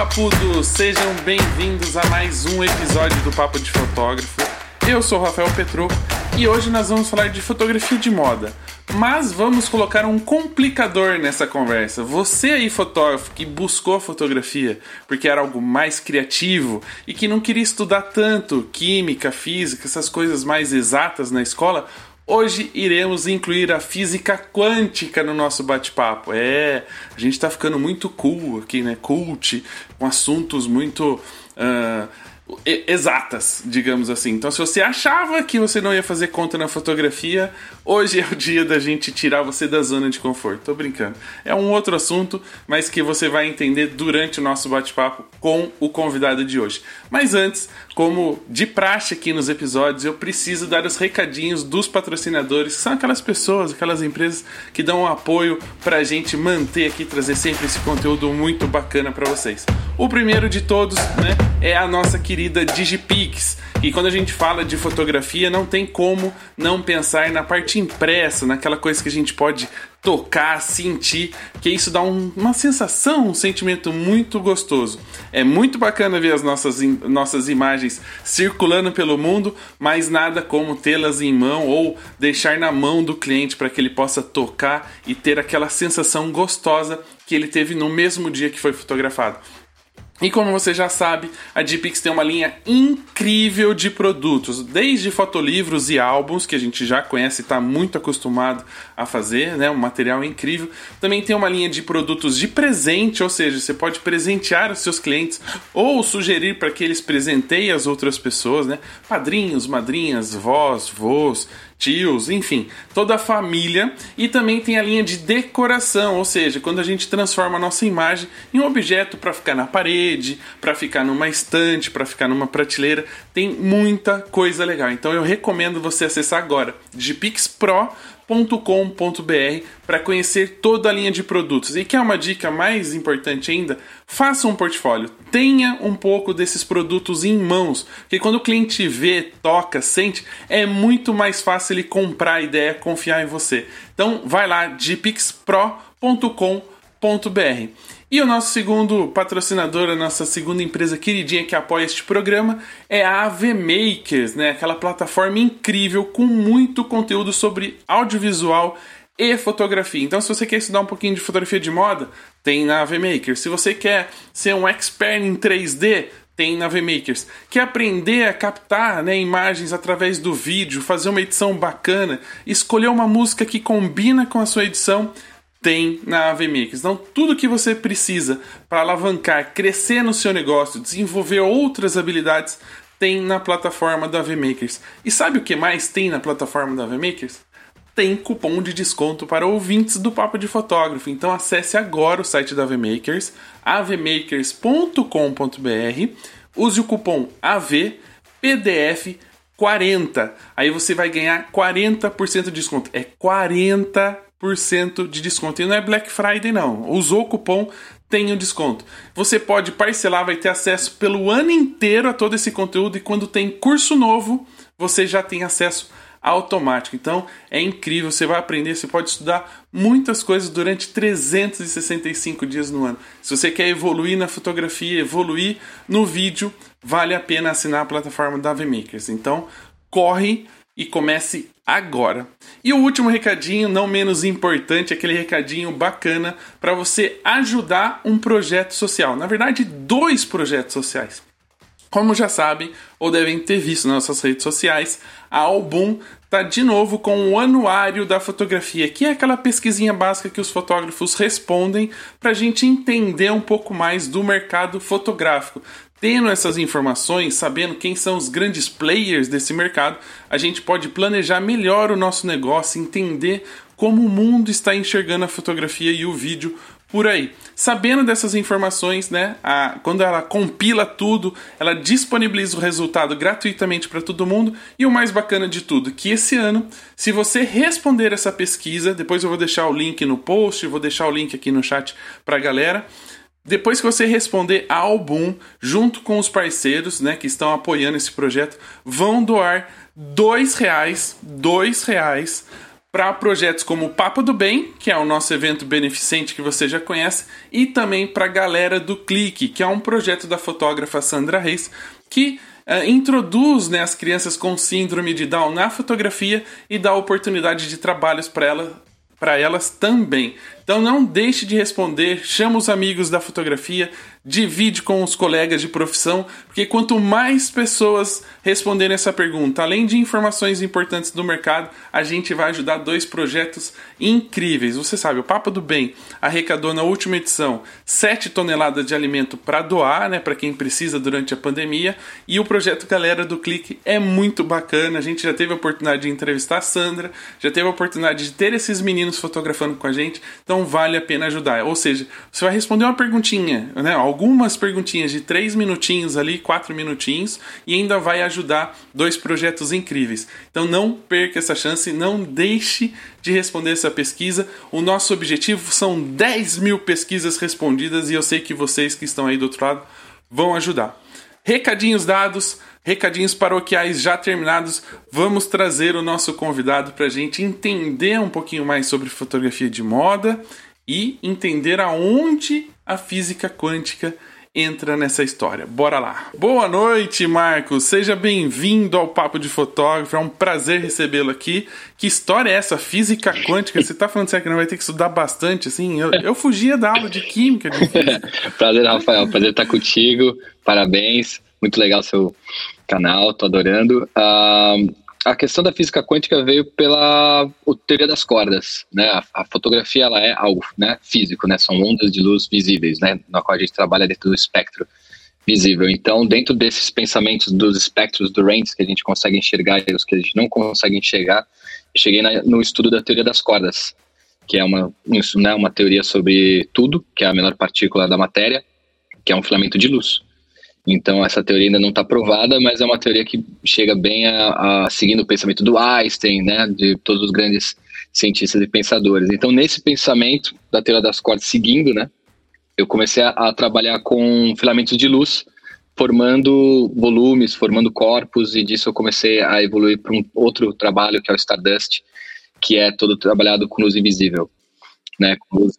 papudos! Sejam bem-vindos a mais um episódio do Papo de Fotógrafo. Eu sou Rafael Petroco e hoje nós vamos falar de fotografia de moda. Mas vamos colocar um complicador nessa conversa. Você aí, fotógrafo, que buscou fotografia porque era algo mais criativo e que não queria estudar tanto química, física, essas coisas mais exatas na escola, Hoje iremos incluir a física quântica no nosso bate-papo. É, a gente está ficando muito cool aqui, né? Cult, com assuntos muito. Uh, exatas, digamos assim. Então, se você achava que você não ia fazer conta na fotografia, hoje é o dia da gente tirar você da zona de conforto. Tô brincando. É um outro assunto, mas que você vai entender durante o nosso bate-papo com o convidado de hoje. Mas antes, como de praxe aqui nos episódios, eu preciso dar os recadinhos dos patrocinadores, que são aquelas pessoas, aquelas empresas que dão um apoio pra gente manter aqui, trazer sempre esse conteúdo muito bacana para vocês. O primeiro de todos, né, é a nossa querida Digipix. E quando a gente fala de fotografia, não tem como não pensar na parte impressa, naquela coisa que a gente pode tocar, sentir, que isso dá um, uma sensação, um sentimento muito gostoso. É muito bacana ver as nossas, nossas imagens circulando pelo mundo, mas nada como tê-las em mão ou deixar na mão do cliente para que ele possa tocar e ter aquela sensação gostosa que ele teve no mesmo dia que foi fotografado. E como você já sabe, a Gpix tem uma linha incrível de produtos, desde fotolivros e álbuns, que a gente já conhece e está muito acostumado a fazer, né? Um material incrível. Também tem uma linha de produtos de presente, ou seja, você pode presentear os seus clientes ou sugerir para que eles presenteiem as outras pessoas, né? Padrinhos, madrinhas, vós, vós, tios, enfim, toda a família. E também tem a linha de decoração, ou seja, quando a gente transforma a nossa imagem em um objeto para ficar na parede, para ficar numa estante, para ficar numa prateleira, tem muita coisa legal. Então eu recomendo você acessar agora Gpix Pro com.br para conhecer toda a linha de produtos. E que é uma dica mais importante ainda, faça um portfólio, tenha um pouco desses produtos em mãos, porque quando o cliente vê, toca, sente, é muito mais fácil ele comprar a ideia, confiar em você. Então vai lá gpixpro.com.br. E o nosso segundo patrocinador, a nossa segunda empresa queridinha que apoia este programa é a AV Makers, né? Aquela plataforma incrível com muito conteúdo sobre audiovisual e fotografia. Então, se você quer estudar um pouquinho de fotografia de moda, tem na AV Makers. Se você quer ser um expert em 3D, tem na VMakers. Quer aprender a captar né, imagens através do vídeo, fazer uma edição bacana, escolher uma música que combina com a sua edição? tem na AVMakers. Então, tudo que você precisa para alavancar, crescer no seu negócio, desenvolver outras habilidades, tem na plataforma da AVMakers. E sabe o que mais tem na plataforma da AVMakers? Tem cupom de desconto para ouvintes do Papo de Fotógrafo. Então acesse agora o site da AVMakers, avmakers.com.br, use o cupom AVPDF 40. Aí você vai ganhar 40% de desconto. É 40 de desconto. E não é Black Friday, não. Usou o cupom, tem o desconto. Você pode parcelar, vai ter acesso pelo ano inteiro a todo esse conteúdo. E quando tem curso novo, você já tem acesso automático. Então é incrível, você vai aprender, você pode estudar muitas coisas durante 365 dias no ano. Se você quer evoluir na fotografia, evoluir no vídeo, vale a pena assinar a plataforma da VMakers. Então corre e comece agora. E o último recadinho, não menos importante, aquele recadinho bacana para você ajudar um projeto social. Na verdade, dois projetos sociais. Como já sabem ou devem ter visto nas nossas redes sociais, a Album está de novo com o Anuário da Fotografia, que é aquela pesquisinha básica que os fotógrafos respondem para a gente entender um pouco mais do mercado fotográfico. Tendo essas informações, sabendo quem são os grandes players desse mercado, a gente pode planejar melhor o nosso negócio, entender como o mundo está enxergando a fotografia e o vídeo por aí. Sabendo dessas informações, né, a, quando ela compila tudo, ela disponibiliza o resultado gratuitamente para todo mundo. E o mais bacana de tudo, que esse ano, se você responder essa pesquisa, depois eu vou deixar o link no post, vou deixar o link aqui no chat para a galera. Depois que você responder ao Boom, junto com os parceiros né, que estão apoiando esse projeto, vão doar dois reais, dois reais para projetos como o Papo do Bem, que é o nosso evento beneficente que você já conhece, e também para a galera do Clique, que é um projeto da fotógrafa Sandra Reis, que uh, introduz né, as crianças com síndrome de Down na fotografia e dá oportunidade de trabalhos para ela, elas também. Então não deixe de responder, chama os amigos da fotografia, divide com os colegas de profissão, porque quanto mais pessoas responderem essa pergunta, além de informações importantes do mercado, a gente vai ajudar dois projetos incríveis. Você sabe, o Papo do Bem arrecadou na última edição 7 toneladas de alimento para doar, né, para quem precisa durante a pandemia, e o projeto Galera do Clique é muito bacana. A gente já teve a oportunidade de entrevistar a Sandra, já teve a oportunidade de ter esses meninos fotografando com a gente. Então vale a pena ajudar. Ou seja, você vai responder uma perguntinha, né? Algumas perguntinhas de três minutinhos ali, quatro minutinhos, e ainda vai ajudar dois projetos incríveis. Então não perca essa chance, não deixe de responder essa pesquisa. O nosso objetivo são 10 mil pesquisas respondidas e eu sei que vocês que estão aí do outro lado vão ajudar. Recadinhos dados, recadinhos paroquiais já terminados. Vamos trazer o nosso convidado para a gente entender um pouquinho mais sobre fotografia de moda e entender aonde a física quântica entra nessa história. Bora lá. Boa noite, Marcos. Seja bem-vindo ao Papo de Fotógrafo. É um prazer recebê-lo aqui. Que história é essa? Física quântica? Você está falando sério que não vai ter que estudar bastante, assim? Eu, eu fugia da aula de química. De prazer, Rafael. Prazer estar contigo. Parabéns. Muito legal seu canal, tô adorando. Uh, a questão da física quântica veio pela teoria das cordas, né? A, a, fotografia ela é algo, né, físico, né? São ondas de luz visíveis, né? Na qual a gente trabalha dentro do espectro visível. Então, dentro desses pensamentos dos espectros do Rains que a gente consegue enxergar e os que a gente não consegue enxergar, cheguei na, no estudo da teoria das cordas, que é uma, né, uma teoria sobre tudo, que é a menor partícula da matéria, que é um filamento de luz. Então, essa teoria ainda não está provada, mas é uma teoria que chega bem a, a, seguindo o pensamento do Einstein, né, de todos os grandes cientistas e pensadores. Então, nesse pensamento da teoria das cordas, seguindo, né, eu comecei a, a trabalhar com filamentos de luz, formando volumes, formando corpos, e disso eu comecei a evoluir para um outro trabalho, que é o Stardust, que é todo trabalhado com luz invisível, né, com luz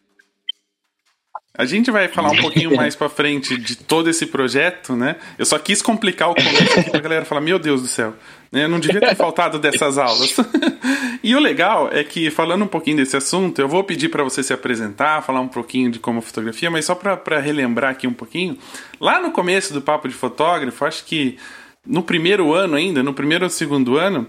a gente vai falar um pouquinho mais para frente de todo esse projeto, né? Eu só quis complicar o começo aqui pra galera falar: Meu Deus do céu, né? não devia ter faltado dessas aulas. e o legal é que, falando um pouquinho desse assunto, eu vou pedir para você se apresentar, falar um pouquinho de como fotografia, mas só para relembrar aqui um pouquinho. Lá no começo do Papo de Fotógrafo, acho que no primeiro ano ainda, no primeiro ou segundo ano,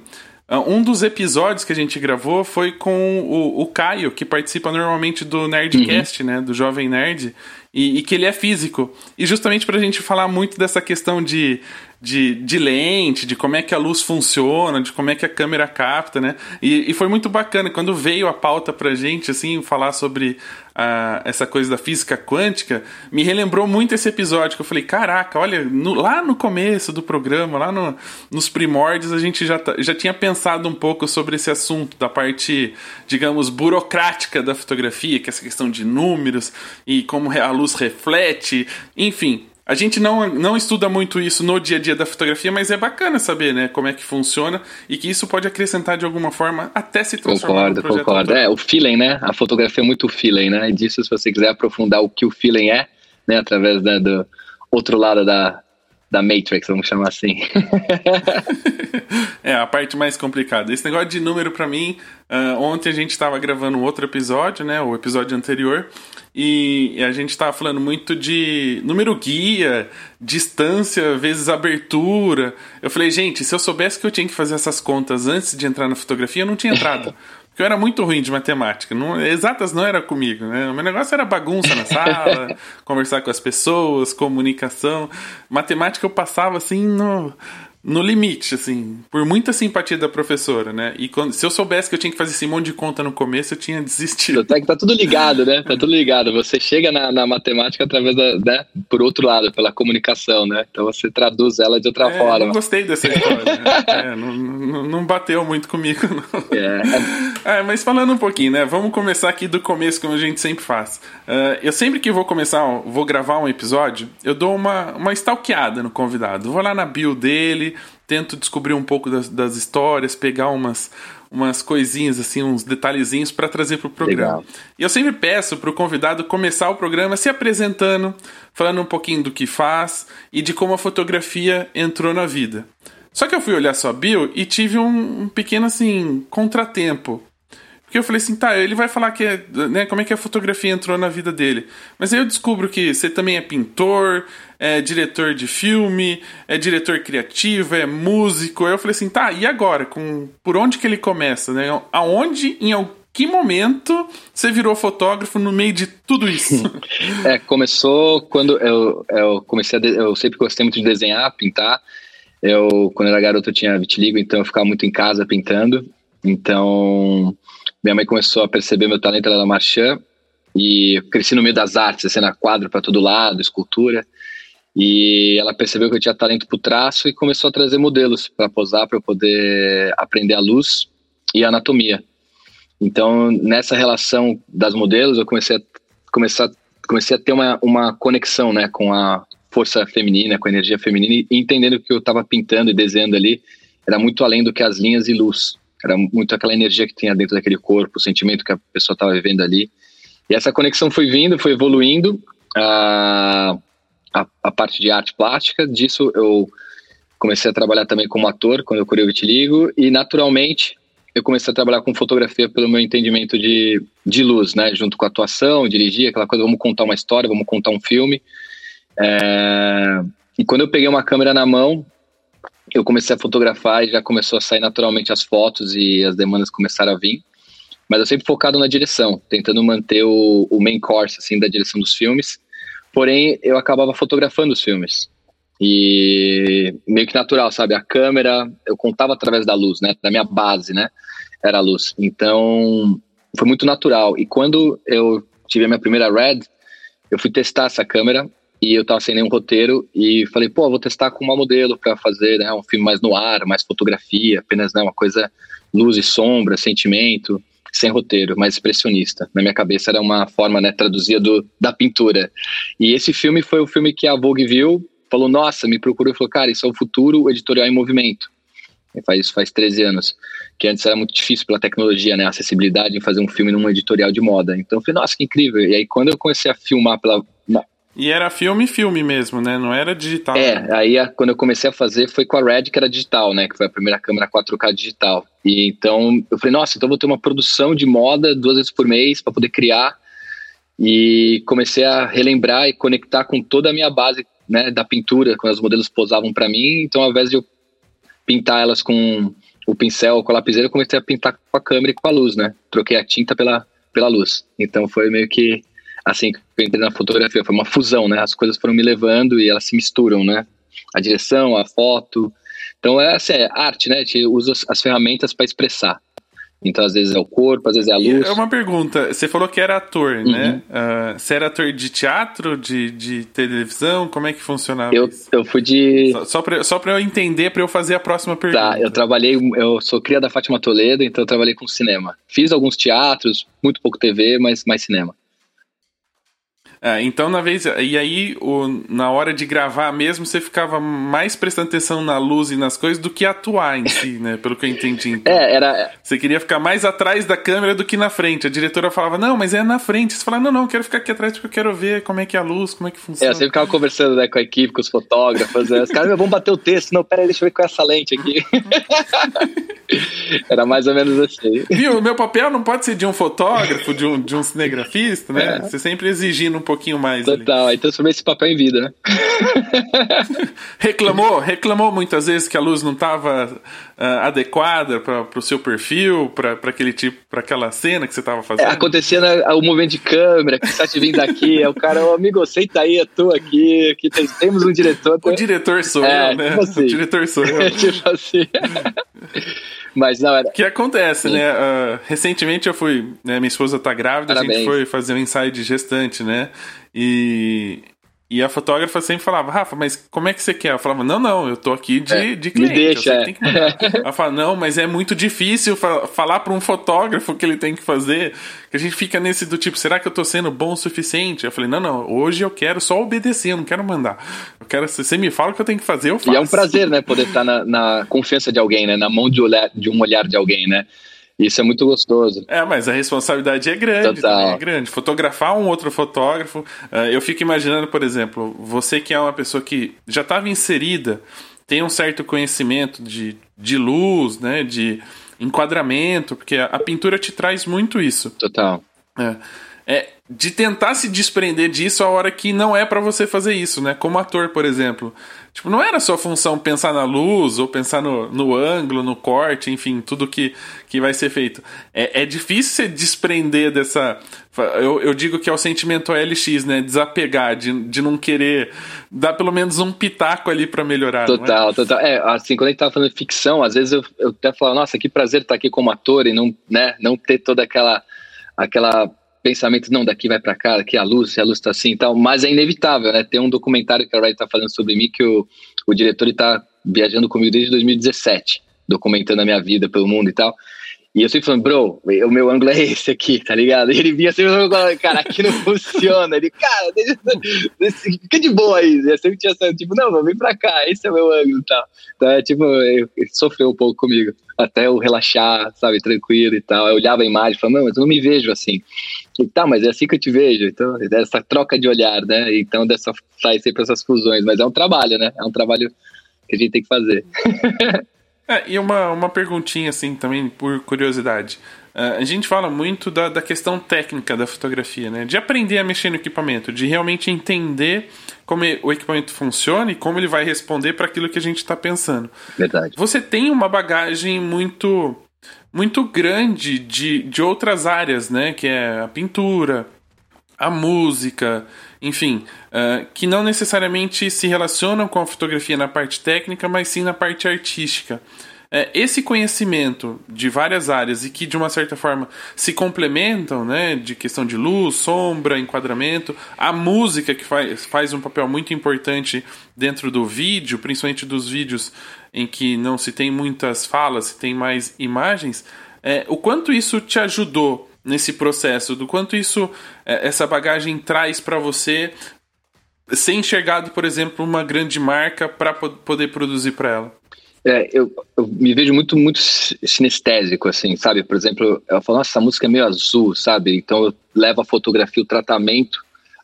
um dos episódios que a gente gravou foi com o, o Caio, que participa normalmente do Nerdcast, uhum. né? Do Jovem Nerd, e, e, que ele é físico. E justamente para a gente falar muito dessa questão de de, de lente, de como é que a luz funciona, de como é que a câmera capta, né? E, e foi muito bacana quando veio a pauta pra gente, assim, falar sobre uh, essa coisa da física quântica, me relembrou muito esse episódio que eu falei, caraca, olha, no, lá no começo do programa, lá no, nos primórdios, a gente já, já tinha pensado um pouco sobre esse assunto, da parte, digamos, burocrática da fotografia, que é essa questão de números e como a luz reflete, enfim, a gente não, não estuda muito isso no dia a dia da fotografia, mas é bacana saber, né, como é que funciona e que isso pode acrescentar de alguma forma até se transformar concordo, no Concordo, É, o feeling, né? A fotografia é muito feeling, né? E disso, se você quiser aprofundar o que o feeling é, né, através né, do outro lado da, da Matrix, vamos chamar assim. é, a parte mais complicada. Esse negócio de número para mim, uh, ontem a gente estava gravando um outro episódio, né, o episódio anterior, e a gente estava falando muito de número guia, distância vezes abertura. Eu falei, gente, se eu soubesse que eu tinha que fazer essas contas antes de entrar na fotografia, eu não tinha entrado. Porque eu era muito ruim de matemática. Não, exatas não era comigo, né? O meu negócio era bagunça na sala, conversar com as pessoas, comunicação. Matemática eu passava assim no no limite, assim, por muita simpatia da professora, né? E quando, se eu soubesse que eu tinha que fazer esse monte de conta no começo, eu tinha desistido. Tá, tá tudo ligado, né? Tá tudo ligado. Você chega na, na matemática através da, né? Por outro lado, pela comunicação, né? Então você traduz ela de outra é, forma. Não gostei dessa história. né? é, não, não, não, bateu muito comigo, não. É. é. mas falando um pouquinho, né? Vamos começar aqui do começo, como a gente sempre faz. Uh, eu sempre que vou começar, vou gravar um episódio, eu dou uma, uma stalkeada no convidado. Vou lá na bio dele, tento descobrir um pouco das, das histórias, pegar umas, umas coisinhas, assim, uns detalhezinhos para trazer pro programa. Legal. E eu sempre peço pro convidado começar o programa se apresentando, falando um pouquinho do que faz e de como a fotografia entrou na vida. Só que eu fui olhar sua bio e tive um, um pequeno, assim, contratempo. Porque eu falei assim, tá, ele vai falar que é, né, como é que a fotografia entrou na vida dele. Mas aí eu descubro que você também é pintor, é diretor de filme, é diretor criativo, é músico. Aí eu falei assim, tá, e agora? Com, por onde que ele começa, né? Aonde, em que momento você virou fotógrafo no meio de tudo isso? é, começou quando eu, eu comecei a. Eu sempre gostei muito de desenhar, pintar. Eu, quando era garoto, eu tinha vitiligo, então eu ficava muito em casa pintando. Então, minha mãe começou a perceber meu talento lá na Marchand e cresci no meio das artes, assim, na quadro para todo lado, escultura. E ela percebeu que eu tinha talento para traço e começou a trazer modelos para posar, para eu poder aprender a luz e a anatomia. Então, nessa relação das modelos, eu comecei a, comecei a, comecei a ter uma, uma conexão né, com a força feminina, com a energia feminina, e entendendo que eu estava pintando e desenhando ali era muito além do que as linhas e luz. Era muito aquela energia que tinha dentro daquele corpo, o sentimento que a pessoa estava vivendo ali. E essa conexão foi vindo, foi evoluindo. A, a, a, parte de arte plástica, disso eu comecei a trabalhar também como ator quando eu curei o vitiligo e naturalmente eu comecei a trabalhar com fotografia pelo meu entendimento de, de luz, né? Junto com a atuação, dirigir, aquela coisa, vamos contar uma história, vamos contar um filme. É... E quando eu peguei uma câmera na mão, eu comecei a fotografar e já começou a sair naturalmente as fotos e as demandas começaram a vir. Mas eu sempre focado na direção, tentando manter o, o main course assim da direção dos filmes. Porém, eu acabava fotografando os filmes. E meio que natural, sabe? A câmera, eu contava através da luz, né? Da minha base, né? Era a luz. Então, foi muito natural. E quando eu tive a minha primeira Red, eu fui testar essa câmera e eu tava sem nenhum roteiro e falei, pô, vou testar com uma modelo para fazer né, um filme mais no ar, mais fotografia, apenas né, uma coisa luz e sombra, sentimento, sem roteiro, mais expressionista. Na minha cabeça era uma forma, né, traduzida do, da pintura. E esse filme foi o filme que a Vogue viu, falou, nossa, me procurou e falou, cara, isso é o futuro editorial em movimento. E faz isso faz 13 anos, que antes era muito difícil pela tecnologia, né, a acessibilidade em fazer um filme num editorial de moda. Então eu falei, nossa, que incrível. E aí quando eu comecei a filmar pela e era filme filme mesmo, né? Não era digital. É, né? aí quando eu comecei a fazer foi com a Red, que era digital, né? Que foi a primeira câmera 4K digital. E então eu falei, nossa, então vou ter uma produção de moda duas vezes por mês para poder criar. E comecei a relembrar e conectar com toda a minha base né, da pintura, quando os modelos posavam para mim. Então, ao invés de eu pintar elas com o pincel com a lapiseira, eu comecei a pintar com a câmera e com a luz, né? Troquei a tinta pela, pela luz. Então foi meio que assim que eu entrei na fotografia, foi uma fusão, né? As coisas foram me levando e elas se misturam, né? A direção, a foto. Então, é, assim, é arte, né? A gente usa as ferramentas para expressar. Então, às vezes é o corpo, às vezes é a luz. É uma pergunta. Você falou que era ator, uhum. né? Uh, você era ator de teatro, de, de televisão? Como é que funcionava eu, isso? Eu fui de... Só, só, pra, só pra eu entender, pra eu fazer a próxima pergunta. Tá, eu trabalhei... Eu sou cria da Fátima Toledo, então eu trabalhei com cinema. Fiz alguns teatros, muito pouco TV, mas mais cinema. É, então, na vez. E aí, o, na hora de gravar mesmo, você ficava mais prestando atenção na luz e nas coisas do que atuar em si, né? Pelo que eu entendi. Então. É, era. Você queria ficar mais atrás da câmera do que na frente. A diretora falava, não, mas é na frente. Você falava, não, não, eu quero ficar aqui atrás porque eu quero ver como é que é a luz, como é que funciona. É, você ficava conversando né, com a equipe, com os fotógrafos. Né? Os caras, vamos bater o texto. Não, peraí, deixa eu ver com essa lente aqui. era mais ou menos assim. Viu? O meu papel não pode ser de um fotógrafo, de um, de um cinegrafista, né? É. Você sempre exigindo um pouquinho mais. Total, ali. aí transformei esse papel em vida, né? reclamou, reclamou muitas vezes que a luz não estava uh, adequada para o seu perfil, para aquele tipo, para aquela cena que você estava fazendo. É, acontecia né, o movimento de câmera, que está te vindo aqui, é o cara, oh, amigo, senta aí, eu tô aqui, tem, temos um diretor. O diretor sou é, eu, né? Tipo assim. O diretor sou eu. tipo assim. Mas não era. Que acontece, Sim. né? Uh, recentemente eu fui. Né, minha esposa tá grávida, Parabéns. a gente foi fazer um ensaio de gestante, né? E e a fotógrafa sempre falava, Rafa, mas como é que você quer? Eu falava, não, não, eu tô aqui de, é, de cliente. Me deixa, é. Ela fala, não, mas é muito difícil fa falar para um fotógrafo o que ele tem que fazer. Que a gente fica nesse do tipo, será que eu tô sendo bom o suficiente? Eu falei, não, não, hoje eu quero só obedecer, eu não quero mandar. Eu quero, se você me fala o que eu tenho que fazer, eu faço. E é um prazer, né, poder estar na, na confiança de alguém, né, na mão de, olhar, de um olhar de alguém, né. Isso é muito gostoso. É, mas a responsabilidade é grande. É grande. Fotografar um outro fotógrafo. Eh, eu fico imaginando, por exemplo, você que é uma pessoa que já estava inserida, tem um certo conhecimento de, de luz, né? De enquadramento, porque a, a pintura te traz muito isso. Total. É. é de tentar se desprender disso a hora que não é para você fazer isso, né? Como ator, por exemplo. Tipo, não era sua função pensar na luz ou pensar no, no ângulo, no corte, enfim, tudo que, que vai ser feito. É, é difícil se desprender dessa. Eu, eu digo que é o sentimento LX, né? Desapegar, de, de não querer dar pelo menos um pitaco ali para melhorar. Total, é? total. É, assim, quando a gente tava falando ficção, às vezes eu, eu até falo, nossa, que prazer estar aqui como ator e não, né, não ter toda aquela. aquela pensamento, não, daqui vai para cá, daqui a luz, a luz tá assim e tal, mas é inevitável, né? Tem um documentário que a Wright tá falando sobre mim que o, o diretor está viajando comigo desde 2017, documentando a minha vida pelo mundo e tal. E eu sempre falando, bro, o meu ângulo é esse aqui, tá ligado? E ele vinha sempre falando, cara, aqui não funciona. Ele, cara, deixa, deixa, fica de boa aí. Eu sempre tinha essa, tipo, não, vem pra cá, esse é o meu ângulo e tal. Então, é, tipo, ele sofreu um pouco comigo, até eu relaxar, sabe, tranquilo e tal. Eu olhava a imagem e falava, não, mas eu não me vejo assim. E tá, mas é assim que eu te vejo. Então, essa troca de olhar, né? Então, dessa, sai sempre essas fusões. Mas é um trabalho, né? É um trabalho que a gente tem que fazer. É, e uma, uma perguntinha, assim, também por curiosidade. Uh, a gente fala muito da, da questão técnica da fotografia, né? De aprender a mexer no equipamento, de realmente entender como o equipamento funciona e como ele vai responder para aquilo que a gente está pensando. Verdade. Você tem uma bagagem muito muito grande de, de outras áreas, né? Que é a pintura, a música, enfim, uh, que não necessariamente se relacionam com a fotografia na parte técnica, mas sim na parte artística. Uh, esse conhecimento de várias áreas e que de uma certa forma se complementam, né, de questão de luz, sombra, enquadramento, a música que faz, faz um papel muito importante dentro do vídeo, principalmente dos vídeos em que não se tem muitas falas, se tem mais imagens, uh, o quanto isso te ajudou nesse processo, do quanto isso, é, essa bagagem traz para você ser enxergado, por exemplo, uma grande marca para poder produzir para ela? É, eu, eu, me vejo muito, muito sinestésico, assim, sabe? Por exemplo, eu falo, nossa, essa música é meio azul, sabe? Então eu levo a fotografia, o tratamento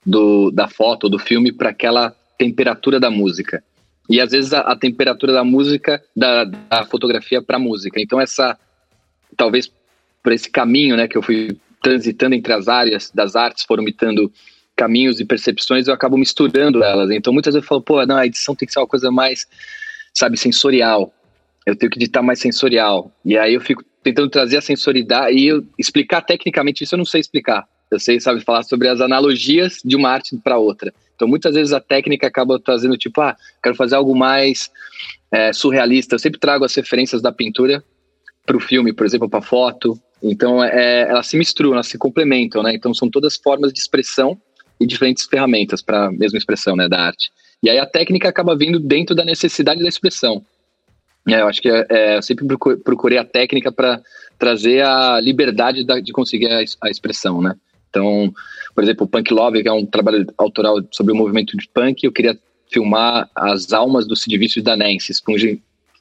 do, da foto, do filme, para aquela temperatura da música. E às vezes a, a temperatura da música, da, da fotografia para música. Então essa, talvez por esse caminho, né, que eu fui transitando entre as áreas das artes, formatando caminhos e percepções, eu acabo misturando elas. Então, muitas vezes eu falo, pô, não, a edição tem que ser uma coisa mais, sabe, sensorial. Eu tenho que editar mais sensorial. E aí eu fico tentando trazer a sensoridade e eu, explicar tecnicamente isso eu não sei explicar. Eu sei, sabe, falar sobre as analogias de uma arte para outra. Então, muitas vezes a técnica acaba trazendo, tipo, ah, quero fazer algo mais é, surrealista. Eu sempre trago as referências da pintura para o filme, por exemplo, para foto. Então, é, elas se misturam, elas se complementam, né? Então, são todas formas de expressão e diferentes ferramentas para a mesma expressão, né, da arte. E aí a técnica acaba vindo dentro da necessidade da expressão. É, eu acho que é, é, eu sempre procurei a técnica para trazer a liberdade da, de conseguir a, a, expressão, né? Então, por exemplo, o Punk Love, que é um trabalho autoral sobre o movimento de punk, eu queria filmar as almas dos Vícios da Nancy,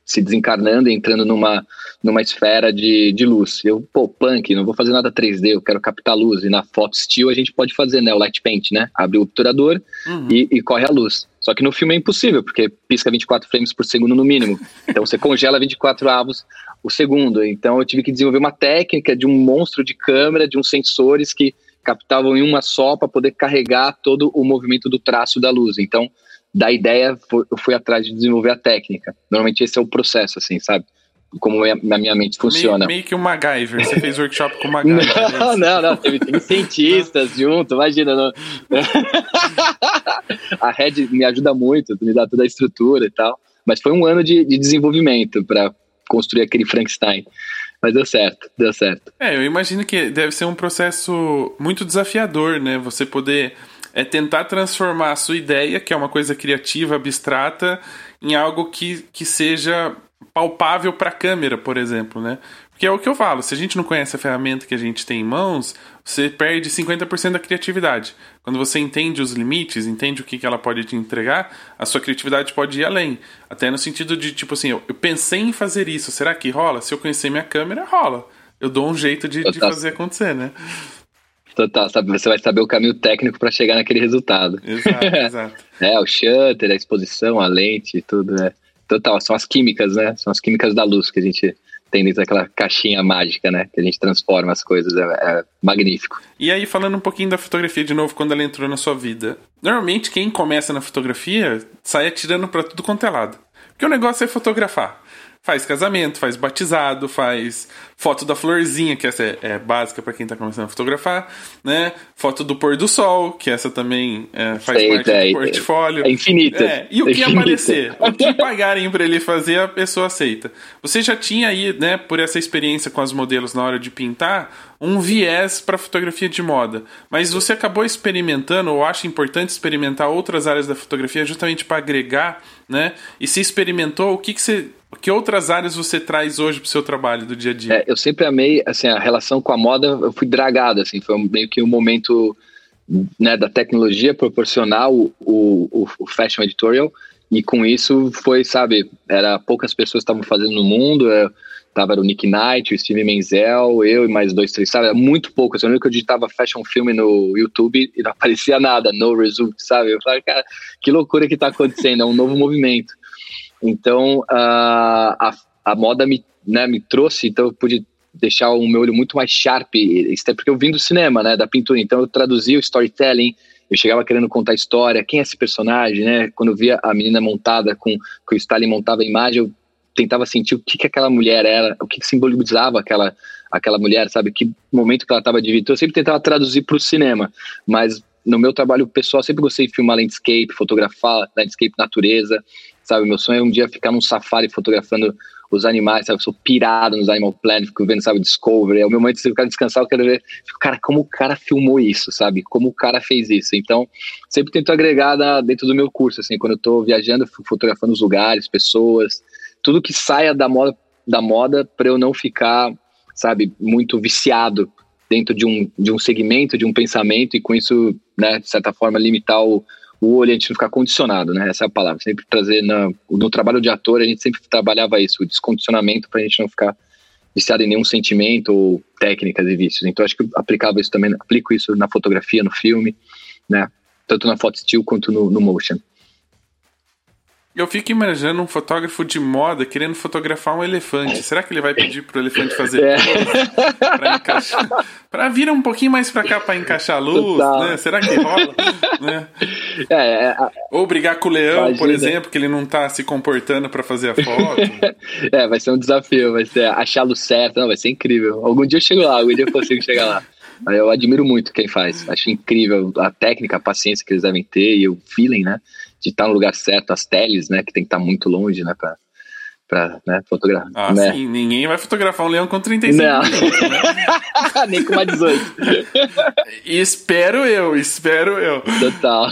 se desencarnando e entrando numa, numa esfera de, de luz. Eu, pô, punk, não vou fazer nada 3D, eu quero captar luz. E na foto still a gente pode fazer, né, o light paint, né? Abre o obturador uhum. e, e corre a luz. Só que no filme é impossível, porque pisca 24 frames por segundo no mínimo. Então você congela 24 avos o segundo. Então eu tive que desenvolver uma técnica de um monstro de câmera, de uns sensores que captavam em uma só para poder carregar todo o movimento do traço da luz. Então da ideia, eu fui atrás de desenvolver a técnica. Normalmente esse é o processo, assim, sabe? Como na minha mente funciona. Meio, meio que o MacGyver, você fez workshop com o MacGyver. Não, é não, não, teve, teve cientistas junto, imagina. Não. a Red me ajuda muito, me dá toda a estrutura e tal. Mas foi um ano de, de desenvolvimento para construir aquele Frankenstein. Mas deu certo, deu certo. É, eu imagino que deve ser um processo muito desafiador, né? Você poder é tentar transformar a sua ideia, que é uma coisa criativa, abstrata, em algo que, que seja palpável para a câmera, por exemplo, né? Porque é o que eu falo, se a gente não conhece a ferramenta que a gente tem em mãos, você perde 50% da criatividade. Quando você entende os limites, entende o que, que ela pode te entregar, a sua criatividade pode ir além. Até no sentido de, tipo assim, eu, eu pensei em fazer isso, será que rola? Se eu conhecer minha câmera, rola. eu dou um jeito de, de fazer acontecer, né? Total, sabe? Você vai saber o caminho técnico para chegar naquele resultado. Exato, exato. é, o shutter, a exposição, a lente, tudo, né? Total, são as químicas, né? São as químicas da luz que a gente tem dentro daquela caixinha mágica, né? Que a gente transforma as coisas. É, é, magnífico. E aí, falando um pouquinho da fotografia de novo, quando ela entrou na sua vida. Normalmente, quem começa na fotografia sai atirando para tudo quanto é lado. Porque o negócio é fotografar faz casamento, faz batizado, faz foto da florzinha, que essa é, é básica para quem tá começando a fotografar, né? Foto do pôr do sol, que essa também é, faz Sei, parte é, do portfólio. É infinita. É, e o que aparecer, o que pagarem para ele fazer, a pessoa aceita. Você já tinha aí, né, por essa experiência com as modelos na hora de pintar, um viés para fotografia de moda, mas você acabou experimentando ou acha importante experimentar outras áreas da fotografia justamente para agregar, né? E se experimentou, o que que você que outras áreas você traz hoje para o seu trabalho do dia a dia? É, eu sempre amei assim a relação com a moda. Eu fui dragado assim, foi meio que um momento né, da tecnologia proporcionar o, o, o fashion editorial e com isso foi, sabe, era poucas pessoas estavam fazendo no mundo. Eu, tava o Nick Knight, o Steve Menzel, eu e mais dois, três, sabe? Muito pouco. Eu lembro que eu digitava fashion film no YouTube e não aparecia nada, no result, sabe? Eu falei, cara, que loucura que tá acontecendo, é um novo movimento. Então, a, a moda me, né, me trouxe, então eu pude deixar o meu olho muito mais sharp, isso é porque eu vim do cinema, né, da pintura, então eu traduzia o storytelling, eu chegava querendo contar história, quem é esse personagem, né, quando eu via a menina montada com, com o Stalin montava a imagem, eu tentava sentir o que, que aquela mulher era, o que, que simbolizava aquela, aquela mulher, sabe, que momento que ela estava de vida, eu sempre tentava traduzir para o cinema, mas no meu trabalho pessoal sempre gostei de filmar landscape, fotografar landscape, natureza, sabe? Meu sonho é um dia ficar num safari fotografando os animais, sabe? Eu sou pirado nos Animal Planet, fico vendo, sabe, Discovery. É o meu momento de ficar descansar, eu quero ver, fico, cara, como o cara filmou isso, sabe? Como o cara fez isso. Então, sempre tento agregar dentro do meu curso, assim, quando eu tô viajando, fotografando os lugares, pessoas, tudo que saia da moda, da moda para eu não ficar, sabe, muito viciado dentro de um, de um segmento, de um pensamento e com isso, né, de certa forma, limitar o, o olho a gente não ficar condicionado, né? Essa é a palavra. Sempre trazer na, no trabalho de ator a gente sempre trabalhava isso, o descondicionamento para a gente não ficar viciado em nenhum sentimento ou técnicas e vícios. Então acho que eu aplicava isso também, aplico isso na fotografia, no filme, né? Tanto na foto still quanto no, no motion. Eu fico imaginando um fotógrafo de moda querendo fotografar um elefante. Será que ele vai pedir pro elefante fazer é. para encaixar? Para vir um pouquinho mais para cá para encaixar a luz, né? Será que rola? né? É, é, é, Ou brigar com o leão, imagina. por exemplo, que ele não tá se comportando para fazer a foto. é, vai ser um desafio, vai ser achar a luz certa, não, vai ser incrível. Algum dia eu chego lá, algum dia eu consigo chegar lá. Eu admiro muito quem faz. Acho incrível a técnica, a paciência que eles devem ter e o feeling, né? De estar no lugar certo, as teles, né? Que tem que estar muito longe, né? Pra, pra né, fotografar. Ah, né? sim. Ninguém vai fotografar um leão com 35 Não. minutos, né? Nem com uma 18. espero eu, espero eu. Total.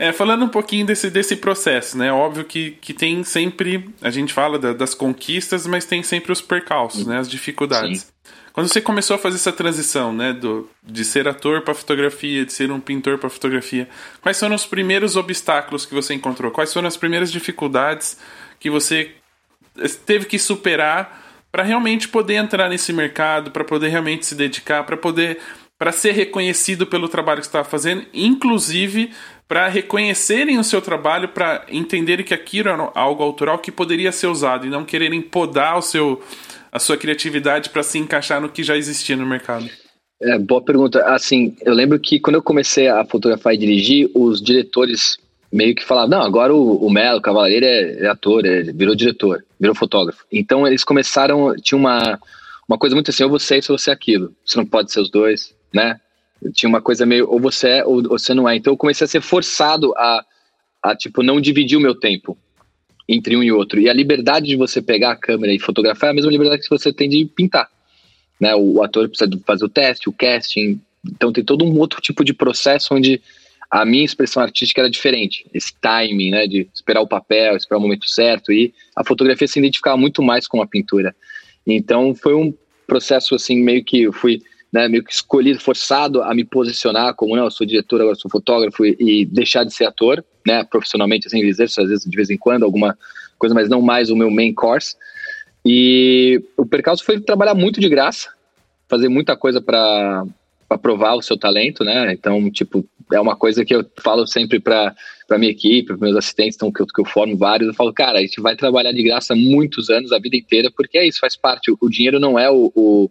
É, falando um pouquinho desse, desse processo, né? Óbvio que, que tem sempre. A gente fala da, das conquistas, mas tem sempre os percalços, né? As dificuldades. Sim. Quando você começou a fazer essa transição, né, do, de ser ator para fotografia, de ser um pintor para fotografia, quais foram os primeiros obstáculos que você encontrou? Quais foram as primeiras dificuldades que você teve que superar para realmente poder entrar nesse mercado, para poder realmente se dedicar, para poder para ser reconhecido pelo trabalho que estava fazendo, inclusive para reconhecerem o seu trabalho, para entenderem que aquilo era algo autoral que poderia ser usado e não quererem podar o seu a sua criatividade para se encaixar no que já existia no mercado? É, boa pergunta. Assim, eu lembro que quando eu comecei a fotografar e dirigir, os diretores meio que falavam, não, agora o, o Melo, Cavaleiro é, é ator, é, virou diretor, virou fotógrafo. Então eles começaram, tinha uma, uma coisa muito assim, ou você é isso ou você é aquilo. Você não pode ser os dois, né? Tinha uma coisa meio, ou você é ou você não é. Então eu comecei a ser forçado a, a tipo, não dividir o meu tempo entre um e outro. E a liberdade de você pegar a câmera e fotografar é a mesma liberdade que você tem de pintar. Né? O ator precisa fazer o teste, o casting. Então tem todo um outro tipo de processo onde a minha expressão artística era diferente. Esse timing, né, de esperar o papel, esperar o momento certo. E a fotografia se identificava muito mais com a pintura. Então foi um processo assim meio que eu fui né, meio que escolhido, forçado a me posicionar como, não, eu sou diretor, agora sou fotógrafo e, e deixar de ser ator, né, profissionalmente, assim, exerço às vezes de vez em quando alguma coisa, mas não mais o meu main course. E o percalço foi trabalhar muito de graça, fazer muita coisa para provar o seu talento, né? Então, tipo, é uma coisa que eu falo sempre para para minha equipe, para meus assistentes, então, que, eu, que eu formo vários, eu falo, cara, a gente vai trabalhar de graça muitos anos, a vida inteira, porque é isso, faz parte. O, o dinheiro não é o, o,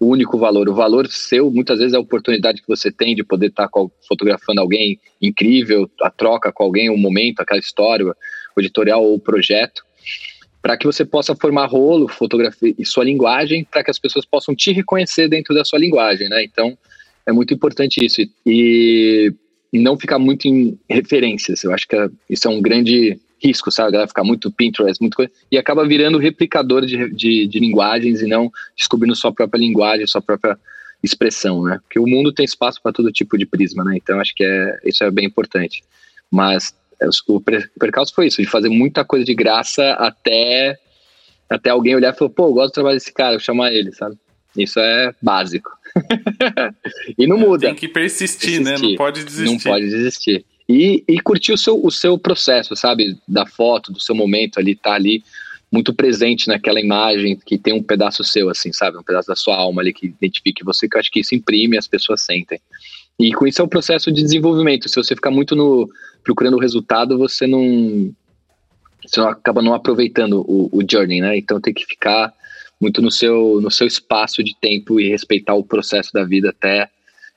o, único valor. O valor seu, muitas vezes, é a oportunidade que você tem de poder estar tá fotografando alguém incrível, a troca com alguém, um momento, aquela história, o editorial ou o projeto para que você possa formar rolo, fotografia e sua linguagem, para que as pessoas possam te reconhecer dentro da sua linguagem, né? Então, é muito importante isso. E, e não ficar muito em referências. Eu acho que isso é um grande risco, sabe? A galera ficar muito Pinterest, muito coisa, e acaba virando replicador de, de, de, linguagens e não descobrindo sua própria linguagem, sua própria expressão, né? Porque o mundo tem espaço para todo tipo de prisma, né? Então, acho que é, isso é bem importante. Mas é, o percalço foi isso, de fazer muita coisa de graça até, até alguém olhar e falar, pô, eu gosto do trabalho desse cara, eu chamar ele, sabe? Isso é básico. e não muda. Tem que persistir, persistir, né? Não pode desistir. Não pode desistir. E, e curtir o seu, o seu processo, sabe? Da foto, do seu momento ali, tá ali muito presente naquela imagem que tem um pedaço seu, assim, sabe? Um pedaço da sua alma ali que identifique você, que eu acho que isso imprime as pessoas sentem. E com isso é um processo de desenvolvimento. Se você ficar muito no procurando o resultado, você não você acaba não aproveitando o, o journey, né? Então tem que ficar muito no seu no seu espaço de tempo e respeitar o processo da vida até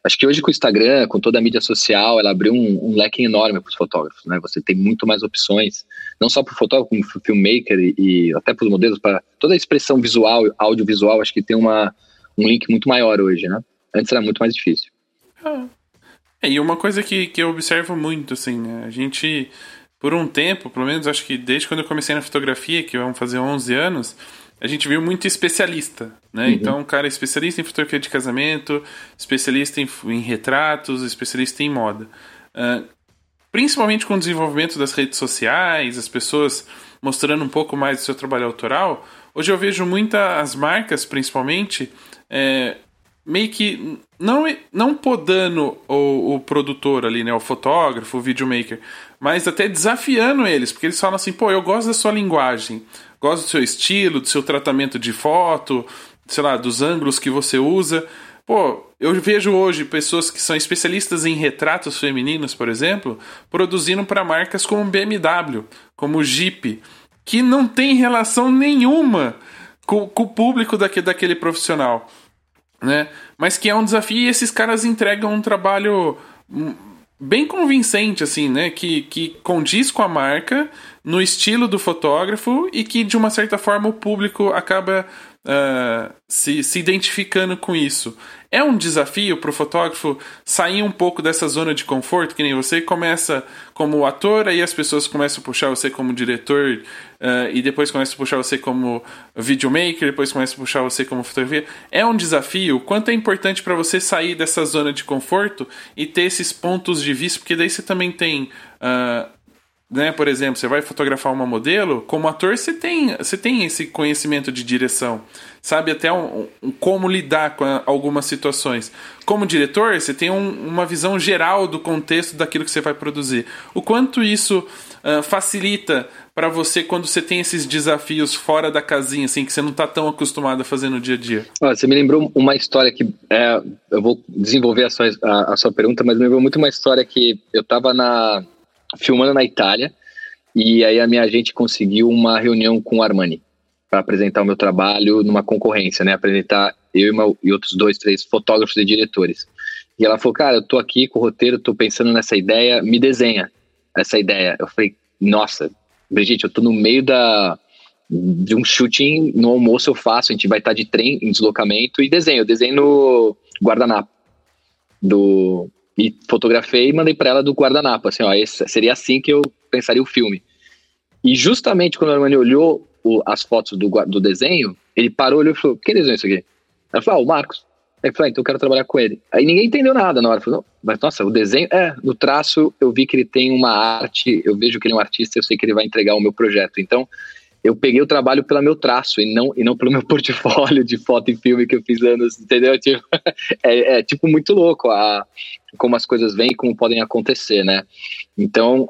Acho que hoje com o Instagram, com toda a mídia social, ela abriu um, um leque enorme para os fotógrafos, né? Você tem muito mais opções, não só para o fotógrafo, como para o filmmaker e, e até para os modelos, para toda a expressão visual, audiovisual, acho que tem uma, um link muito maior hoje, né? Antes era muito mais difícil. É, e uma coisa que, que eu observo muito, assim, né? A gente, por um tempo, pelo menos acho que desde quando eu comecei na fotografia, que vão fazer 11 anos, a gente viu muito especialista, né? Uhum. Então, um cara especialista em fotografia de casamento, especialista em, em retratos, especialista em moda. Uh, principalmente com o desenvolvimento das redes sociais, as pessoas mostrando um pouco mais do seu trabalho autoral, hoje eu vejo muitas marcas, principalmente, é, meio que não, não podando o, o produtor ali, né, o fotógrafo, o videomaker, mas até desafiando eles, porque eles falam assim, pô, eu gosto da sua linguagem, gosto do seu estilo, do seu tratamento de foto, sei lá, dos ângulos que você usa. Pô, eu vejo hoje pessoas que são especialistas em retratos femininos, por exemplo, produzindo para marcas como BMW, como Jeep, que não tem relação nenhuma com, com o público daquele, daquele profissional né? Mas que é um desafio e esses caras entregam um trabalho bem convincente, assim, né? Que, que condiz com a marca, no estilo do fotógrafo e que, de uma certa forma, o público acaba uh, se, se identificando com isso. É um desafio para o fotógrafo sair um pouco dessa zona de conforto, que nem você começa como ator, aí as pessoas começam a puxar você como diretor, uh, e depois começam a puxar você como videomaker, depois começam a puxar você como fotografia. É um desafio. Quanto é importante para você sair dessa zona de conforto e ter esses pontos de vista, porque daí você também tem. Uh, né, por exemplo, você vai fotografar uma modelo, como ator você tem, você tem esse conhecimento de direção, sabe até um, um como lidar com a, algumas situações. Como diretor, você tem um, uma visão geral do contexto daquilo que você vai produzir. O quanto isso uh, facilita para você quando você tem esses desafios fora da casinha, assim, que você não está tão acostumado a fazer no dia a dia? Ah, você me lembrou uma história que é, eu vou desenvolver a sua, a, a sua pergunta, mas me lembrou muito uma história que eu estava na filmando na Itália, e aí a minha agente conseguiu uma reunião com o Armani para apresentar o meu trabalho numa concorrência, né? Apresentar eu e, uma, e, outros dois, três fotógrafos e diretores. E ela falou, cara, eu tô aqui com o roteiro, tô pensando nessa ideia, me desenha essa ideia. Eu falei, nossa, Brigitte, eu tô no meio da de um shooting, no almoço eu faço, a gente vai estar de trem em deslocamento e desenho. Eu desenho no guardanapo do, e fotografei e mandei para ela do guardanapo, assim, ó, esse, seria assim que eu pensaria o filme. E justamente quando a Armani olhou o, as fotos do, do desenho, ele parou, olhou e falou, que desenho é isso aqui? Ela falou, ah, o Marcos. Aí falei, ah, então eu quero trabalhar com ele. Aí ninguém entendeu nada na hora. Falou, mas nossa, o desenho, é, no traço eu vi que ele tem uma arte, eu vejo que ele é um artista, eu sei que ele vai entregar o meu projeto. Então, eu peguei o trabalho pelo meu traço e não, e não pelo meu portfólio de foto e filme que eu fiz anos, entendeu? Tipo, é, é, tipo muito louco a, como as coisas vêm e como podem acontecer, né? Então,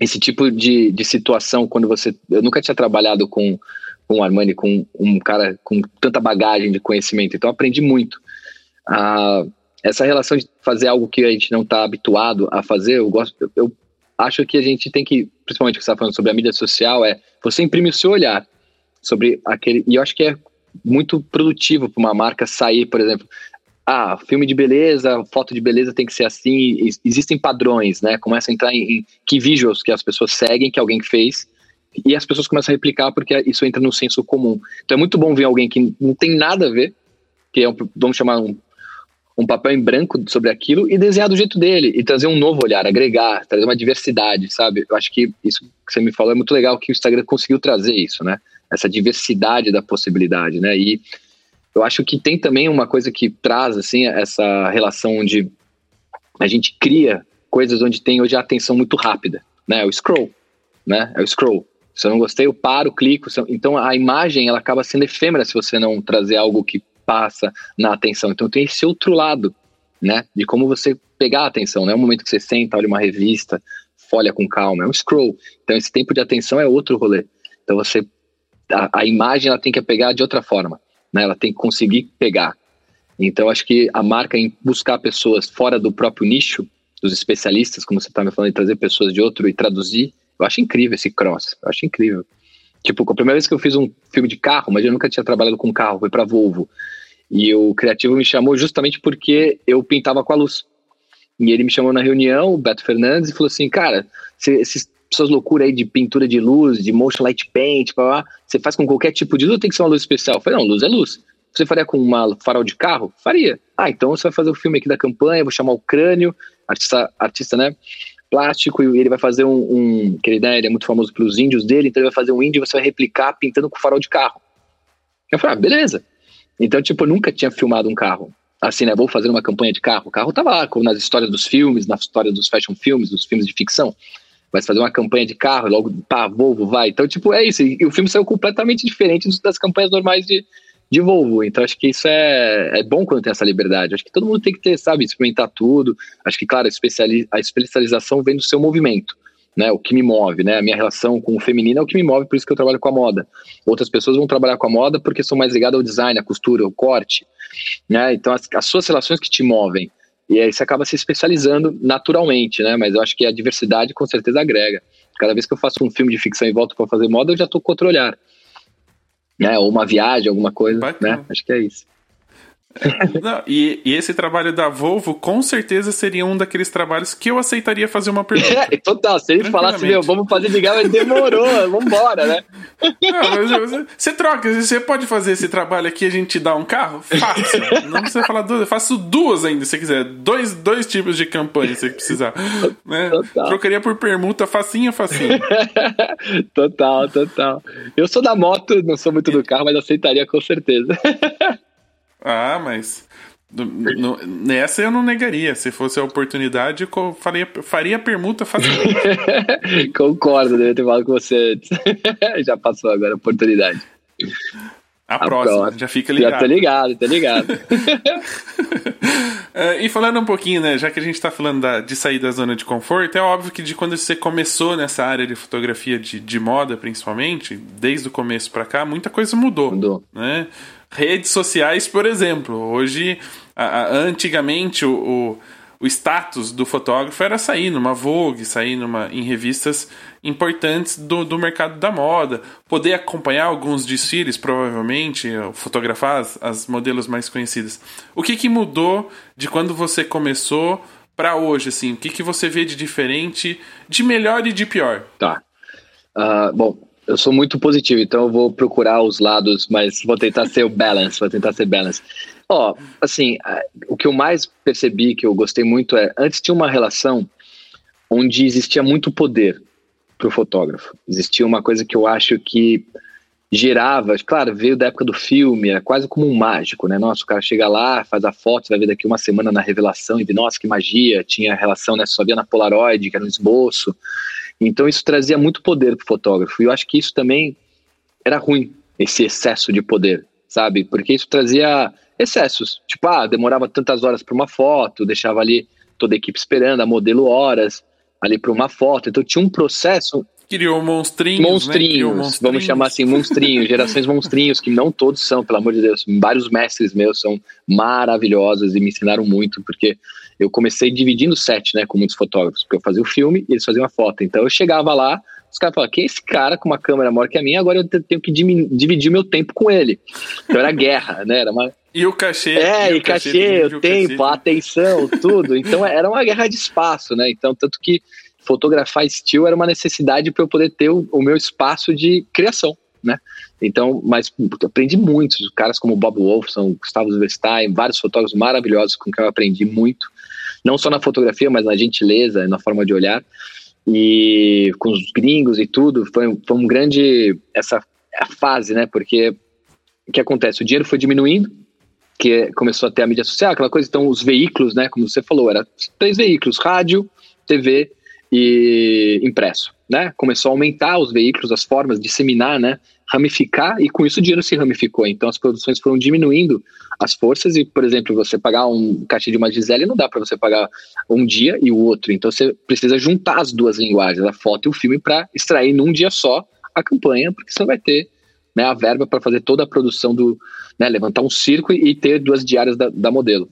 esse tipo de, de situação, quando você. Eu nunca tinha trabalhado com, com o Armani, com um cara com tanta bagagem de conhecimento. Então, aprendi muito. Ah, essa relação de fazer algo que a gente não está habituado a fazer, eu gosto, eu acho que a gente tem que, principalmente o que você está falando sobre a mídia social, é você imprime o seu olhar sobre aquele. E eu acho que é muito produtivo para uma marca sair, por exemplo. Ah, filme de beleza, foto de beleza tem que ser assim. Existem padrões, né? Começa a entrar em, em que visuals que as pessoas seguem, que alguém fez, e as pessoas começam a replicar porque isso entra no senso comum. Então é muito bom ver alguém que não tem nada a ver, que é um, vamos chamar um um papel em branco sobre aquilo e desenhar do jeito dele e trazer um novo olhar, agregar, trazer uma diversidade, sabe? Eu acho que isso que você me falou é muito legal que o Instagram conseguiu trazer isso, né? Essa diversidade da possibilidade, né? E eu acho que tem também uma coisa que traz assim essa relação onde a gente cria coisas onde tem hoje a atenção muito rápida, né? O scroll, né? É o scroll. Se eu não gostei, eu paro, clico. Então a imagem ela acaba sendo efêmera se você não trazer algo que passa na atenção. Então tem esse outro lado, né? De como você pegar a atenção. Não é o momento que você senta, olha uma revista, folha com calma, é um scroll. Então esse tempo de atenção é outro rolê. Então você a, a imagem ela tem que pegar de outra forma, né? Ela tem que conseguir pegar. Então acho que a marca em buscar pessoas fora do próprio nicho, dos especialistas, como você está me falando, e trazer pessoas de outro e traduzir, eu acho incrível esse cross. Eu acho incrível. Tipo, a primeira vez que eu fiz um filme de carro, mas eu nunca tinha trabalhado com carro, foi para Volvo. E o criativo me chamou justamente porque eu pintava com a luz. E ele me chamou na reunião, o Beto Fernandes, e falou assim: Cara, esses, essas loucuras aí de pintura de luz, de motion light paint, blá, blá, você faz com qualquer tipo de luz, tem que ser uma luz especial. Eu falei: Não, luz é luz. Você faria com uma farol de carro? Faria. Ah, então você vai fazer o filme aqui da campanha, vou chamar o Crânio, artista, artista né? Plástico, e ele vai fazer um. um que ele, né, ele é muito famoso pelos índios dele, então ele vai fazer um índio e você vai replicar pintando com farol de carro. Eu falei: ah, beleza. Então, tipo, eu nunca tinha filmado um carro. Assim, né? Vou fazer uma campanha de carro. O carro tava lá, nas histórias dos filmes, nas histórias dos fashion filmes, dos filmes de ficção. Vai fazer uma campanha de carro, logo, pá, Volvo, vai. Então, tipo, é isso. E o filme saiu completamente diferente das campanhas normais de, de Volvo. Então, acho que isso é, é bom quando tem essa liberdade. Acho que todo mundo tem que ter, sabe, experimentar tudo. Acho que, claro, a, especiali a especialização vem do seu movimento né, o que me move, né, a minha relação com o feminino é o que me move, por isso que eu trabalho com a moda. Outras pessoas vão trabalhar com a moda porque são mais ligadas ao design, à costura, ao corte, né, então as, as suas relações que te movem, e aí você acaba se especializando naturalmente, né, mas eu acho que a diversidade com certeza agrega. Cada vez que eu faço um filme de ficção e volto para fazer moda, eu já estou com outro olhar, né, ou uma viagem, alguma coisa, Bacana. né, acho que é isso. Não, e, e, esse trabalho da Volvo com certeza seria um daqueles trabalhos que eu aceitaria fazer uma pergunta. É, total, se ele falasse, meu, vamos fazer ligar, mas demorou, vambora, né? Não, você troca, você pode fazer esse trabalho aqui a gente te dá um carro? Fácil. Não precisa falar duas, eu faço duas ainda, se quiser. Dois, dois tipos de campanha, se precisar. Né? Trocaria por permuta, facinho, facinho. total, total. Eu sou da moto, não sou muito do carro, mas aceitaria com certeza. Ah, mas no, nessa eu não negaria. Se fosse a oportunidade, eu faria, faria permuta facilmente. Concordo, devia ter falado com você antes. Já passou agora a oportunidade. A, a próxima, próxima, já fica ligado. Já tô ligado, tô ligado. uh, e falando um pouquinho, né, já que a gente tá falando da, de sair da zona de conforto, é óbvio que de quando você começou nessa área de fotografia de, de moda, principalmente, desde o começo para cá, muita coisa mudou. Mudou. Né? Redes sociais, por exemplo. Hoje, antigamente, o, o, o, status do fotógrafo era sair numa Vogue, sair numa, em revistas importantes do, do mercado da moda, poder acompanhar alguns desfiles, provavelmente, fotografar as, as modelos mais conhecidas. O que, que mudou de quando você começou para hoje, assim? O que, que você vê de diferente, de melhor e de pior? Tá. Uh, bom, eu sou muito positivo, então eu vou procurar os lados, mas vou tentar ser o balance, vou tentar ser balance. Ó, assim, o que eu mais percebi, que eu gostei muito é, antes tinha uma relação onde existia muito poder para o fotógrafo. Existia uma coisa que eu acho que gerava, claro, veio da época do filme, era quase como um mágico, né? Nossa, o cara chega lá, faz a foto, vai ver daqui uma semana na revelação e vê, nossa, que magia, tinha relação, né? Só via na Polaroid, que era um esboço. Então isso trazia muito poder para o fotógrafo. E eu acho que isso também era ruim, esse excesso de poder, sabe? Porque isso trazia excessos. Tipo, ah, demorava tantas horas para uma foto, deixava ali toda a equipe esperando, a modelo horas ali para uma foto. Então tinha um processo. Criou monstrinhos. Monstrinhos, né? Criou monstrinhos. vamos chamar assim, monstrinhos, gerações monstrinhos, que não todos são, pelo amor de Deus. Vários mestres meus são maravilhosos e me ensinaram muito, porque eu comecei dividindo set, né, com muitos fotógrafos, porque eu fazia o filme e eles faziam a foto. Então eu chegava lá, os caras falavam, quem é esse cara com uma câmera maior que a minha? Agora eu tenho que dividir meu tempo com ele. Então era guerra, né? Era uma... E o cachê. É, e, o cachê, cachê o tempo, a atenção, tudo. Então era uma guerra de espaço, né? Então, tanto que fotografar estilo era uma necessidade para eu poder ter o, o, meu espaço de criação, né? Então, mas aprendi muito, caras como Bob Wolfson, Gustavo Zverstein, vários fotógrafos maravilhosos com quem eu aprendi muito, não só na fotografia, mas na gentileza, na forma de olhar, e com os gringos e tudo, foi, foi um grande, essa fase, né? Porque o que acontece? O dinheiro foi diminuindo, que começou a ter a mídia social, aquela coisa, então os veículos, né, como você falou, era três veículos, rádio, TV e impresso, né? Começou a aumentar os veículos, as formas, disseminar, né? Ramificar e com isso o dinheiro se ramificou. Então as produções foram diminuindo as forças e, por exemplo, você pagar um cachê de uma Gisele não dá para você pagar um dia e o outro. Então você precisa juntar as duas linguagens, a foto e o filme, para extrair num dia só a campanha, porque você vai ter né, a verba para fazer toda a produção do, né, levantar um circo e ter duas diárias da, da modelo.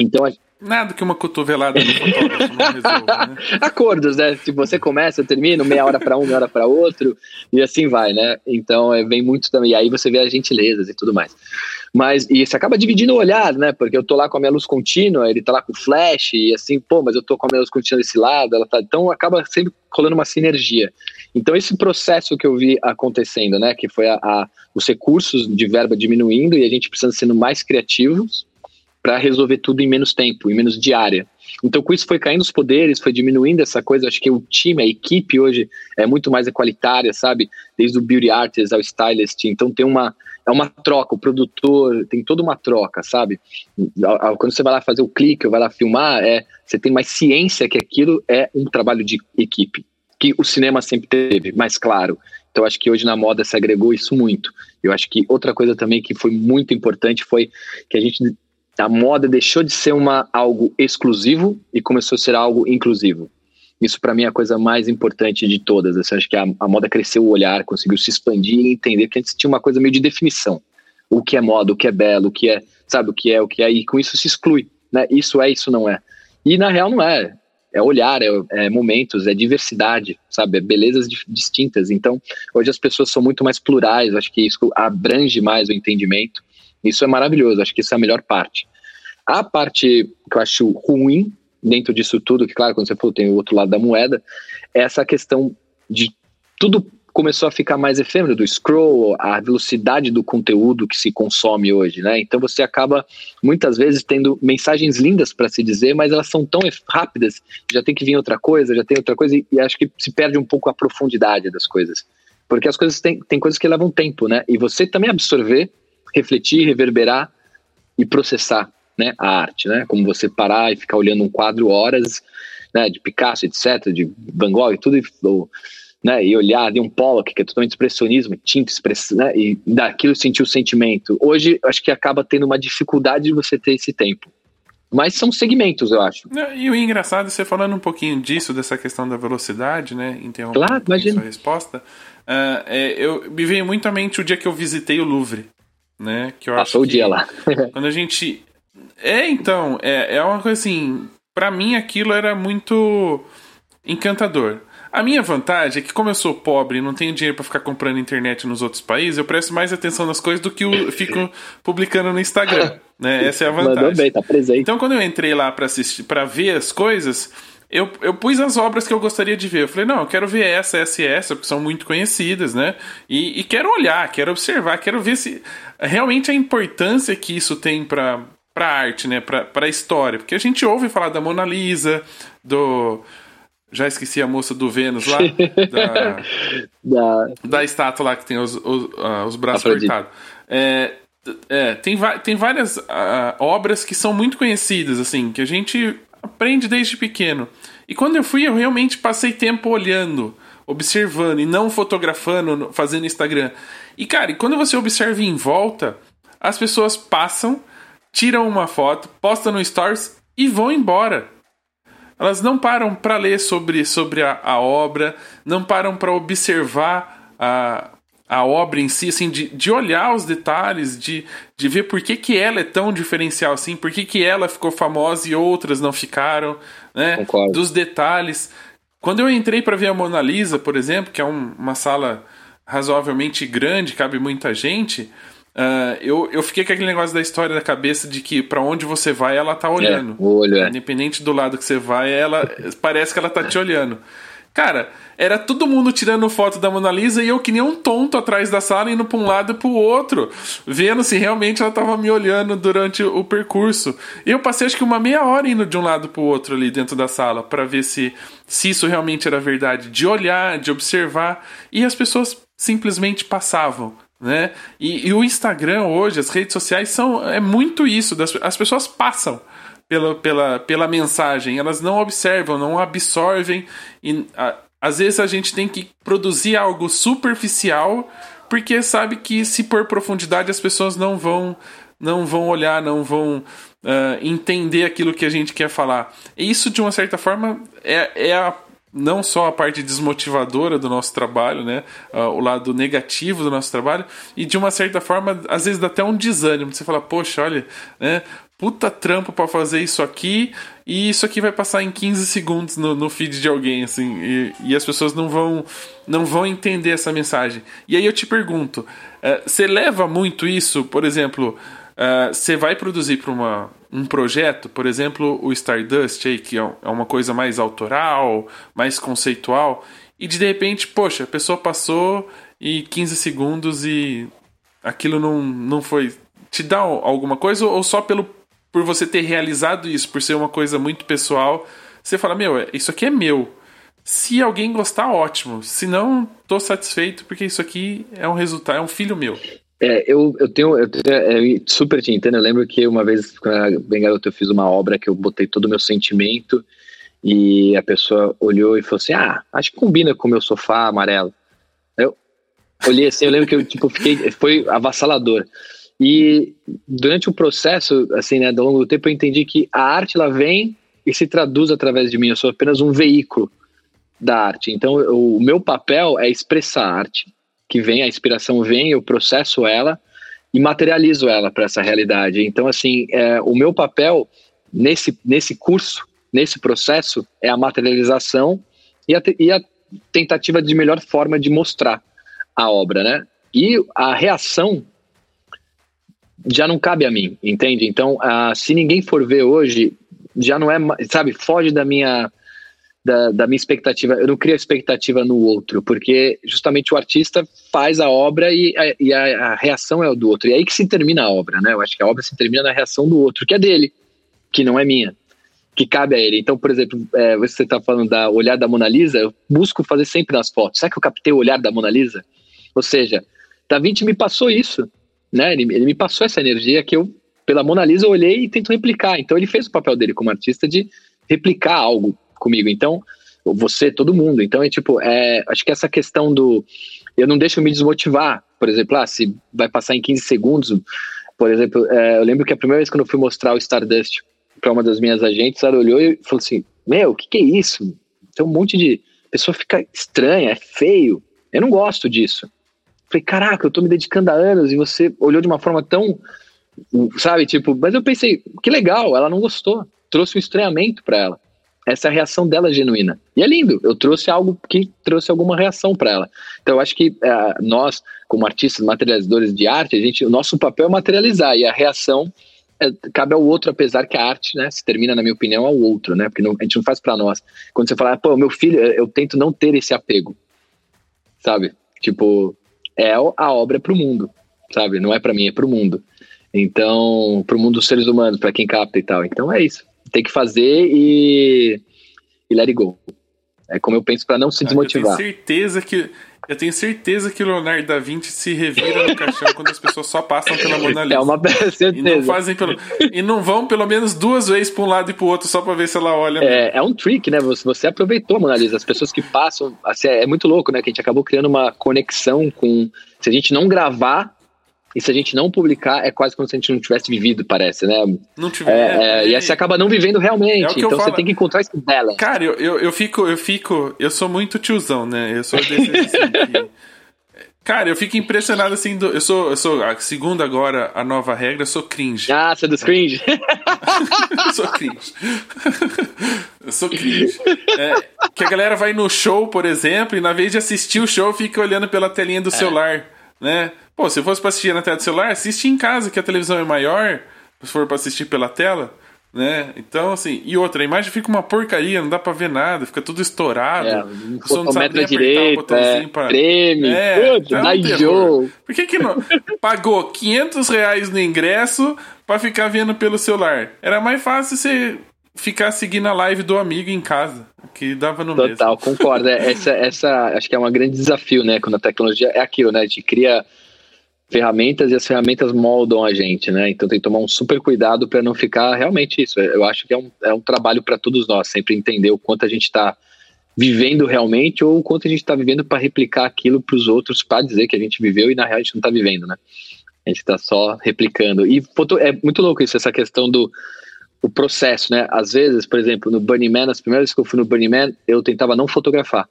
Então Nada que uma cotovelada no fotógrafo não resolva, né? Acordos, né? Se você começa, termina, meia hora para um, meia hora para outro, e assim vai, né? Então, é, vem muito também. E aí você vê as gentilezas e tudo mais. Mas, e você acaba dividindo o olhar, né? Porque eu tô lá com a minha luz contínua, ele tá lá com o flash, e assim, pô, mas eu tô com a minha luz contínua desse lado, ela tá. Então, acaba sempre rolando uma sinergia. Então, esse processo que eu vi acontecendo, né? Que foi a, a os recursos de verba diminuindo e a gente precisando sendo mais criativos para resolver tudo em menos tempo, em menos diária. Então, com isso foi caindo os poderes, foi diminuindo essa coisa. Acho que o time, a equipe hoje é muito mais equalitária, sabe? Desde o beauty artist ao stylist. Então, tem uma é uma troca. O produtor tem toda uma troca, sabe? Quando você vai lá fazer o clique, vai lá filmar, é você tem mais ciência que aquilo é um trabalho de equipe, que o cinema sempre teve, mais claro. Então, acho que hoje na moda se agregou isso muito. Eu acho que outra coisa também que foi muito importante foi que a gente a moda deixou de ser uma, algo exclusivo e começou a ser algo inclusivo. Isso para mim é a coisa mais importante de todas. Assim, acho que a, a, moda cresceu o olhar, conseguiu se expandir e entender que antes tinha uma coisa meio de definição. O que é moda, o que é belo, o que é, sabe, o que é, o que é, e com isso se exclui, né? Isso é, isso não é. E na real não é. É olhar, é, é momentos, é diversidade, sabe? É belezas distintas. Então, hoje as pessoas são muito mais plurais, acho que isso abrange mais o entendimento. Isso é maravilhoso, acho que isso é a melhor parte. A parte que eu acho ruim dentro disso tudo, que claro, quando você falou, tem o outro lado da moeda, é essa questão de tudo começou a ficar mais efêmero do scroll, a velocidade do conteúdo que se consome hoje, né? Então você acaba muitas vezes tendo mensagens lindas para se dizer, mas elas são tão rápidas, já tem que vir outra coisa, já tem outra coisa e, acho que se perde um pouco a profundidade das coisas. Porque as coisas têm, coisas que levam tempo, né? E você também absorver refletir, reverberar e processar né, a arte, né? Como você parar e ficar olhando um quadro horas, né, de Picasso, etc., de Van Gogh e tudo, e, né, e olhar de um Pollock, que é totalmente expressionismo, tinta, express, né, e daquilo sentir o sentimento. Hoje, acho que acaba tendo uma dificuldade de você ter esse tempo. Mas são segmentos, eu acho. E o engraçado, você falando um pouquinho disso, dessa questão da velocidade, né? Interrompendo claro, imagina. a resposta. Uh, é, eu, me veio muito à mente o dia que eu visitei o Louvre né? Que eu Passou o dia lá. quando a gente. É, então, é, é uma coisa assim. para mim aquilo era muito encantador. A minha vantagem é que, como eu sou pobre e não tenho dinheiro para ficar comprando internet nos outros países, eu presto mais atenção nas coisas do que eu fico publicando no Instagram. Né? Essa é a vantagem. Bem, tá presente. Então, quando eu entrei lá para assistir, para ver as coisas, eu, eu pus as obras que eu gostaria de ver. Eu falei, não, eu quero ver essa, essa e essa, porque são muito conhecidas, né? E, e quero olhar, quero observar, quero ver se realmente a importância que isso tem para para arte, né, para a história, porque a gente ouve falar da Mona Lisa, do já esqueci a moça do Vênus lá, da, da... da estátua lá que tem os, os, uh, os braços cortados. É, é, tem, tem várias uh, obras que são muito conhecidas, assim, que a gente aprende desde pequeno. E quando eu fui, eu realmente passei tempo olhando, observando e não fotografando, fazendo Instagram. E cara, quando você observa em volta, as pessoas passam, tiram uma foto, postam no Stories e vão embora. elas não param para ler sobre, sobre a, a obra, não param para observar a, a obra em si, assim, de, de olhar os detalhes, de, de ver por que, que ela é tão diferencial assim, por que, que ela ficou famosa e outras não ficaram, né? Concordo. Dos detalhes. Quando eu entrei para ver a Mona Lisa, por exemplo, que é um, uma sala razoavelmente grande, cabe muita gente, uh, eu, eu fiquei com aquele negócio da história da cabeça de que para onde você vai, ela tá olhando. É, o olho, é. Independente do lado que você vai, ela parece que ela tá te olhando. Cara, era todo mundo tirando foto da Mona Lisa e eu que nem um tonto atrás da sala, indo pra um lado e pro outro, vendo se realmente ela tava me olhando durante o percurso. Eu passei acho que uma meia hora indo de um lado pro outro ali dentro da sala, para ver se, se isso realmente era verdade. De olhar, de observar. E as pessoas simplesmente passavam. Né? E, e o Instagram hoje, as redes sociais são é muito isso, das, as pessoas passam pela, pela, pela mensagem, elas não observam, não absorvem. E a, às vezes a gente tem que produzir algo superficial porque sabe que se por profundidade as pessoas não vão não vão olhar, não vão uh, entender aquilo que a gente quer falar. E isso, de uma certa forma, é, é a não só a parte desmotivadora do nosso trabalho, né, uh, o lado negativo do nosso trabalho, e de uma certa forma, às vezes dá até um desânimo. Você fala, poxa, olha, né, puta trampo para fazer isso aqui e isso aqui vai passar em 15 segundos no, no feed de alguém, assim, e, e, as pessoas não vão não vão entender essa mensagem. E aí eu te pergunto, uh, você leva muito isso, por exemplo, uh, você vai produzir para uma um projeto, por exemplo, o Stardust aí, que é, é uma coisa mais autoral, mais conceitual, e de repente, poxa, a pessoa passou e 15 segundos e aquilo não, não foi te dá alguma coisa ou só pelo por você ter realizado isso, por ser uma coisa muito pessoal, você fala: Meu, é, isso aqui é meu. Se alguém gostar, ótimo. Se não, tô satisfeito porque isso aqui é um resultado, é um filho meu. É, eu, eu tenho, eu é, super te entendo. Eu lembro que uma vez, quando eu era bem garoto, eu fiz uma obra que eu botei todo o meu sentimento e a pessoa olhou e falou assim: Ah, acho que combina com o meu sofá amarelo. Eu olhei assim, eu lembro que eu tipo, fiquei, foi avassalador. E durante o processo, assim, né, ao longo do tempo, eu entendi que a arte ela vem e se traduz através de mim. Eu sou apenas um veículo da arte. Então, o meu papel é expressar a arte, que vem, a inspiração vem, eu processo ela e materializo ela para essa realidade. Então, assim, é, o meu papel nesse, nesse curso, nesse processo, é a materialização e a, e a tentativa de melhor forma de mostrar a obra, né? E a reação já não cabe a mim, entende? Então, uh, se ninguém for ver hoje, já não é, sabe, foge da minha da, da minha expectativa. Eu não crio expectativa no outro, porque justamente o artista faz a obra e, a, e a, a reação é do outro. E é aí que se termina a obra, né? Eu acho que a obra se termina na reação do outro, que é dele, que não é minha, que cabe a ele. Então, por exemplo, é, você está falando da olhar da Mona Lisa, eu busco fazer sempre nas fotos. Será que eu captei o olhar da Mona Lisa? Ou seja, Da Vinci me passou isso né? Ele, ele me passou essa energia que eu, pela Mona Lisa, olhei e tento replicar. Então ele fez o papel dele como artista de replicar algo comigo. Então, você, todo mundo. Então é tipo, é, acho que essa questão do. Eu não deixo me desmotivar. Por exemplo, ah, se vai passar em 15 segundos. Por exemplo, é, eu lembro que a primeira vez que eu fui mostrar o Stardust para uma das minhas agentes, ela olhou e falou assim: Meu, o que, que é isso? Tem um monte de. A pessoa fica estranha, é feio. Eu não gosto disso. Falei, caraca, eu tô me dedicando há anos e você olhou de uma forma tão. Sabe, tipo, mas eu pensei, que legal, ela não gostou. Trouxe um estranhamento para ela. Essa é a reação dela genuína. E é lindo, eu trouxe algo que trouxe alguma reação para ela. Então eu acho que é, nós, como artistas, materializadores de arte, a gente, o nosso papel é materializar e a reação é, cabe ao outro, apesar que a arte, né, se termina, na minha opinião, ao outro, né? Porque não, a gente não faz para nós. Quando você fala, ah, pô, meu filho, eu tento não ter esse apego, sabe? Tipo, é a obra para o mundo, sabe? Não é para mim, é para o mundo. Então, para o mundo dos seres humanos, para quem capta e tal. Então é isso. Tem que fazer e, e let it go. É como eu penso para não se desmotivar. Eu tenho certeza que eu tenho certeza que o Leonardo da Vinci se revira no caixão quando as pessoas só passam pela Mona Lisa. É uma certeza. E não, fazem pelo, e não vão pelo menos duas vezes para um lado e para o outro só para ver se ela olha. É, é, um trick, né? Você, você aproveitou a Mona Lisa. As pessoas que passam. Assim, é muito louco, né? Que a gente acabou criando uma conexão com. Se a gente não gravar, e se a gente não publicar, é quase como se a gente não tivesse vivido, parece, né? Não tiver. É, é, e aí você acaba não vivendo realmente. É então você tem que encontrar esse balance. Cara, eu, eu, eu fico, eu fico. Eu sou muito tiozão, né? Eu sou desse assim, que- Cara, eu fico impressionado assim. Do, eu sou, eu sou, a- segundo agora a nova regra, eu sou cringe. Ah, você é dos cringe? Eu sou cringe. eu sou cringe. É, que a galera vai no show, por exemplo, e na vez de assistir o show, fica olhando pela telinha do celular, né? Pô, se fosse pra assistir na tela do celular, assiste em casa, que a televisão é maior, se for pra assistir pela tela, né? Então, assim, e outra, a imagem fica uma porcaria, não dá pra ver nada, fica tudo estourado. É, pessoa não sabe nem o botãozinho é, pra... treme, É, putz, é um dá terror. enjoo. Por que que não pagou 500 reais no ingresso pra ficar vendo pelo celular? Era mais fácil você ficar seguindo a live do amigo em casa, que dava no mesmo. Total, concordo. É, Essa, essa acho que é um grande desafio, né? Quando a tecnologia é aquilo, né? A gente cria ferramentas e as ferramentas moldam a gente, né? Então tem que tomar um super cuidado para não ficar realmente isso. Eu acho que é um, é um trabalho para todos nós, sempre entender o quanto a gente está vivendo realmente ou o quanto a gente está vivendo para replicar aquilo para os outros, para dizer que a gente viveu e na real a gente não está vivendo, né? A gente está só replicando. E é muito louco isso, essa questão do o processo, né? Às vezes, por exemplo, no Burning Man, as primeiras vezes que eu fui no Burning Man, eu tentava não fotografar.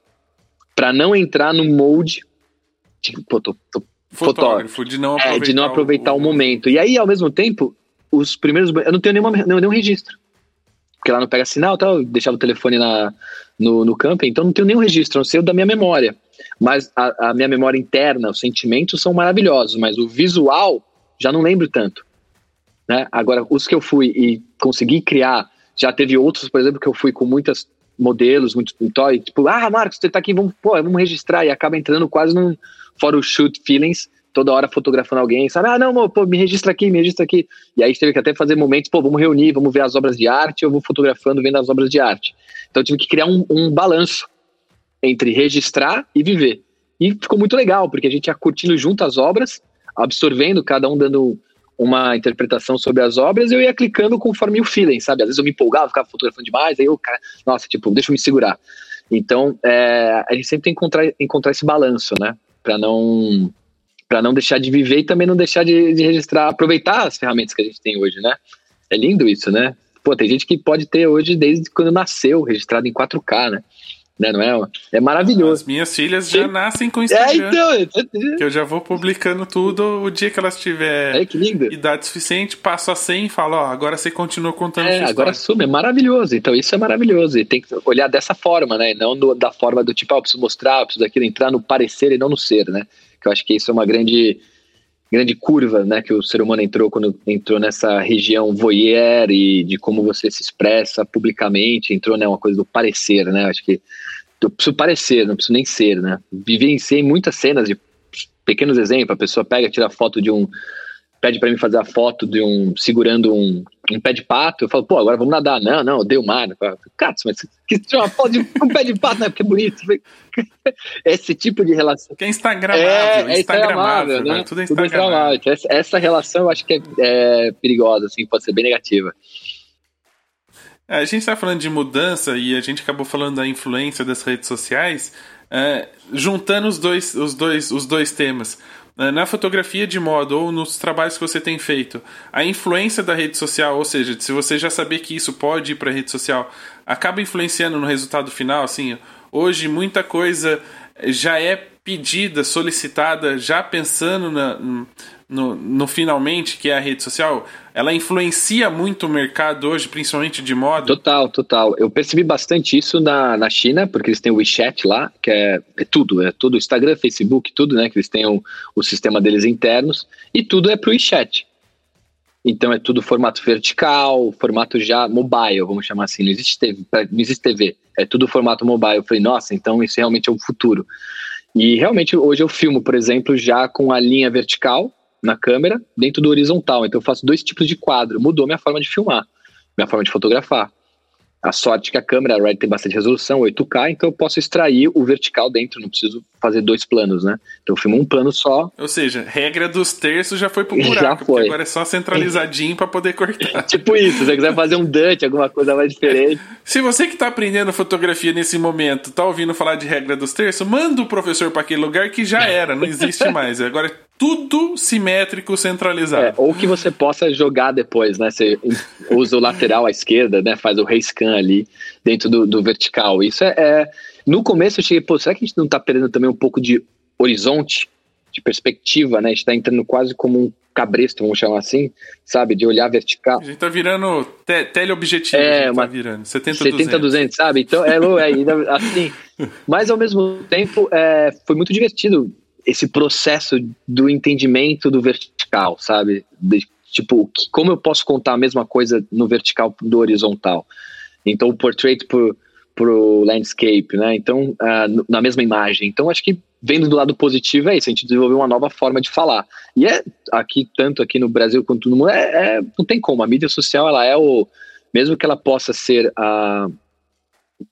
Para não entrar no molde de, pô, tô, tô Fotógrafo, de não aproveitar, é, de não aproveitar o, momento. E aí, ao mesmo tempo, os primeiros. Eu não tenho nenhuma, nenhum, registro. Porque lá não pega sinal tal, eu deixava o telefone na, no, no camping, então não tenho nenhum registro, não sei o da minha memória. Mas a, a minha memória interna, os sentimentos são maravilhosos, mas o visual já não lembro tanto. Né? Agora, os que eu fui e consegui criar, já teve outros, por exemplo, que eu fui com muitas modelos, muito toy, tipo, ah, Marcos, você tá aqui, vamos, pô, vamos registrar, e acaba entrando quase num fora shoot feelings, toda hora fotografando alguém, sabe? Ah, não, pô, me registra aqui, me registra aqui. E aí teve que até fazer momentos, pô, vamos reunir, vamos ver as obras de arte, eu vou fotografando, vendo as obras de arte. Então eu tive que criar um, um balanço entre registrar e viver. E ficou muito legal, porque a gente ia curtindo junto as obras, absorvendo, cada um dando uma interpretação sobre as obras, eu ia clicando conforme o feeling, sabe? Às vezes eu me empolgava, ficava fotografando demais, aí eu, cara, nossa, tipo, deixa eu me segurar. Então, é, a gente sempre tem que encontrar, encontrar esse balanço, né? Para não para não deixar de viver e também não deixar de, de, registrar, aproveitar as ferramentas que a gente tem hoje, né? É lindo isso, né? Pô, tem gente que pode ter hoje desde quando nasceu, registrado em 4K, né? Né? Não é? É maravilhoso. As minhas filhas já Sim. nascem com Instagram. É, então, que eu já vou publicando tudo o dia que elas tiverem é, idade suficiente, passo a 100 e falo, ó, agora você continua contando É, agora assume, é maravilhoso. Então isso é maravilhoso. E tem que olhar dessa forma, né? Não do, da forma do tipo, ah, eu preciso mostrar, eu preciso daquilo, entrar no parecer e não no ser, né? Que eu acho que isso é uma grande grande curva, né, que o ser humano entrou quando entrou nessa região voyeur e de como você se expressa publicamente, entrou, né, uma coisa do parecer, né, acho que eu preciso parecer, não preciso nem ser, né, vivenciei muitas cenas de pequenos exemplos, a pessoa pega, tira foto de um, pede para mim fazer a foto de um, segurando um, um pé de pato, eu falo, pô, agora vamos nadar, não, não, odeio o mar, cara, mas que tirar uma foto de um pé de pato, né, porque é bonito, esse tipo de relação. Que é instagramável, é, é instagramável, né? Tudo é instagramável. Tudo essa, essa, relação eu acho que é, é, perigosa, assim, pode ser bem negativa. É, a gente está falando de mudança e a gente acabou falando da influência das redes sociais, é, juntando os dois, os, dois, os dois temas. Na fotografia de moda ou nos trabalhos que você tem feito, a influência da rede social, ou seja, se você já saber que isso pode ir para a rede social, acaba influenciando no resultado final, assim, Hoje muita coisa já é pedida, solicitada, já pensando na, no, no, finalmente, que é a rede social. Ela influencia muito o mercado hoje, principalmente de moda? Total, total. Eu percebi bastante isso na, na China, porque eles têm o WeChat lá, que é, é tudo, é tudo Instagram, Facebook, tudo, né? Que eles têm o, o sistema deles internos, e tudo é pro WeChat. Então é tudo formato vertical, formato já mobile, vamos chamar assim. Não existe TV, não existe TV. É tudo formato mobile. Eu falei, nossa, então isso realmente é o futuro. E realmente hoje eu filmo, por exemplo, já com a linha vertical na câmera dentro do horizontal. Então eu faço dois tipos de quadro. Mudou minha forma de filmar, minha forma de fotografar. A sorte que a câmera Red tem bastante resolução, 8K, então eu posso extrair o vertical dentro, não preciso fazer dois planos, né? Então eu filmo um plano só. Ou seja, regra dos terços já foi pro buraco, já foi. agora é só centralizadinho para poder cortar. tipo isso, se você quiser fazer um dante, alguma coisa mais diferente. Se você que tá aprendendo fotografia nesse momento, tá ouvindo falar de regra dos terços, manda o professor para aquele lugar que já era, não existe mais. Agora tudo simétrico, centralizado. É, ou que você possa jogar depois, né? Você usa o lateral à esquerda, né? Faz o rescan ali dentro do, do vertical. Isso é, é, No começo eu cheguei, pô, será que a gente não tá perdendo também um pouco de horizonte, de perspectiva, né? A gente tá entrando quase como um cabresto, vamos chamar assim, sabe? De olhar vertical. A gente tá virando te teleobjetivo, é, tá uma, tá virando. 70, 70 200. 200, sabe? Então, é, é assim. Mas ao mesmo tempo, é, foi muito divertido esse processo do entendimento do vertical, sabe? De, tipo, que, como eu posso contar a mesma coisa no vertical do horizontal? Então, o portrait pro, pro landscape, né? Então, uh, na mesma imagem. Então, acho que vendo do lado positivo é isso, a gente desenvolveu uma nova forma de falar. E é aqui, tanto aqui no Brasil quanto no mundo, é, é, não tem como. A mídia social, ela é o. Mesmo que ela possa ser a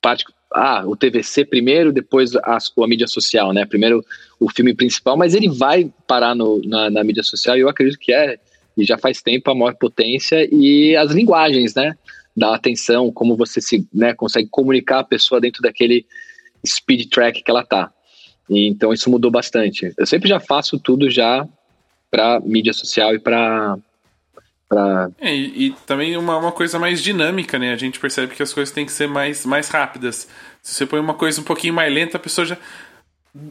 parte. Ah, o TVC primeiro, depois a, a mídia social, né? Primeiro o filme principal, mas ele vai parar no, na, na mídia social e eu acredito que é, e já faz tempo, a maior potência e as linguagens, né? Da atenção, como você se né, consegue comunicar a pessoa dentro daquele speed track que ela tá. E, então isso mudou bastante. Eu sempre já faço tudo já para mídia social e para Pra... É, e, e, também uma, uma coisa mais dinâmica, né? A gente percebe que as coisas têm que ser mais, mais rápidas. Se você põe uma coisa um pouquinho mais lenta, a pessoa já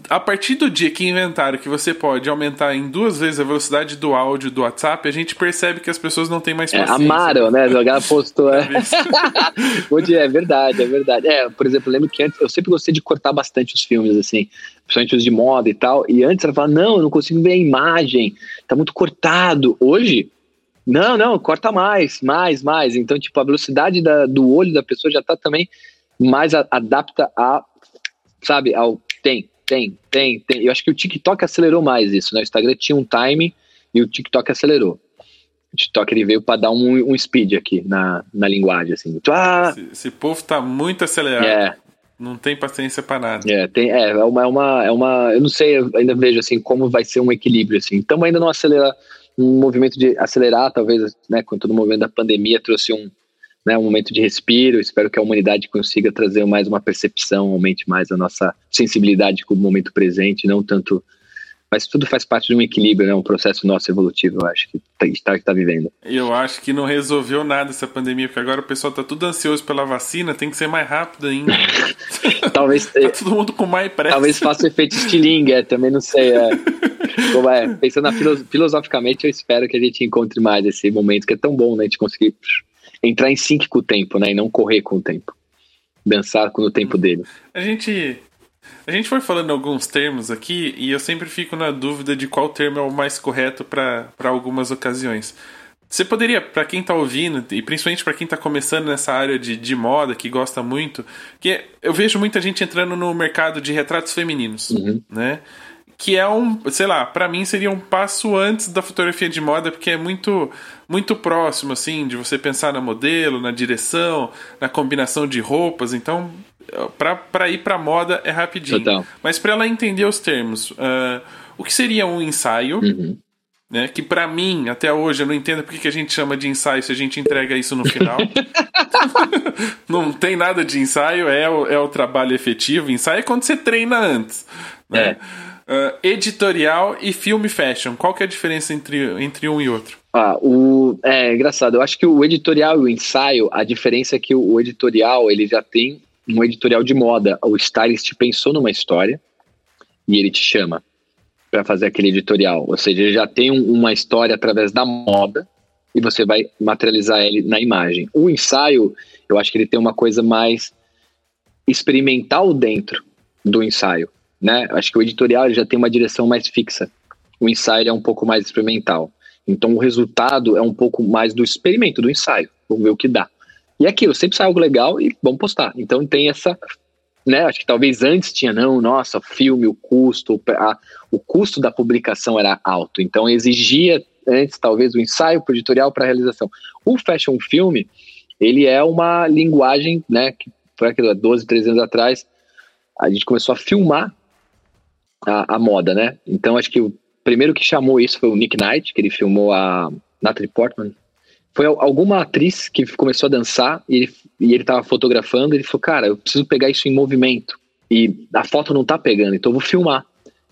a partir do dia que inventaram que você pode aumentar em duas vezes a velocidade do áudio do WhatsApp, a gente percebe que as pessoas não têm mais é, paciência. É, amaram, né? Jogar postou. É. Bom dia, é verdade, é verdade. É, por exemplo, eu lembro que antes eu sempre gostei de cortar bastante os filmes, assim, principalmente os de moda e tal. E antes ela falava, não, eu não consigo ver a imagem, tá muito cortado. Hoje, não, não, corta mais, mais, mais. Então, tipo, a velocidade da, do olho da pessoa já tá também mais a, adapta a, sabe, ao tem, tem, tem, tem. Eu acho que o TikTok acelerou mais isso, né? O Instagram tinha um time e o TikTok acelerou. O TikTok ele veio para dar um, um speed aqui na, na linguagem, assim. Ah! Esse, esse povo tá muito acelerado. É. Não tem paciência para nada. É, tem, é, é uma, é uma, é uma, eu não sei, ainda vejo assim como vai ser um equilíbrio assim. Então ainda não acelera um movimento de acelerar, talvez, né, com todo o movimento da pandemia trouxe um, né, um momento de respiro. Espero que a humanidade consiga trazer mais uma percepção, aumente mais a nossa sensibilidade com o momento presente, não tanto. Mas tudo faz parte de um equilíbrio, né? Um processo nosso evolutivo, eu acho que a gente está tá vivendo. Eu acho que não resolveu nada essa pandemia, porque agora o pessoal está tudo ansioso pela vacina, tem que ser mais rápido ainda. talvez tá todo mundo com mais pressa. Talvez faça o efeito estilingue, é, também não sei. É. Como é, pensando filosoficamente, eu espero que a gente encontre mais esse momento que é tão bom, né? A gente conseguir entrar em sync com o tempo, né? E não correr com o tempo. Dançar com o tempo hum. dele. A gente. A gente foi falando alguns termos aqui e eu sempre fico na dúvida de qual termo é o mais correto para algumas ocasiões. Você poderia, para quem está ouvindo, e principalmente para quem está começando nessa área de, de moda, que gosta muito, que eu vejo muita gente entrando no mercado de retratos femininos, uhum. né? que é um, sei lá, para mim seria um passo antes da fotografia de moda, porque é muito muito próximo assim de você pensar na modelo, na direção, na combinação de roupas, então para ir para moda é rapidinho. Total. Mas para ela entender os termos, uh, o que seria um ensaio? Uhum. Né, que para mim, até hoje, eu não entendo porque que a gente chama de ensaio se a gente entrega isso no final. não tem nada de ensaio, é o, é o trabalho efetivo. Ensaio é quando você treina antes. Né? É. Uh, editorial e filme fashion. Qual que é a diferença entre, entre um e outro? Ah, o, é engraçado. Eu acho que o editorial e o ensaio, a diferença é que o, o editorial ele já tem um editorial de moda. O stylist pensou numa história e ele te chama para fazer aquele editorial. Ou seja, ele já tem um, uma história através da moda e você vai materializar ele na imagem. O ensaio, eu acho que ele tem uma coisa mais experimental dentro do ensaio né? Acho que o editorial já tem uma direção mais fixa. O ensaio é um pouco mais experimental. Então o resultado é um pouco mais do experimento, do ensaio. Vamos ver o que dá. E é aquilo, sempre sai algo legal e vamos postar. Então tem essa, né? Acho que talvez antes tinha não, nossa, filme, o custo, a, o custo da publicação era alto. Então exigia antes talvez o ensaio pro editorial para realização. O fashion filme, ele é uma linguagem, né, que foi aquilo, 12, 13 anos atrás, a gente começou a filmar a, a, moda, né? Então acho que o primeiro que chamou isso foi o Nick Knight, que ele filmou a Natalie Portman. Foi alguma atriz que começou a dançar e ele, e ele tava fotografando. Ele falou, cara, eu preciso pegar isso em movimento. E a foto não tá pegando, então eu vou filmar.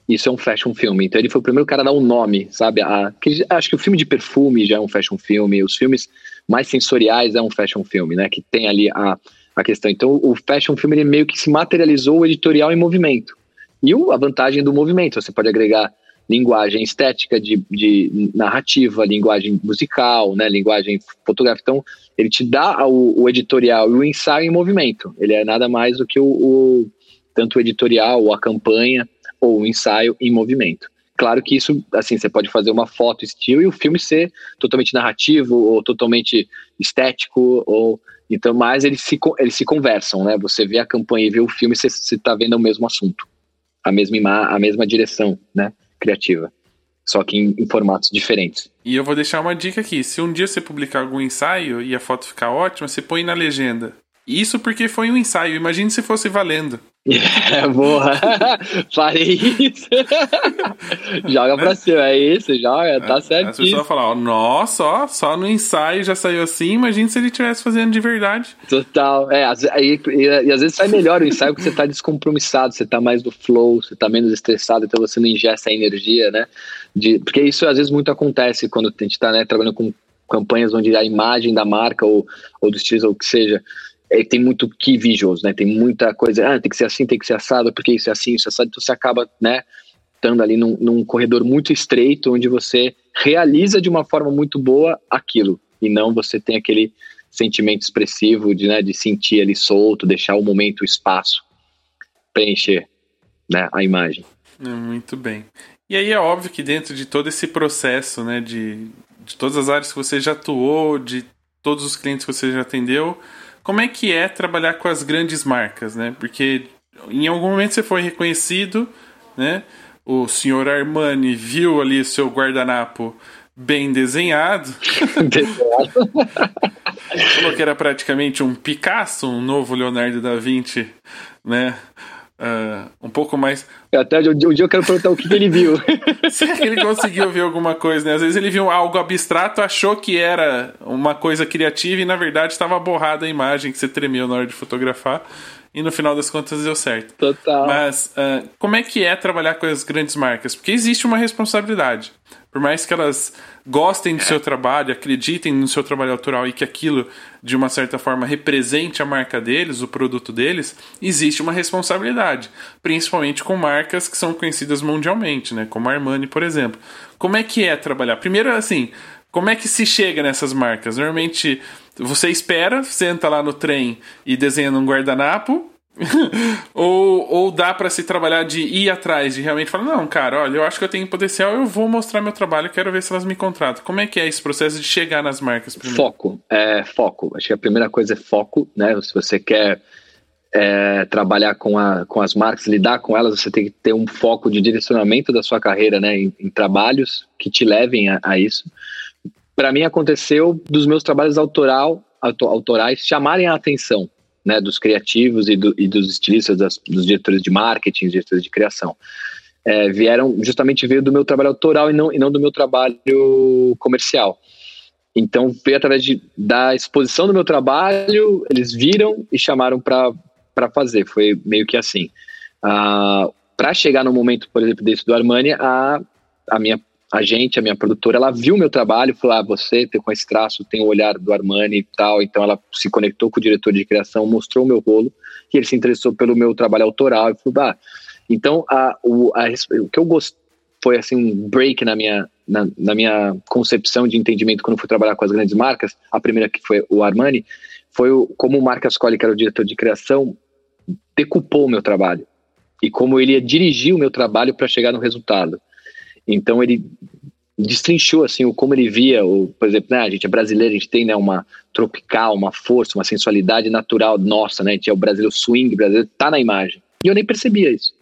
isso é um fashion filme. Então ele foi o primeiro cara a dar um nome, sabe? A, que, acho que o filme de perfume já é um fashion filme, os filmes mais sensoriais é um fashion filme, né? Que tem ali a, a questão. Então o fashion filme ele meio que se materializou o editorial em movimento. E a vantagem do movimento, você pode agregar linguagem estética, de, de narrativa, linguagem musical, né, linguagem fotográfica. Então, ele te dá o, o, editorial e o ensaio em movimento. Ele é nada mais do que o, o tanto o editorial, ou a campanha, ou o ensaio em movimento. Claro que isso, assim, você pode fazer uma foto estilo e o filme ser totalmente narrativo ou totalmente estético ou então, mas eles se, eles se conversam, né? Você vê a campanha e vê o filme, você está vendo o mesmo assunto, a mesma a mesma direção, né? Criativa. Só que em, em, formatos diferentes. E eu vou deixar uma dica aqui: se um dia você publicar algum ensaio e a foto ficar ótima, você põe na legenda. Isso porque foi um ensaio. Imagine se fosse valendo. É, boa. Farei isso. joga pra cima, é isso, joga, tá certo. As pessoas falam, ó, nossa, ó, só no ensaio já saiu assim, imagina se ele estivesse fazendo de verdade. Total, é, aí, e, e, às vezes sai melhor o ensaio porque você tá descompromissado, você tá mais no flow, você tá menos estressado, então você não ingesta a energia, né? De, porque isso às vezes muito acontece quando a gente tá né, trabalhando com campanhas onde a imagem da marca ou, ou do estilo ou o que seja é, tem muito key visuals, né? Tem muita coisa, ah, tem que ser assim, tem que ser assado, porque isso é assim, isso é assado. Então você acaba, né, estando ali num, num corredor muito estreito, onde você realiza de uma forma muito boa aquilo, e não você tem aquele sentimento expressivo de, né, de sentir ali solto, deixar o momento, o espaço preencher né, a imagem. É, muito bem. E aí é óbvio que dentro de todo esse processo, né, de, de todas as áreas que você já atuou, de todos os clientes que você já atendeu, como é que é trabalhar com as grandes marcas, né? Porque em algum momento você foi reconhecido, né? O senhor Armani viu ali seu guardanapo bem desenhado. desenhado. Falou que era praticamente um Picasso, um novo Leonardo da Vinci, né? Uh, um pouco mais. Até um dia eu quero perguntar o que, que ele viu. Será que ele conseguiu ver alguma coisa, né? Às vezes ele viu algo abstrato, achou que era uma coisa criativa e na verdade estava borrada a imagem que você tremeu na hora de fotografar. E no final das contas deu certo. Total. Mas uh, como é que é trabalhar com as grandes marcas? Porque existe uma responsabilidade. Por mais que elas gostem do seu trabalho, acreditem no seu trabalho autoral e que aquilo, de uma certa forma, represente a marca deles, o produto deles, existe uma responsabilidade. Principalmente com marcas que são conhecidas mundialmente, né? Como a Armani, por exemplo. Como é que é trabalhar? Primeiro, assim, como é que se chega nessas marcas? Normalmente você espera, senta lá no trem e desenha num guardanapo, ou, ou dá para se trabalhar de ir atrás, de realmente falar, não, cara, olha, eu acho que eu tenho potencial, eu vou mostrar meu trabalho, quero ver se elas me contratam. Como é que é esse processo de chegar nas marcas primeiro? Foco, é foco. Acho que a primeira coisa é foco, né? Se você quer é, trabalhar com, a, com as marcas, lidar com elas, você tem que ter um foco de direcionamento da sua carreira, né? Em, em trabalhos que te levem a, a isso. Para mim aconteceu dos meus trabalhos autoral, autorais chamarem a atenção né, dos criativos e, do, e dos estilistas, das, dos diretores de marketing, diretores de criação. É, vieram justamente veio do meu trabalho autoral e não, e não do meu trabalho comercial. Então veio através de, da exposição do meu trabalho, eles viram e chamaram para fazer. Foi meio que assim. Ah, para chegar no momento, por exemplo, desse do Armani, a, a minha a gente, a minha produtora, ela viu meu trabalho, falou: ah, você com esse traço, tem o olhar do Armani e tal. Então ela se conectou com o diretor de criação, mostrou o meu rolo, e ele se interessou pelo meu trabalho autoral e falou: ah, então a, o, a, o que eu gostei foi assim um break na minha na, na, minha concepção de entendimento quando fui trabalhar com as grandes marcas. A primeira que foi o Armani foi o, como o Marcas Ascoli, que era o diretor de criação, decupou o meu trabalho e como ele ia dirigir o meu trabalho para chegar no resultado. Então ele destrinchou assim o como ele via, o, por exemplo, né, a gente é brasileiro, a gente tem né, uma tropical, uma força, uma sensualidade natural nossa, né? A gente é o swing, brasileiro tá na imagem. E eu nem percebia isso.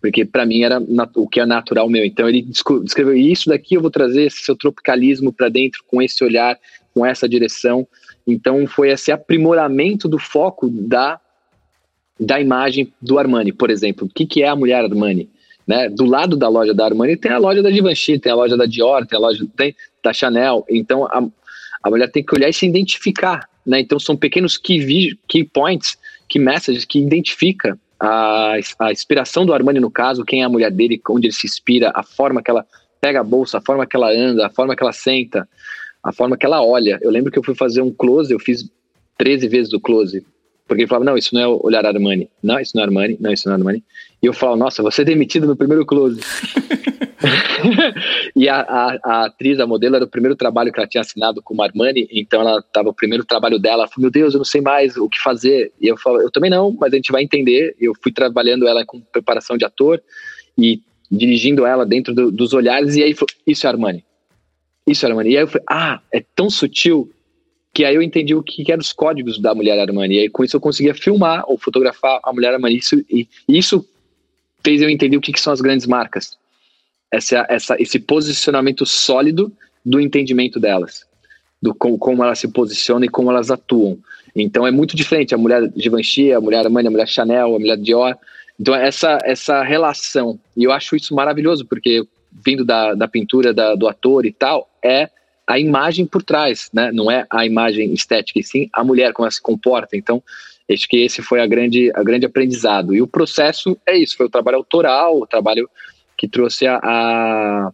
Porque para mim era o que é natural meu. Então ele descreveu isso daqui eu vou trazer esse seu tropicalismo para dentro com esse olhar, com essa direção. Então foi esse aprimoramento do foco da da imagem do Armani, por exemplo. O que, que é a mulher Armani? Né? Do lado da loja da Armani tem a loja da Givenchy, tem a loja da Dior, tem a loja tem, da Chanel. Então a, a mulher tem que olhar e se identificar. Né? Então são pequenos key, key points, key messages que identifica a, a inspiração do Armani, no caso, quem é a mulher dele, onde ele se inspira, a forma que ela pega a bolsa, a forma que ela anda, a forma que ela senta, a forma que ela olha. Eu lembro que eu fui fazer um close, eu fiz 13 vezes o close. Porque ele falava, não, isso não é olhar Armani. Não, isso não é Armani. Não, isso não é Armani. E eu falo, nossa, você é demitido no primeiro close. e a, a, a, atriz, a modelo, era o primeiro trabalho que ela tinha assinado com o Armani, então ela estava o primeiro trabalho dela. Ela falou, meu Deus, eu não sei mais o que fazer. E eu falo, eu também não, mas a gente vai entender. Eu fui trabalhando ela com preparação de ator e dirigindo ela dentro do, dos olhares, e aí falou, isso é Armani. Isso é Armani. E aí eu falei, ah, é tão sutil que aí eu entendi o que, que eram os códigos da mulher Armani. E aí com isso eu conseguia filmar ou fotografar a mulher Armani. Isso, e isso fez eu entender o que, que são as grandes marcas essa, essa, esse posicionamento sólido do entendimento delas, do como, como elas se posicionam e como elas atuam. Então é muito diferente a mulher Givenchy, a mulher Armani, a mulher Chanel, a mulher Dior. Então essa essa relação e eu acho isso maravilhoso porque vindo da, da pintura da, do ator e tal é a imagem por trás, né? Não é a imagem estética e sim a mulher como ela se comporta. Então acho que esse foi a grande a grande aprendizado. E o processo é isso, foi o trabalho autoral, o trabalho que trouxe a, a,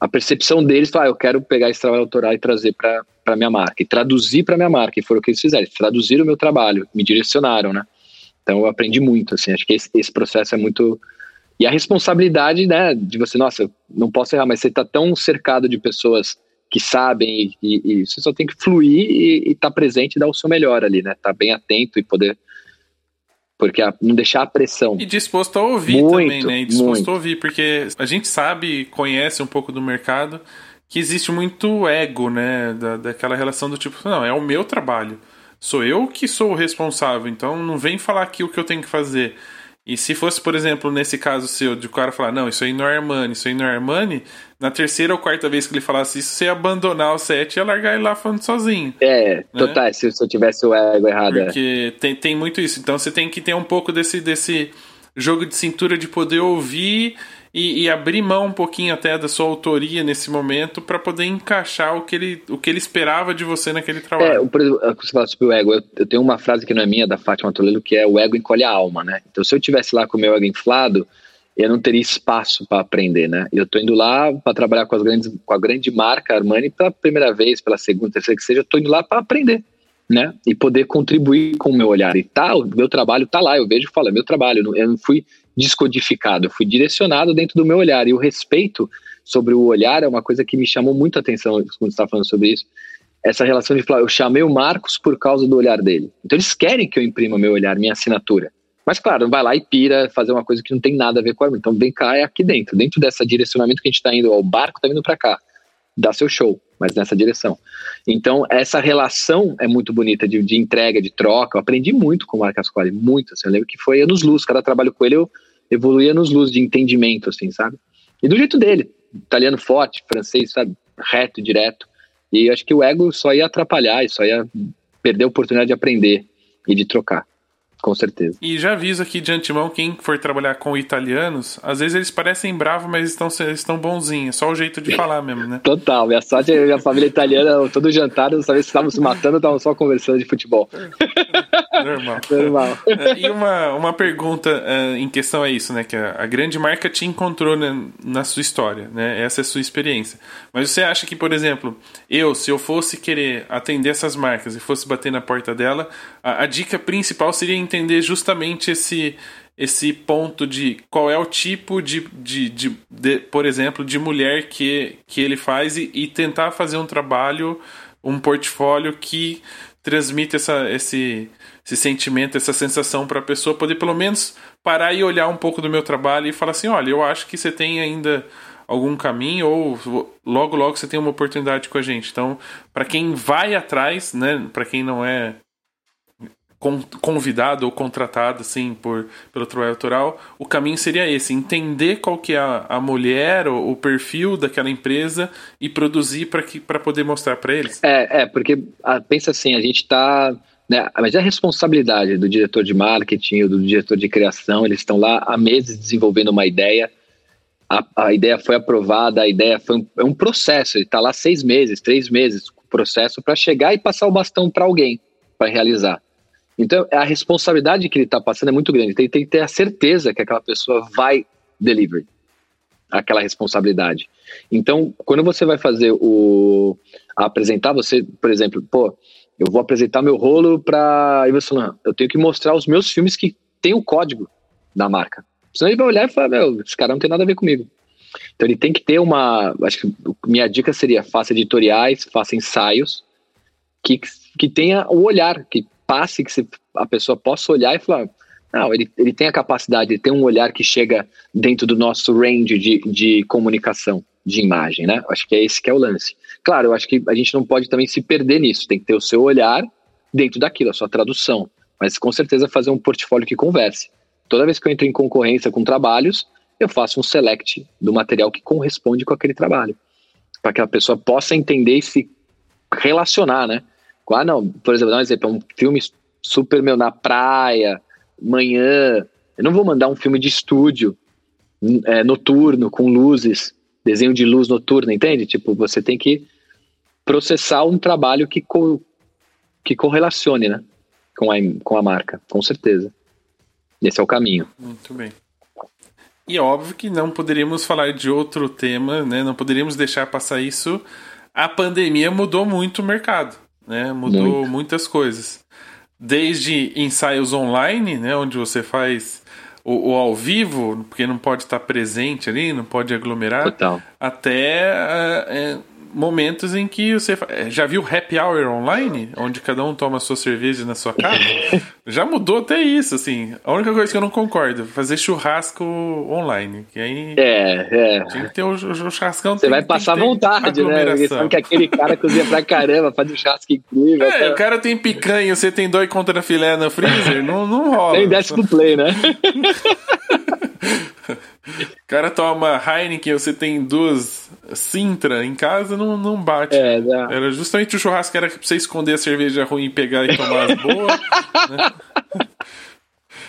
a percepção deles, ah, eu quero pegar esse trabalho autoral e trazer para minha marca, e traduzir para minha marca, e foram o que eles fizeram, traduziram o meu trabalho, me direcionaram, né? Então eu aprendi muito, assim, acho que esse, esse processo é muito... E a responsabilidade, né, de você, nossa, não posso errar, mas você está tão cercado de pessoas que sabem e, e, e, você só tem que fluir e estar tá presente e dar o seu melhor ali, né? Estar tá bem atento e poder porque a, não deixar a pressão. E disposto a ouvir muito, também, né? E disposto muito. a ouvir, porque a gente sabe, conhece um pouco do mercado, que existe muito ego, né? Da, daquela relação do tipo, não, é o meu trabalho. Sou eu que sou o responsável, então não vem falar aqui o que eu tenho que fazer. E se fosse, por exemplo, nesse caso seu, de o cara falar, não, isso aí não é Armani, isso aí não é Armani, na terceira ou quarta vez que ele falasse isso, você ia abandonar o set e ia largar ele lá falando sozinho. É, né? total, se, se eu tivesse o ego errado. É. Porque é. tem, tem muito isso. Então você tem que ter um pouco desse, desse jogo de cintura de poder ouvir e, e, abrir mão um pouquinho até da sua autoria nesse momento para poder encaixar o que, ele, o que ele esperava de você naquele trabalho. É, por exemplo, você fala sobre o ego, eu, eu, tenho uma frase que não é minha, da Fátima Toledo, que é o ego encolhe a alma, né? Então se eu tivesse lá com o meu ego inflado, eu não teria espaço para aprender, né? Eu estou indo lá para trabalhar com, as grandes, com a grande marca Armani pela primeira vez, pela segunda, terceira que seja, eu estou indo lá para aprender, né? E poder contribuir com o meu olhar. E tá, o meu trabalho tá lá, eu vejo e falo, é meu trabalho, eu não fui descodificado, eu fui direcionado dentro do meu olhar. E o respeito sobre o olhar é uma coisa que me chamou muita atenção quando está falando sobre isso. Essa relação de falar, eu chamei o Marcos por causa do olhar dele. Então eles querem que eu imprima meu olhar, minha assinatura. Mas claro, não vai lá e pira fazer uma coisa que não tem nada a ver com a Então vem cá, é aqui dentro. Dentro dessa direcionamento que a gente está indo, ó, o barco está vindo para cá. Dá seu show, mas nessa direção. Então, essa relação é muito bonita de, de entrega, de troca. Eu aprendi muito com o Marcos Ascoli, muito. Assim, eu lembro que foi anos luz. Cada trabalho com ele eu evoluía nos luz de entendimento, assim, sabe? E do jeito dele, italiano forte, francês, sabe? Reto, direto. E acho que o ego só ia atrapalhar só ia perder a oportunidade de aprender e de trocar. Com certeza. E já aviso aqui de antemão, quem for trabalhar com italianos, às vezes eles parecem bravos, mas estão, estão bonzinhos. Só o jeito de falar mesmo, né? Total. Minha sorte é minha família italiana, todo jantar, não sabia se estavam se matando, estavam só conversando de futebol. Normal. Normal. É, e uma, uma pergunta uh, em questão é isso, né? Que a, a grande marca te encontrou né, na sua história, né? Essa é a sua experiência. Mas você acha que, por exemplo, eu, se eu fosse querer atender essas marcas e fosse bater na porta dela, a, a dica principal seria entender justamente esse esse ponto de qual é o tipo de, de, de, de por exemplo, de mulher que, que ele faz e, e, tentar fazer um trabalho, um portfólio que transmite essa, esse, esse sentimento, essa sensação para a pessoa poder pelo menos parar e olhar um pouco do meu trabalho e falar assim, olha, eu acho que você tem ainda algum caminho ou logo logo você tem uma oportunidade com a gente. Então, para quem vai atrás, né, para quem não é convidado ou contratado assim por pelo trabalho autoral, o caminho seria esse, entender qual que é a, a mulher, o, o, perfil daquela empresa e produzir para que para poder mostrar para eles. É, é, porque a, ah, pensa assim, a gente está né, mas é a responsabilidade do diretor de marketing ou do diretor de criação, eles estão lá há meses desenvolvendo uma ideia, a, a ideia foi aprovada, a ideia foi um, é um processo, ele está lá seis meses, três meses, processo para chegar e passar o bastão para alguém para realizar. Então, a responsabilidade que ele está passando é muito grande. Ele tem que ter a certeza que aquela pessoa vai deliver aquela responsabilidade. Então, quando você vai fazer o apresentar, você, por exemplo, pô, eu vou apresentar meu rolo para Ivan eu tenho que mostrar os meus filmes que tem o código da marca. Senão ele vai olhar e falar, meu, esse cara não tem nada a ver comigo. Então ele tem que ter uma. Acho que minha dica seria: faça editoriais, faça ensaios que, que tenha o olhar, que passe, que se, a pessoa possa olhar e falar. Não, ele, ele tem a capacidade, ele tem um olhar que chega dentro do nosso range de, de comunicação, de imagem, né? Acho que é esse que é o lance. Claro, eu acho que a gente não pode também se perder nisso, tem que ter o seu olhar dentro daquilo, a sua tradução, mas com certeza fazer um portfólio que converse. Toda vez que eu entro em concorrência com trabalhos, eu faço um select do material que corresponde com aquele trabalho, para que a pessoa possa entender e se relacionar, né? Ah, não, por exemplo, dar um exemplo, é um filme super meu na praia, manhã. Eu não vou mandar um filme de estúdio é, noturno com luzes, desenho de luz noturna, entende? Tipo, você tem que processar um trabalho que co, que correlacione, né, com a com a marca, com certeza. Esse é o caminho. Muito bem. E óbvio que não poderíamos falar de outro tema, né? Não poderíamos deixar passar isso. A pandemia mudou muito o mercado, né? Mudou muito. muitas coisas. Desde ensaios online, né? Onde você faz o, o, ao vivo, porque não pode estar presente ali, não pode aglomerar. Total. Até é, momentos em que você. É, já viu happy hour online? Onde cada um toma a sua cerveja na sua casa? já mudou até isso, assim. A única coisa que eu não concordo é fazer churrasco online. Que aí. É, é. Tinha que ter o, o churrascão. Você vai passar vontade, né? Porque sabe que aquele cara cozinha pra caramba, faz um churrasco incrível. É, o cara tem picanha, você tem dois contra filé no freezer, não, não rola. Tem pro play, né? O cara toma Heineken, você tem duas Sintra em casa, não, não bate. É, Era justamente o churrasco que era pra você esconder a cerveja ruim e pegar e tomar as boas. né?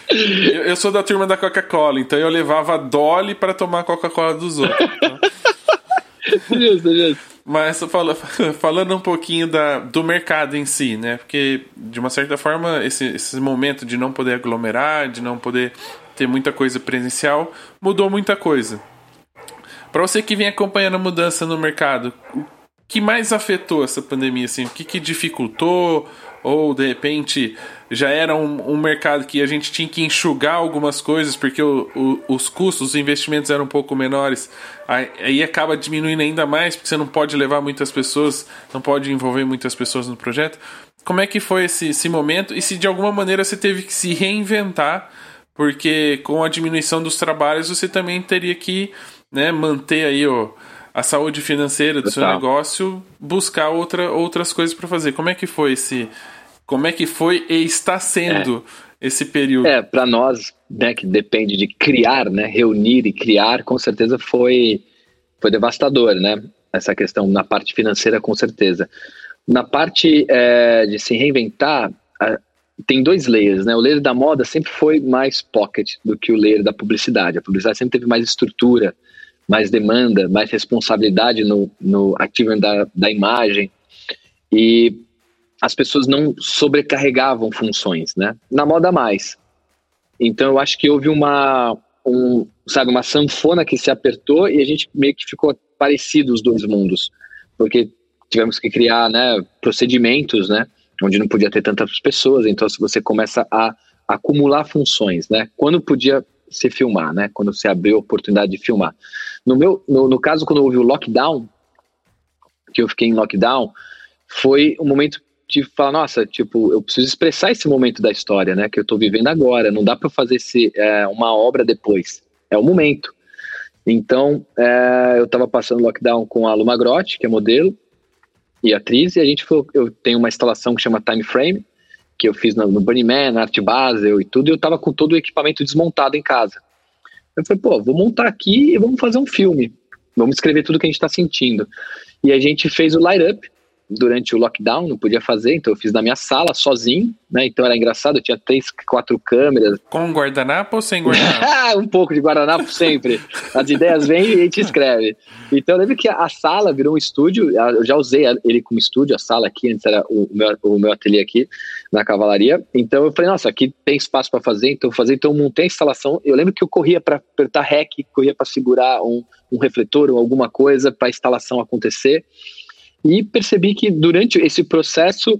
eu, eu, sou da turma da Coca-Cola, então eu levava Dolly para tomar a Coca-Cola dos outros. Tá? justo, justo. Mas falando um pouquinho da, do mercado em si, né? Porque, de uma certa forma, esse, esse momento de não poder aglomerar, de não poder ter muita coisa presencial, mudou muita coisa. Para você que vem acompanhando a mudança no mercado, o que mais afetou essa pandemia? Assim? O que, que dificultou? Ou de repente já era um, um, mercado que a gente tinha que enxugar algumas coisas porque o, o, os custos, os investimentos eram um pouco menores. Aí, aí, acaba diminuindo ainda mais porque você não pode levar muitas pessoas, não pode envolver muitas pessoas no projeto. Como é que foi esse, esse momento? E se de alguma maneira você teve que se reinventar porque com a diminuição dos trabalhos você também teria que né, manter aí ó, a saúde financeira do seu negócio, buscar outra, outras coisas para fazer. Como é que foi esse, como é que foi e está sendo é. esse período? É, para nós, né, que depende de criar, né, reunir e criar, com certeza foi foi devastador, né? Essa questão na parte financeira, com certeza. Na parte é, de se reinventar, tem dois layers, né? O layer da moda sempre foi mais pocket do que o layer da publicidade. A publicidade sempre teve mais estrutura, mais demanda, mais responsabilidade no, no da, da imagem. E as pessoas não sobrecarregavam funções, né? Na moda mais. Então eu acho que houve uma, um, sabe, uma sanfona que se apertou e a gente meio que ficou parecido os dois mundos, porque tivemos que criar, né, procedimentos, né, onde não podia ter tantas pessoas, então você começa a acumular funções, né? Quando podia se filmar, né? Quando você abriu a oportunidade de filmar. No meu, no, no caso quando houve o lockdown, que eu fiquei em lockdown, foi um momento de falar, nossa, tipo, eu preciso expressar esse momento da história, né? Que eu estou vivendo agora. Não dá para fazer é, uma obra depois. É o momento. Então, é, eu estava passando lockdown com a Luma Grotti, que é modelo, e atriz, e a gente falou, eu tenho uma instalação que chama Time Frame, que eu fiz no, no Burning Man, na Art Basel e tudo, e eu tava com todo o equipamento desmontado em casa. Eu falei, pô, vou montar aqui e vamos fazer um filme. Vamos escrever tudo que a gente está sentindo. E a gente fez o Light Up, durante o lockdown, não podia fazer, então eu fiz na minha sala, sozinho, né? Então era engraçado, eu tinha três, quatro câmeras. Com guardanapo ou sem guardanapo? um pouco de guardanapo sempre. As ideias vêm e a gente escreve. Então eu lembro que a sala virou um estúdio, eu já usei ele como estúdio, a sala aqui, antes era o meu, o meu ateliê aqui na cavalaria. Então eu falei, nossa, aqui tem espaço para fazer, então fazer, então eu montei a instalação. Eu lembro que eu corria para apertar REC, corria para segurar um, um refletor ou alguma coisa para a instalação acontecer. E percebi que durante esse processo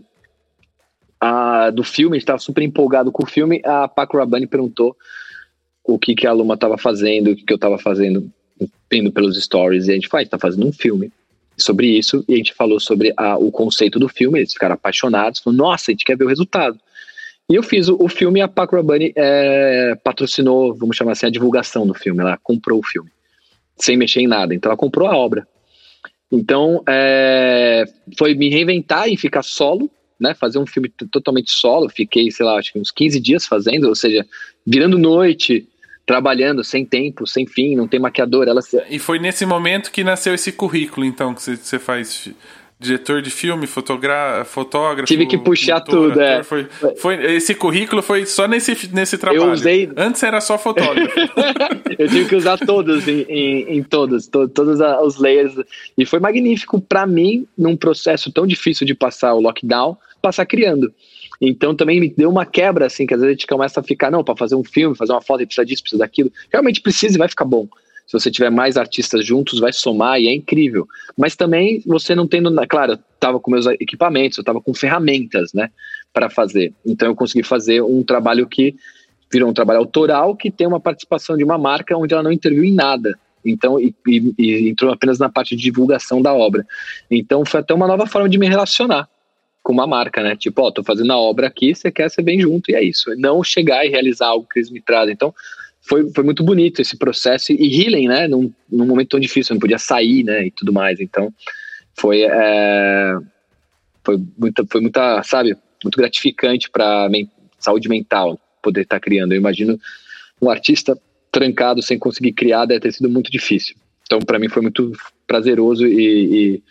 a, do filme, estava super empolgado com o filme, a Paco Rabanne perguntou o que, que a Luma estava fazendo, o que, que eu estava fazendo, vendo pelos stories, e a gente faz, está fazendo um filme sobre isso, e a gente falou sobre a, o conceito do filme, eles ficaram apaixonados, falaram, nossa, a gente quer ver o resultado. E eu fiz o, o filme a Paco Rabanne é, patrocinou, vamos chamar assim, a divulgação do filme, ela comprou o filme, sem mexer em nada, então ela comprou a obra. Então, é, foi me reinventar e ficar solo, né? Fazer um filme totalmente solo. Fiquei, sei lá, acho que uns 15 dias fazendo, ou seja, virando noite, trabalhando sem tempo, sem fim, não tem maquiador. Ela... E foi nesse momento que nasceu esse currículo, então, que você faz diretor de filme, fotógrafo. Tive que puxar tudo, é. Foi, foi, esse currículo foi só nesse, nesse trabalho. Eu usei. Antes era só fotógrafo. eu tive que usar todos em, em, em todos, to, todos os layers. E foi magnífico para mim, num processo tão difícil de passar o lockdown, passar criando. Então também me deu uma quebra, assim, que às vezes a gente começa a ficar, não, para fazer um filme, fazer uma foto, precisa disso, precisa daquilo. Realmente precisa e vai ficar bom se você tiver mais artistas juntos, vai somar e é incrível. Mas também você não tendo, claro, eu estava com meus equipamentos, eu estava com ferramentas, né, para fazer. Então eu consegui fazer um trabalho que virou um trabalho autoral que tem uma participação de uma marca onde ela não interviu em nada. Então, e, e, e entrou apenas na parte de divulgação da obra. Então, foi até uma nova forma de me relacionar com uma marca, né? Tipo, ó, tô fazendo a obra aqui, você quer ser bem junto, e é isso. Não chegar e realizar algo que eles me trazem. Então, foi, foi muito bonito esse processo e healing, né? Num, num momento tão difícil, não podia sair, né? E tudo mais. Então, foi, é, foi, muita, foi muita, sabe, muito gratificante para men saúde mental poder estar tá criando. Eu imagino um artista trancado sem conseguir criar deve ter sido muito difícil. Então, para mim, foi muito prazeroso e, e,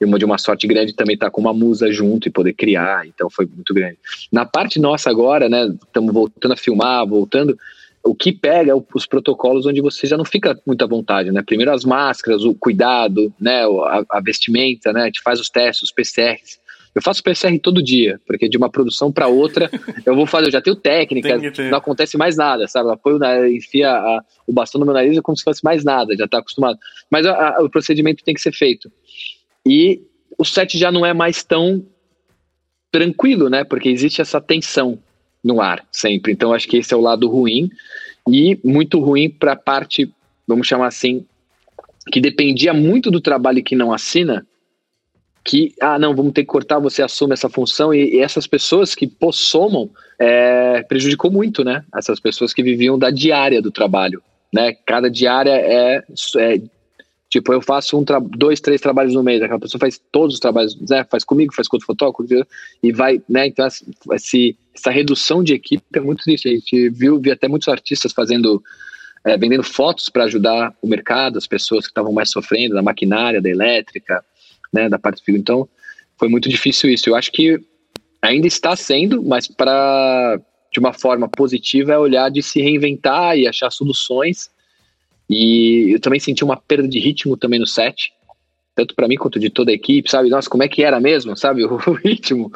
e uma de uma sorte grande também estar tá com uma musa junto e poder criar. Então, foi muito grande. Na parte nossa agora, né? Estamos voltando a filmar, voltando o que pega é os protocolos onde você já não fica muito à vontade, né? Primeiro as máscaras, o cuidado, né? A, a vestimenta, né? A gente faz os testes, os PCRs. Eu faço PCR todo dia, porque de uma produção para outra eu vou fazer, eu já tenho técnica, não acontece mais nada, sabe? Apoio na, enfia a, o bastão no meu nariz é como se fosse mais nada, já está acostumado. Mas a, a, o procedimento tem que ser feito. E o set já não é mais tão tranquilo, né? Porque existe essa tensão no ar sempre. Então acho que esse é o lado ruim e muito ruim para a parte, vamos chamar assim, que dependia muito do trabalho que não assina, que, ah, não, vamos ter que cortar, você assume essa função, e, e essas pessoas que possomam é, prejudicou muito, né? Essas pessoas que viviam da diária do trabalho, né? Cada diária é, é Tipo, eu faço um dois, três trabalhos no mês, aquela pessoa faz todos os trabalhos, né? Faz comigo, faz com outro fotógrafo, e vai, né? Então, esse, essa redução de equipe é muito triste. A gente viu, viu até muitos artistas fazendo, é, vendendo fotos para ajudar o mercado, as pessoas que estavam mais sofrendo, da maquinária, da elétrica, né? Da parte civil. Então, foi muito difícil isso. Eu acho que ainda está sendo, mas para de uma forma positiva é olhar de se reinventar e achar soluções e eu também senti uma perda de ritmo também no set, tanto para mim quanto de toda a equipe, sabe? Nossa, como é que era mesmo, sabe? O ritmo,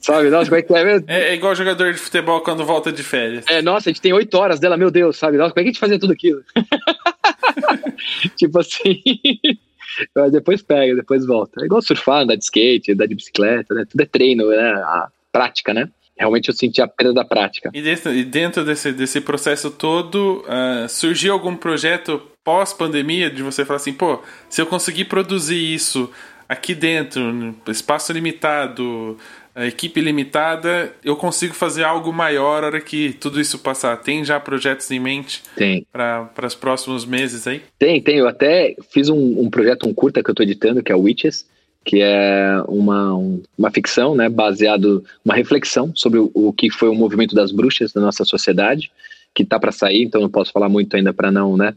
sabe? Nossa, como é que é mesmo? É, é igual jogador de futebol quando volta de férias. É, nossa, a gente tem oito horas dela, meu Deus, sabe? Nossa, como é que a gente fazia tudo aquilo? tipo assim. Mas depois pega, depois volta. É igual surfar, andar de skate, andar de bicicleta, né? Tudo é treino, né? A prática, né? Realmente eu senti a perda da prática. E dentro, e dentro desse, desse processo todo, uh, surgiu algum projeto pós-pandemia de você falar assim, pô, se eu conseguir produzir isso aqui dentro, espaço limitado, equipe limitada, eu consigo fazer algo maior na hora que tudo isso passar. Tem já projetos em mente? Tem. Para os próximos meses aí? Tem, tem. Eu até fiz um, um projeto, um curta que eu estou editando, que é o Witches, que é uma, uma ficção, né, baseado uma reflexão sobre o, o que foi o movimento das bruxas na nossa sociedade, que está para sair, então não posso falar muito ainda para não, né,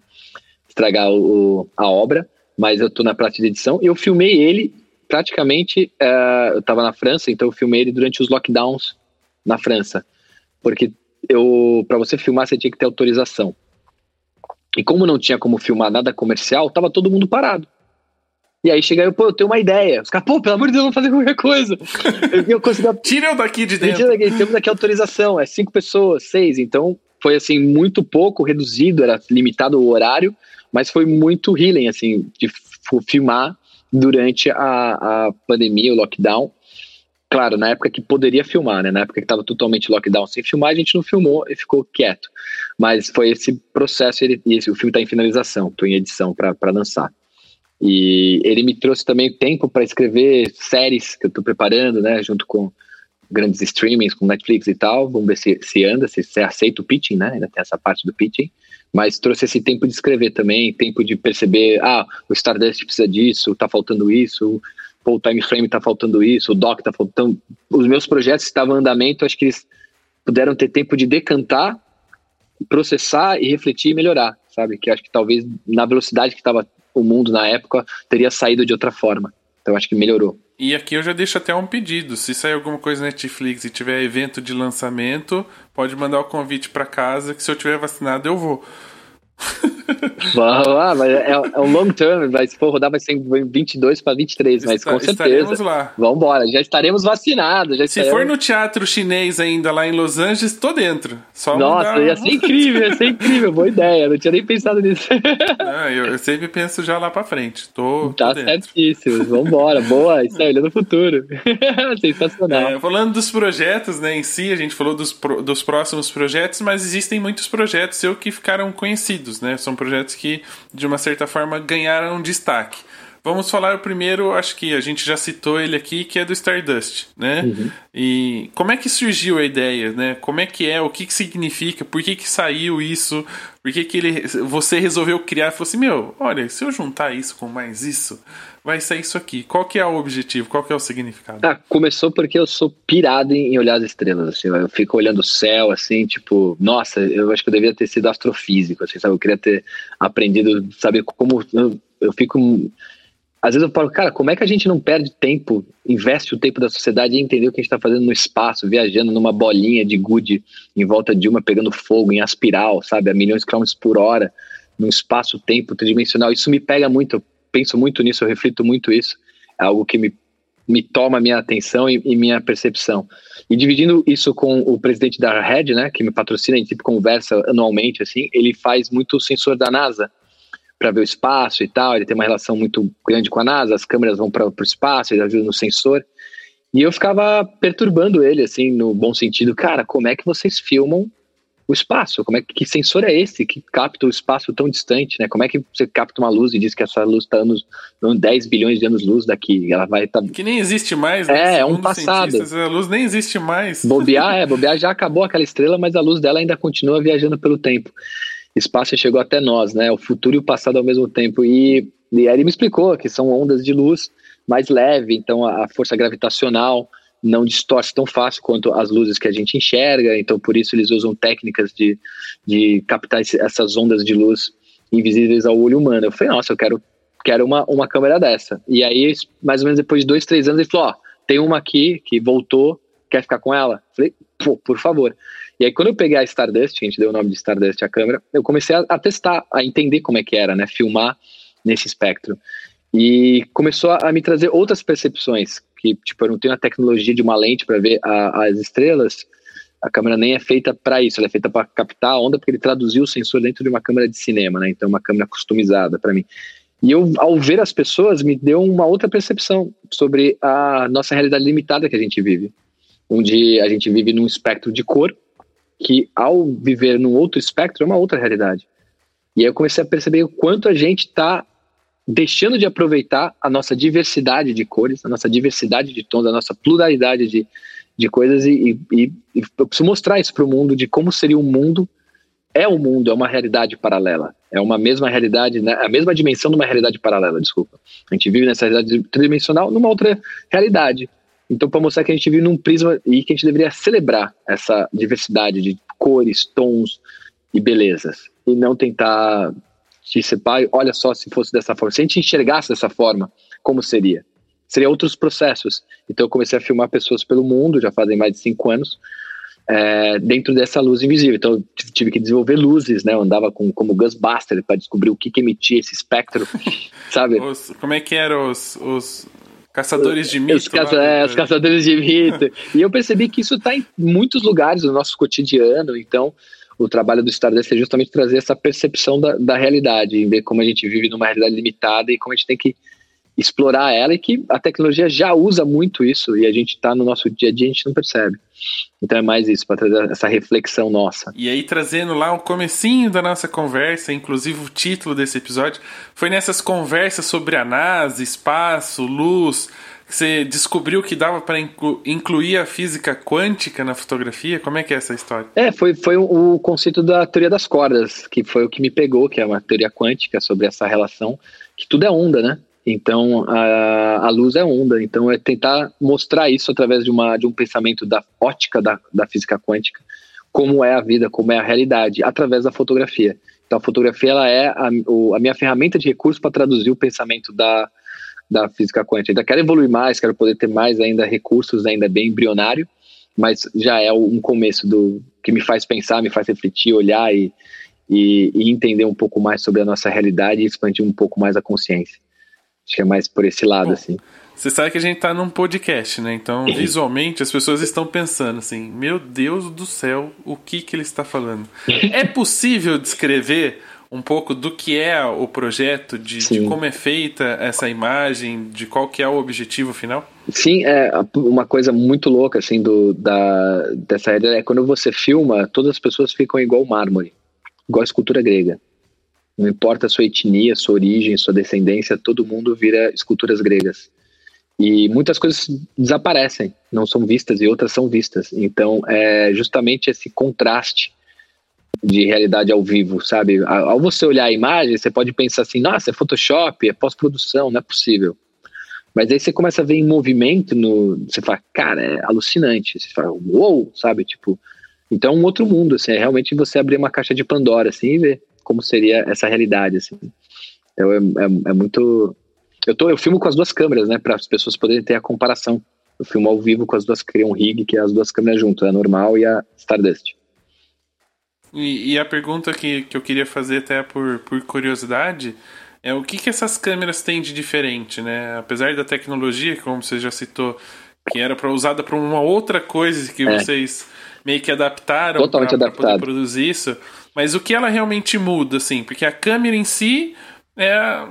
estragar o, a obra, mas eu estou na parte de edição. Eu filmei ele praticamente, uh, eu estava na França, então eu filmei ele durante os lockdowns na França. Porque eu para você filmar, você tinha que ter autorização. E como não tinha como filmar nada comercial, tava todo mundo parado. E aí chega eu, pô, eu tenho uma ideia. Os caras, pô, pelo amor de Deus, vamos fazer qualquer coisa. eu, consegui... Tira eu daqui de dentro. Tira daqui, temos aqui autorização, é cinco pessoas, seis. Então foi assim, muito pouco, reduzido, era limitado o horário, mas foi muito healing, assim, de filmar durante a, a pandemia, o lockdown. Claro, na época que poderia filmar, né? Na época que estava totalmente lockdown sem filmar, a gente não filmou e ficou quieto. Mas foi esse processo, ele, e esse, o filme está em finalização, estou em edição para lançar. E ele me trouxe também tempo para escrever séries que eu estou preparando, né? Junto com grandes streamings, com Netflix e tal. Vamos ver se, se anda, se, se aceita o pitching, né? Ainda tem essa parte do pitching. Mas trouxe esse tempo de escrever também, tempo de perceber, ah, o Stardust precisa disso, tá faltando isso, o time frame tá faltando isso, o doc tá faltando. Os meus projetos estavam em andamento, acho que eles puderam ter tempo de decantar, processar e refletir e melhorar, sabe? Que acho que talvez na velocidade que estava o mundo na época teria saído de outra forma. Então acho que melhorou. E aqui eu já deixo até um pedido. Se sair alguma coisa na Netflix e tiver evento de lançamento, pode mandar o convite para casa que se eu tiver vacinado eu vou. Ah, mas é, é, um long term, mas se for rodar vai ser 22 para 23, mas Está, com certeza. Estaremos lá. Vamos embora, já estaremos vacinados. Já se estaremos... for no teatro chinês ainda lá em Los Angeles, tô dentro. Só Nossa, mandar... ia ser incrível, ia ser incrível, boa ideia, não tinha nem pensado nisso. Não, eu, eu, sempre penso já lá para frente, tô, Tá tô certíssimo, vamos embora, boa, isso aí, olhando o futuro. Sensacional. É, falando dos projetos, né, em si, a gente falou dos, dos próximos projetos, mas existem muitos projetos eu que ficaram conhecidos, né, são projetos que, de uma certa forma, ganharam destaque. Vamos falar primeiro, acho que a gente já citou ele aqui, que é do Stardust, né? Uhum. E como é que surgiu a ideia, né? Como é que é, o que, que significa, por que, que saiu isso, por que, que ele, você resolveu criar, falou assim, meu, olha, se eu juntar isso com mais isso, vai sair isso aqui. Qual que é o objetivo, qual que é o significado? Ah, começou porque eu sou pirado em olhar as estrelas, assim, eu fico olhando o céu, assim, tipo, nossa, eu acho que eu devia ter sido astrofísico, assim, sabe? Eu queria ter aprendido, saber como... Eu, eu fico às vezes eu falo, cara, como é que a gente não perde tempo, investe o tempo da sociedade em entender o que a gente está fazendo no espaço, viajando numa bolinha de gude em volta de uma, pegando fogo em aspiral, sabe, a milhões de quilômetros por hora, num espaço-tempo tridimensional. Isso me pega muito, penso muito nisso, eu reflito muito isso. É algo que me, me toma minha atenção e, e minha percepção. E dividindo isso com o presidente da Red, né, que me patrocina, a gente conversa anualmente, assim, ele faz muito sensor da NASA para ver o espaço e tal. Ele tem uma relação muito grande com a NASA, as câmeras vão para o espaço, ele ajuda no sensor. E eu ficava perturbando ele, assim, no bom sentido. Cara, como é que vocês filmam o espaço? Como é que, que sensor é esse que capta o espaço tão distante, né? Como é que você capta uma luz e diz que essa luz está anos, 10 bilhões de anos-luz daqui? Ela vai estar. Tá... Que nem existe mais, né? É, é um passado. A luz nem existe mais. Bobear, é, bobear já acabou aquela estrela, mas a luz dela ainda continua viajando pelo tempo espaço chegou até nós, né? O futuro e o passado ao mesmo tempo. E, e aí ele me explicou que são ondas de luz mais leve, então a força gravitacional não distorce tão fácil quanto as luzes que a gente enxerga, então por isso eles usam técnicas de, de captar essas ondas de luz invisíveis ao olho humano. Eu falei, nossa, eu quero, quero uma, uma câmera dessa. E aí, mais ou menos depois de dois, três anos, ele falou, ó, tem uma aqui que voltou, quer ficar com ela? Eu falei, pô, por favor. E aí, quando eu peguei a Stardust, a gente deu o nome de Stardust à câmera, eu comecei a, a testar, a entender como é que era, né? Filmar nesse espectro. E começou a, a, me trazer outras percepções, que, tipo, eu não tenho a tecnologia de uma lente para ver a, as estrelas, a câmera nem é feita para isso, ela é feita para captar a onda, porque ele traduziu o sensor dentro de uma câmera de cinema, né? Então, uma câmera customizada para mim. E eu, ao ver as pessoas, me deu uma outra percepção sobre a nossa realidade limitada que a gente vive. Onde a gente vive num espectro de cor, que ao viver num outro espectro é uma outra realidade. E aí eu comecei a perceber o quanto a gente está deixando de aproveitar a nossa diversidade de cores, a nossa diversidade de tons, a nossa pluralidade de, de coisas e, e, e eu preciso mostrar isso para o mundo de como seria o um mundo é o um mundo, é uma realidade paralela. É uma mesma realidade, né? a mesma dimensão de uma realidade paralela, desculpa. A gente vive nessa realidade tridimensional numa outra realidade. Então, para mostrar que a gente vive num prisma e que a gente deveria celebrar essa diversidade de cores, tons e belezas. E não tentar te separar, olha só se fosse dessa forma. Se a gente enxergasse dessa forma, como seria? seria outros processos. Então eu comecei a filmar pessoas pelo mundo, já fazem mais de cinco anos, é, dentro dessa luz invisível. Então eu tive que desenvolver luzes, né? Eu andava com, como Ghostbuster para descobrir o que, que emitia esse espectro, sabe? Os, como é que eram os, os caçadores de mito? Os, caça, é, os caçadores de mito. e eu percebi que isso está em muitos lugares do nosso cotidiano, então o trabalho do Stardust é justamente trazer essa percepção da, da realidade, ver como a gente vive numa realidade limitada e como a gente tem que explorar ela e que a tecnologia já usa muito isso e a gente está no nosso dia a dia a gente não percebe. Então é mais isso, para trazer essa reflexão nossa. E aí, trazendo lá o comecinho da nossa conversa, inclusive o título desse episódio, foi nessas conversas sobre a NASA, espaço, luz, você descobriu que dava para inclu incluir a física quântica na fotografia? Como é que é essa história? É, foi, foi o conceito da teoria das cordas, que foi o que me pegou, que é uma teoria quântica sobre essa relação, que tudo é onda, né? Então, a, a luz é onda. Então, é tentar mostrar isso através de, uma, de um pensamento da ótica da, da física quântica, como é a vida, como é a realidade, através da fotografia. Então, a fotografia ela é a, o, a minha ferramenta de recurso para traduzir o pensamento da, da física quântica. Ainda quero evoluir mais, quero poder ter mais ainda recursos, ainda bem embrionário, mas já é um começo do que me faz pensar, me faz refletir, olhar e, e, e entender um pouco mais sobre a nossa realidade e expandir um pouco mais a consciência. Acho que é mais por esse lado, Bom, assim. Você sabe que a gente tá num podcast, né? Então, visualmente, as pessoas estão pensando assim: meu Deus do céu, o que que ele está falando? é possível descrever um pouco do que é o projeto, de, de, como é feita essa imagem, de qual que é o objetivo final? Sim, é uma coisa muito louca assim do da dessa ideia é quando você filma, todas as pessoas ficam igual mármore, igual a escultura grega. Não importa a sua etnia, sua origem, sua descendência, todo mundo vira esculturas gregas. E muitas coisas desaparecem, não são vistas e outras são vistas. Então, é justamente esse contraste de realidade ao vivo, sabe? Ao você olhar a imagem, você pode pensar assim: nossa, é Photoshop, é pós-produção, não é possível. Mas aí você começa a ver em movimento, no, você fala, cara, é alucinante. Você fala, uou, wow, sabe? Tipo, então é um outro mundo, assim, é realmente você abrir uma caixa de Pandora, assim, e ver como seria essa realidade, assim. É, é, é muito... Eu, tô, eu filmo com as duas câmeras, né, para as pessoas poderem ter a comparação. Eu filmo ao vivo com as duas, crio um rig, que é as duas câmeras juntas, a normal e a Stardust. E, e, a pergunta que, que eu queria fazer até por, por curiosidade é o que, que essas câmeras têm de diferente, né? Apesar da tecnologia, como você já citou, que era para usada para uma outra coisa que é. vocês meio que adaptaram para poder produzir isso. Mas o que ela realmente muda, assim? Porque a câmera em si é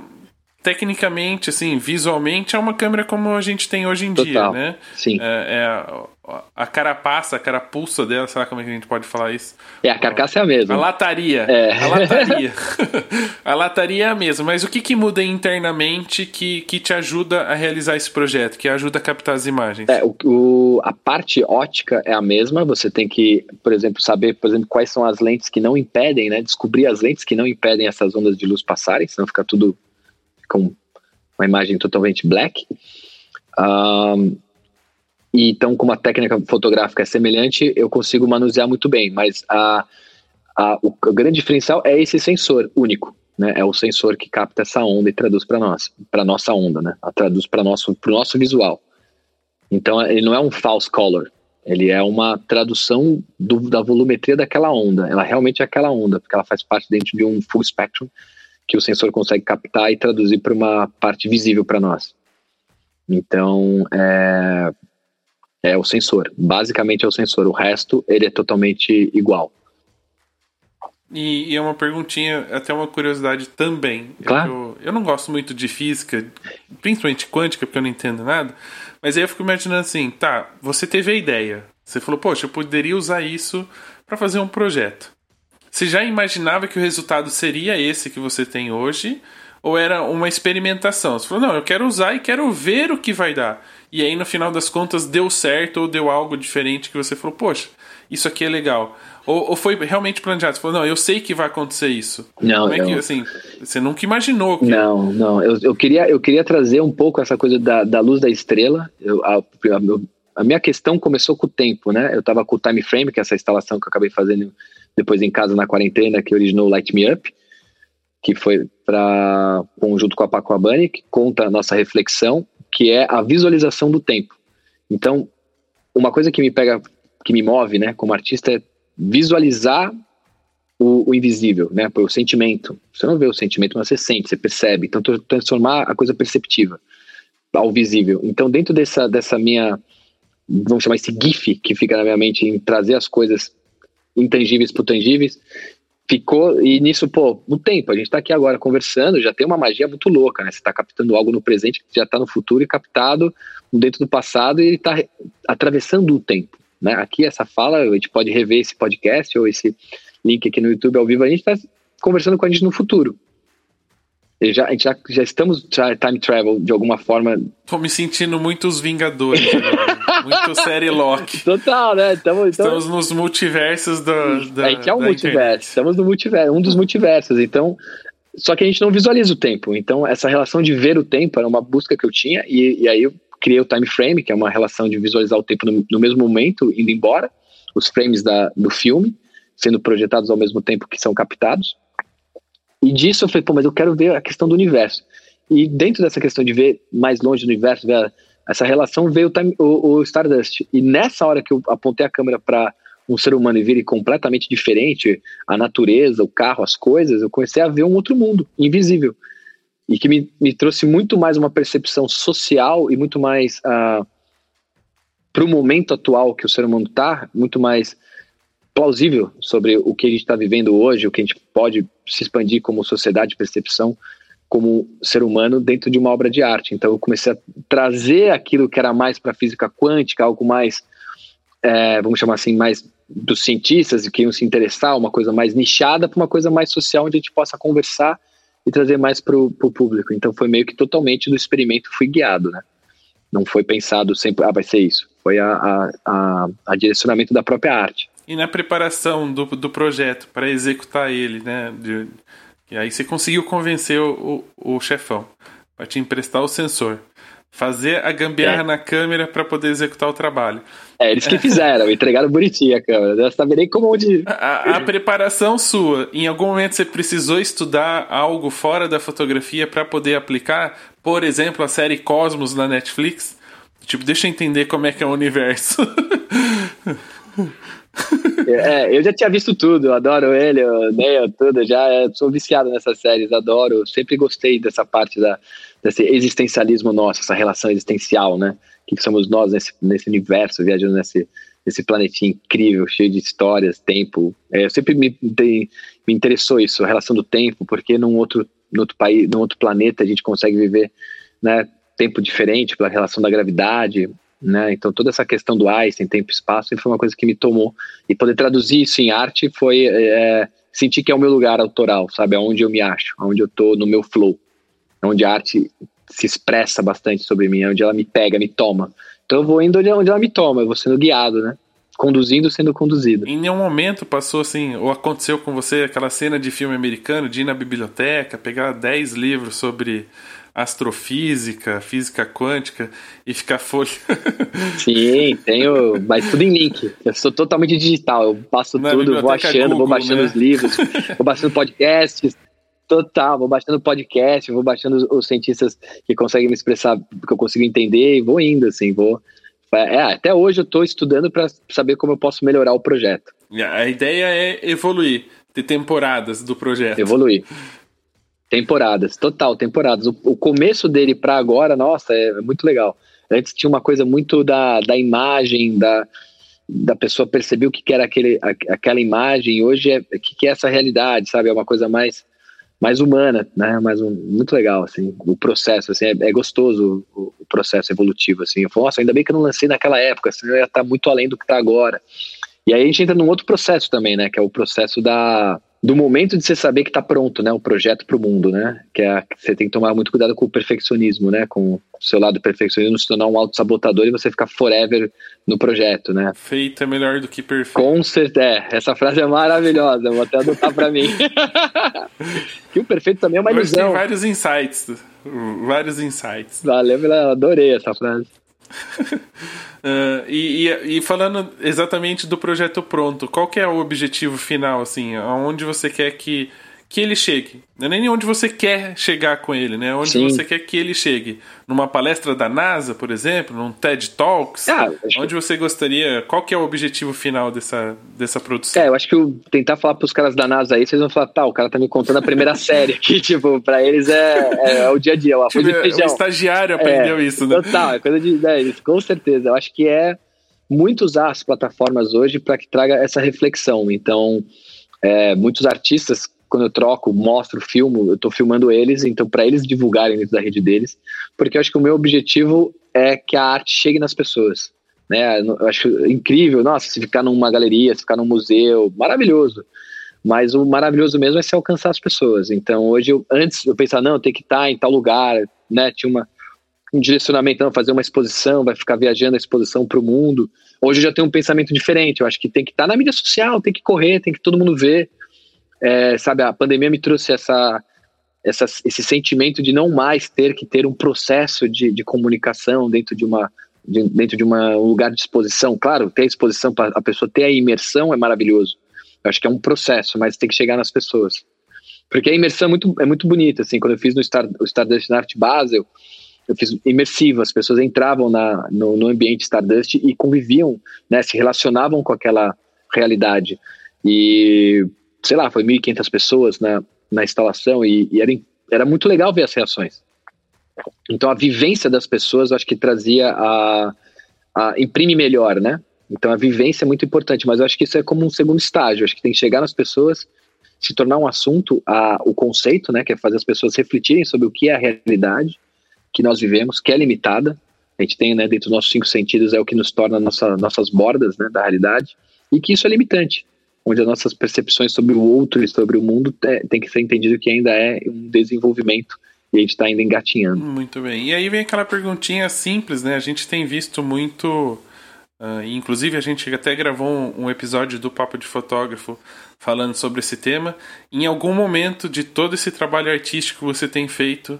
tecnicamente, assim, visualmente, é uma câmera como a gente tem hoje em Total. dia, né? Sim. É, é a carapaça, a carapuça dela, sei lá como é que a gente pode falar isso. É, a carcaça é a mesma. A lataria. É. A lataria. a lataria é a mesma, mas o que, que muda internamente que, que te ajuda a realizar esse projeto, que ajuda a captar as imagens? É, o, o, a parte ótica é a mesma, você tem que, por exemplo, saber, por exemplo, quais são as lentes que não impedem, né? Descobrir as lentes que não impedem essas ondas de luz passarem, senão fica tudo com uma imagem totalmente black. Um, e então, como a técnica fotográfica é semelhante, eu consigo manusear muito bem, mas a, a, o, o grande diferencial é esse sensor único. Né, é o sensor que capta essa onda e traduz para nós, para nossa onda, né? A traduz para nosso, nosso visual. Então ele não é um false color, ele é uma tradução do, da volumetria daquela onda. Ela realmente é aquela onda, porque ela faz parte dentro de um full spectrum que o sensor consegue captar e traduzir para uma parte visível para nós. Então é, é o sensor. Basicamente é o sensor. O resto, ele é totalmente igual. E, e é uma perguntinha, até uma curiosidade também. Claro. Eu, eu não gosto muito de física, principalmente quântica, porque eu não entendo nada. Mas aí eu fico imaginando assim, tá, você teve a ideia. Você falou, poxa, eu poderia usar isso para fazer um projeto. Você já imaginava que o resultado seria esse que você tem hoje? Ou era uma experimentação? Você falou, não, eu quero usar e quero ver o que vai dar e aí no final das contas deu certo ou deu algo diferente que você falou, poxa, isso aqui é legal. Ou, ou foi realmente planejado? Você falou, não, eu sei que vai acontecer isso. Não, Como é não. que, assim, você nunca imaginou. Que... Não, não, eu, eu, queria, eu queria trazer um pouco essa coisa da, da luz da estrela. Eu, a, a, a minha questão começou com o tempo, né? Eu estava com o Time Frame, que é essa instalação que eu acabei fazendo depois em casa na quarentena, que originou o Light Me Up, que foi para junto com a Paco Abani, que conta a nossa reflexão que é a visualização do tempo. Então, uma coisa que me pega, que me move, né, como artista, é visualizar o, o, invisível, né, o sentimento. Você não vê o sentimento, mas você sente, você percebe. Então, transformar a coisa perceptiva ao visível. Então, dentro dessa, dessa minha, vamos chamar esse GIF que fica na minha mente em trazer as coisas intangíveis para tangíveis, ficou, e nisso, pô, no tempo, a gente está aqui agora conversando, já tem uma magia muito louca, né? Você está captando algo no presente que já está no futuro e captado dentro do passado e está atravessando o tempo, né? Aqui, essa fala, a gente pode rever esse podcast ou esse link aqui no YouTube ao vivo, a gente está conversando com a gente no futuro. Já, a gente já, já estamos time travel de alguma forma. Tô me sentindo muito os Vingadores, muito série Loki. Total, né? Tamo, Estamos nos multiversos da. da a gente é um multiverso, internet. estamos no multiverso, um dos multiversos. Então, só que a gente não visualiza o tempo. Então, essa relação de ver o tempo era uma busca que eu tinha, e, e aí eu criei o time frame, que é uma relação de visualizar o tempo no, no mesmo momento, indo embora, os frames da, do filme, sendo projetados ao mesmo tempo que são captados. E disso eu falei, pô, mas eu quero ver a questão do universo. E dentro dessa questão de ver mais longe do universo, ver essa relação, veio o, time, o, o Stardust. E nessa hora que eu apontei a câmera para um ser humano e vire completamente diferente, a natureza, o carro, as coisas, eu comecei a ver um outro mundo, invisível. E que me, me trouxe muito mais uma percepção social e muito mais uh, ah, para o momento atual que o ser humano está, muito mais plausível sobre o que a gente está vivendo hoje, o que a gente pode se expandir como sociedade, percepção, como ser humano dentro de uma obra de arte. Então eu comecei a trazer aquilo que era mais para física quântica, algo mais, é, vamos chamar assim, mais dos cientistas que iam se interessar, uma coisa mais nichada para uma coisa mais social, onde a gente possa conversar e trazer mais para o público. Então foi meio que totalmente do experimento fui guiado, né? Não foi pensado sempre, ah, vai ser isso. Foi a, a, a, a direcionamento da própria arte e na preparação do, do projeto para executar ele, né? De, e aí você conseguiu convencer o, o, o chefão para te emprestar o sensor. Fazer a gambiarra é. na câmera para poder executar o trabalho. É, eles que fizeram, entregaram bonitinho a câmera. Eu sabia nem como onde. A, a, preparação sua, em algum momento você precisou estudar algo fora da fotografia para poder aplicar? Por exemplo, a série Cosmos na Netflix? Tipo, deixa eu entender como é que é o universo. É, eu já tinha visto tudo, adoro ele, o Neil, tudo, já sou viciado nessas séries, adoro, sempre gostei dessa parte da, desse existencialismo nosso, essa relação existencial, né? O que somos nós nesse, nesse universo, viajando nesse, nesse planetinho incrível, cheio de histórias, tempo. É, eu sempre me, me, me interessou isso, a relação do tempo, porque num outro, num outro país, num outro planeta a gente consegue viver, né? Tempo diferente pela relação da gravidade, né? Então toda essa questão do Einstein, tempo e espaço, foi uma coisa que me tomou e poder traduzir isso em arte foi é, sentir que é o meu lugar autoral, sabe, aonde eu me acho, aonde eu tô no meu flow, onde a arte se expressa bastante sobre mim, onde ela me pega, me toma. Então eu vou indo onde ela me toma, eu vou sendo guiado, né? Conduzindo, sendo conduzido. Em nenhum momento passou assim, ou aconteceu com você aquela cena de filme americano de ir na biblioteca, pegar 10 livros sobre astrofísica, física quântica e ficar folha. Sim, tenho, mas tudo em link. Eu sou totalmente digital, eu passo Na tudo, vou achando, Google, vou baixando né? os livros, vou baixando podcasts. Total, vou baixando podcast, vou baixando os cientistas que conseguem me expressar, que eu consigo entender e vou indo, assim, vou. É, até hoje eu estou estudando para saber como eu posso melhorar o projeto. A ideia é evoluir, ter temporadas do projeto. Evoluir. Temporadas, total, temporadas. O, o começo dele para agora, nossa, é, é, muito legal. Antes tinha uma coisa muito da, da imagem, da, da pessoa perceber o que, que era aquele, a, aquela imagem, hoje é o que, que é essa realidade, sabe? É uma coisa mais, mais humana, né? Mais um, muito legal, assim, o processo, assim, é, é gostoso o, o, processo evolutivo, assim. Eu falo, nossa, ainda bem que eu não lancei naquela época, senão eu ia estar muito além do que está agora. E aí a gente entra num outro processo também, né? Que é o processo da do momento de você saber que está pronto, né, o projeto para o mundo, né, que é você tem que tomar muito cuidado com o perfeccionismo, né, com o seu lado perfeccionismo se tornar um auto-sabotador e você ficar forever no projeto, né. Feito é melhor do que perfeito. Com certeza, é, essa frase é maravilhosa, vou até adotar para mim. que o perfeito também é uma ilusão. tem vários insights, vários insights. Valeu, adorei essa frase. Uh, e, e, e, falando exatamente do projeto pronto, qual que é o objetivo final, assim, aonde você quer que, que ele chegue. Não é nem onde você quer chegar com ele, né? Onde Sim. você quer que ele chegue. Numa palestra da NASA, por exemplo, num TED Talks, ah, onde você gostaria. Qual que é o objetivo final dessa, dessa produção? É, eu acho que eu tentar falar pros caras da NASA aí, vocês vão falar, tá, o cara tá me contando a primeira série aqui, tipo, pra eles é, é, é o dia a dia, o arroz tipo, feijão. O estagiário aprendeu é, isso, né? Total, é coisa de. É, com certeza. Eu acho que é muito usar as plataformas hoje para que traga essa reflexão. Então, é, muitos artistas quando eu troco, mostro, filmo, eu estou filmando eles, então para eles divulgarem dentro da rede deles, porque eu acho que o meu objetivo é que a arte chegue nas pessoas. Né? Eu acho incrível, nossa, se ficar numa galeria, se ficar num museu, maravilhoso. Mas o maravilhoso mesmo é se alcançar as pessoas. Então hoje, eu, antes eu pensava, não, tem que estar em tal lugar, né? Tinha uma, um direcionamento, não, fazer uma exposição, vai ficar viajando a exposição para o mundo. Hoje eu já tenho um pensamento diferente. Eu acho que tem que estar na mídia social, tem que correr, tem que todo mundo ver. É, sabe, a pandemia me trouxe essa, essa, esse sentimento de não mais ter que ter um processo de, de comunicação dentro de uma de, dentro de um lugar de exposição. Claro, ter a exposição para a pessoa ter a imersão é maravilhoso. Eu acho que é um processo, mas tem que chegar nas pessoas. Porque a imersão é muito, é muito bonita, assim, quando eu fiz no Star, o Stardust Art Basel, eu fiz imersivo, as pessoas entravam na, no, no ambiente Stardust e conviviam, né, se relacionavam com aquela realidade. E sei lá, foi 1.500 pessoas na, na instalação e, e, era, era muito legal ver as reações. Então a vivência das pessoas acho que trazia a, a imprime melhor, né? Então a vivência é muito importante, mas eu acho que isso é como um segundo estágio, acho que tem que chegar nas pessoas, se tornar um assunto, a, o conceito, né, que é fazer as pessoas refletirem sobre o que é a realidade que nós vivemos, que é limitada. A gente tem, né, dentro dos nossos cinco sentidos, é o que nos torna nossa, nossas bordas, né, da realidade, e que isso é limitante onde as nossas percepções sobre o outro e sobre o mundo tem que ser entendido que ainda é um desenvolvimento e a gente está ainda engatinhando. Muito bem. E aí vem aquela perguntinha simples, né? A gente tem visto muito. Uh, inclusive, a gente até gravou um, um, episódio do Papo de Fotógrafo falando sobre esse tema. Em algum momento de todo esse trabalho artístico que você tem feito,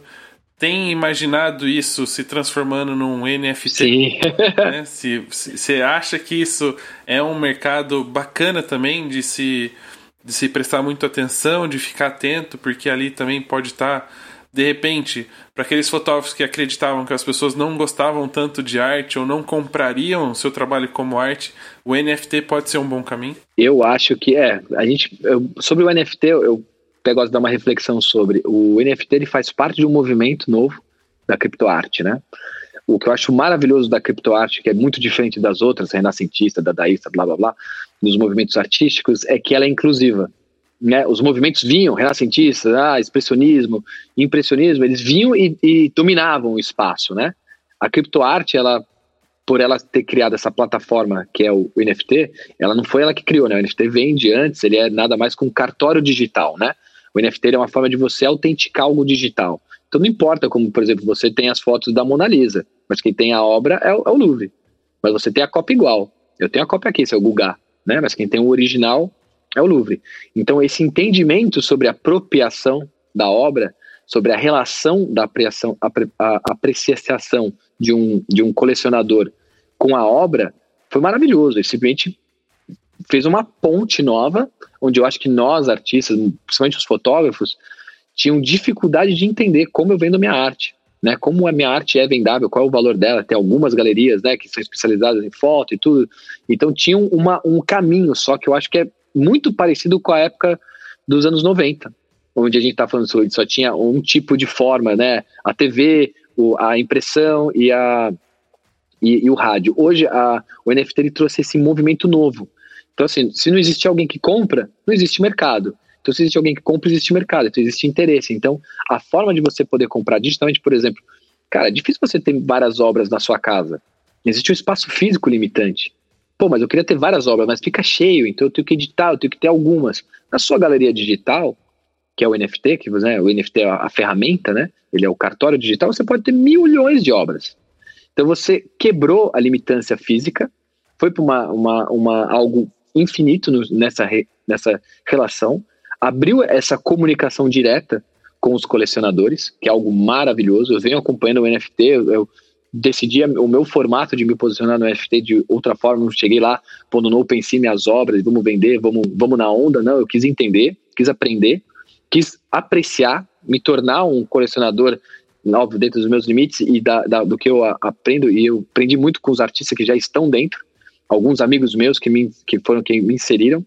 tem imaginado isso se transformando num NFT? Sim. né? Se você acha que isso é um mercado bacana também de se, de se prestar muito atenção, de ficar atento, porque ali também pode estar, de repente, para aqueles fotógrafos que acreditavam que as pessoas não gostavam tanto de arte ou não comprariam seu trabalho como arte, o NFT pode ser um bom caminho? Eu acho que é. A gente, eu, sobre o NFT, eu gosto de dar uma reflexão sobre. O NFT ele faz parte de um movimento novo da criptoarte, né? O que eu acho maravilhoso da criptoarte, que é muito diferente das outras, renascentista, dadaísta, blá blá blá, dos movimentos artísticos, é que ela é inclusiva. Né? Os movimentos vinham, renascentistas, ah, expressionismo, impressionismo, eles vinham e, e dominavam o espaço, né? A criptoarte, ela por ela ter criado essa plataforma que é o NFT, ela não foi ela que criou, né? O NFT vem de antes, ele é nada mais que um cartório digital, né? O NFT é uma forma de você autenticar algo digital. Então não importa como, por exemplo, você tem as fotos da Mona Lisa, mas quem tem a obra é o, é o Louvre. Mas você tem a cópia igual. Eu tenho a cópia aqui, o Guga, né? Mas quem tem o original é o Louvre. Então esse entendimento sobre a apropriação da obra, sobre a relação da apreciação, a apreciação de um, de um colecionador com a obra, foi maravilhoso. Ele simplesmente fez uma ponte nova, onde eu acho que nós, artistas, principalmente os fotógrafos, tinham dificuldade de entender como eu vendo minha arte. Né, como a minha arte é vendável, qual é o valor dela. Tem algumas galerias né, que são especializadas em foto e tudo. Então tinham uma, um caminho só que eu acho que é muito parecido com a época dos anos 90, onde a gente está falando sobre só tinha um tipo de forma, né? A TV, o, a impressão e, a, e, e o rádio. Hoje a, o NFT ele trouxe esse movimento novo, então, assim, se não existe alguém que compra, não existe mercado. Então, se existe alguém que compra, existe mercado, então existe interesse. Então, a forma de você poder comprar digitalmente, por exemplo, cara, é difícil você ter várias obras na sua casa. Existe um espaço físico limitante. Pô, mas eu queria ter várias obras, mas fica cheio, então eu tenho que editar, eu tenho que ter algumas. Na sua galeria digital, que é o NFT, que né, o NFT é a ferramenta, né? Ele é o cartório digital, você pode ter milhões de obras. Então você quebrou a limitância física, foi para uma, uma, uma, algo infinito no, nessa, re, nessa relação, abriu essa comunicação direta com os colecionadores, que é algo maravilhoso. Eu venho acompanhando o NFT, eu, eu decidi o meu formato de me posicionar no NFT de outra forma, não cheguei lá pondo no OpenSea minhas obras, vamos vender, vamos, vamos na onda, não, eu quis entender, quis aprender, quis apreciar, me tornar um colecionador, óbvio, dentro dos meus limites e da, da, do que eu aprendo, e eu aprendi muito com os artistas que já estão dentro, alguns amigos meus que, me, que foram quem me inseriram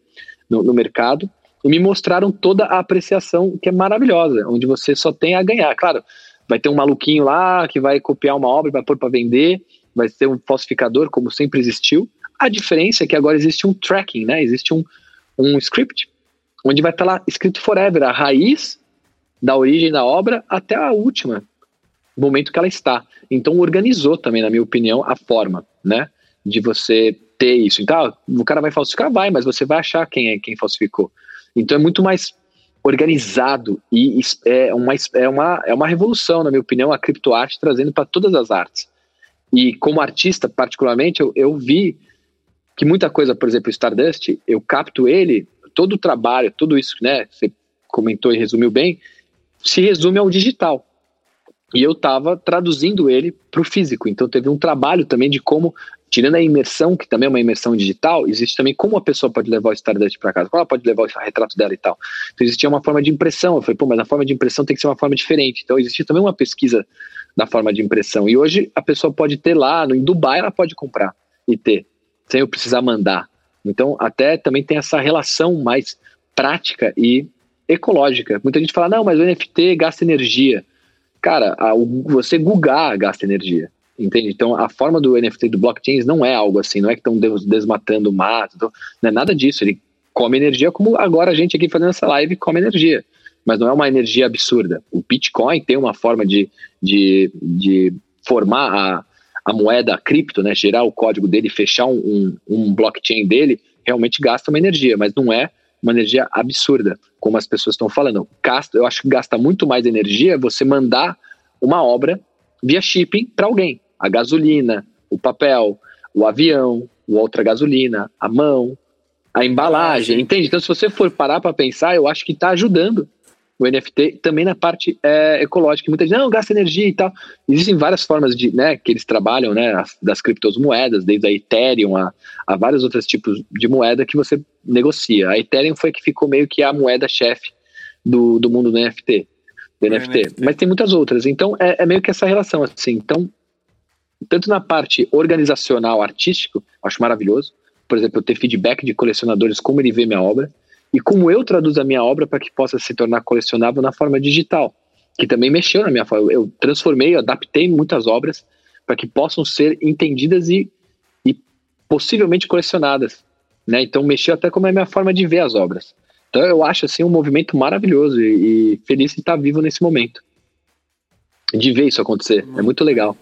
no, no mercado, e me mostraram toda a apreciação que é maravilhosa, onde você só tem a ganhar. Claro, vai ter um maluquinho lá que vai copiar uma obra vai pôr para vender, vai ser um falsificador, como sempre existiu. A diferença é que agora existe um tracking, né? Existe um, um script onde vai estar tá lá escrito forever, a raiz da origem da obra até a última momento que ela está. Então organizou também, na minha opinião, a forma, né, de você ter isso. Então, o cara vai falsificar, vai, mas você vai achar quem é quem falsificou. Então é muito mais organizado e é uma, é uma, é uma revolução, na minha opinião, a criptoarte trazendo para todas as artes. E como artista, particularmente, eu, eu vi que muita coisa, por exemplo, o Stardust, eu capto ele, todo o trabalho, tudo isso, né, você comentou e resumiu bem, se resume ao digital. E eu estava traduzindo ele para o físico. Então teve um trabalho também de como tirando a imersão, que também é uma imersão digital, existe também como a pessoa pode levar o Stardust para casa, como ela pode levar o retrato dela e tal. Então existia uma forma de impressão. Eu falei, pô, mas a forma de impressão tem que ser uma forma diferente. Então existia também uma pesquisa da forma de impressão. E hoje a pessoa pode ter lá, em Dubai ela pode comprar e ter, sem eu precisar mandar. Então até também tem essa relação mais prática e ecológica. Muita gente fala, não, mas o NFT gasta energia. Cara, a, você googar gasta energia. Entende? Então, a forma do NFT do blockchain não é algo assim, não é que estão desmatando o mato, então, não é nada disso. Ele come energia como agora a gente aqui fazendo essa live come energia, mas não é uma energia absurda. O Bitcoin tem uma forma de, de, de formar a, a moeda a cripto, né, gerar o código dele, fechar um, um, um blockchain dele, realmente gasta uma energia, mas não é uma energia absurda, como as pessoas estão falando. Gasta, eu acho que gasta muito mais energia você mandar uma obra via shipping para alguém a gasolina, o papel, o avião, o outra gasolina, a mão, a embalagem, entende? Então, se você for parar para pensar, eu acho que está ajudando o NFT também na parte é, ecológica. Muita gente não gasta energia e tal. Existem várias formas de, né, que eles trabalham, né, das criptomoedas, desde a Ethereum a, a vários outros tipos de moeda que você negocia. A Ethereum foi que ficou meio que a moeda chefe do, do mundo do NFT, do NFT. NFT. Mas tem muitas outras. Então é, é meio que essa relação assim. Então tanto na parte organizacional, artístico, acho maravilhoso. Por exemplo, eu ter feedback de colecionadores, como ele vê minha obra, e como eu traduzo a minha obra para que possa se tornar colecionável na forma digital, que também mexeu na minha forma. Eu transformei, adaptei muitas obras para que possam ser entendidas e, e possivelmente colecionadas. Né? Então, mexeu até como é a minha forma de ver as obras. Então, eu acho assim um movimento maravilhoso e, e feliz de estar vivo nesse momento. De ver isso acontecer. É muito legal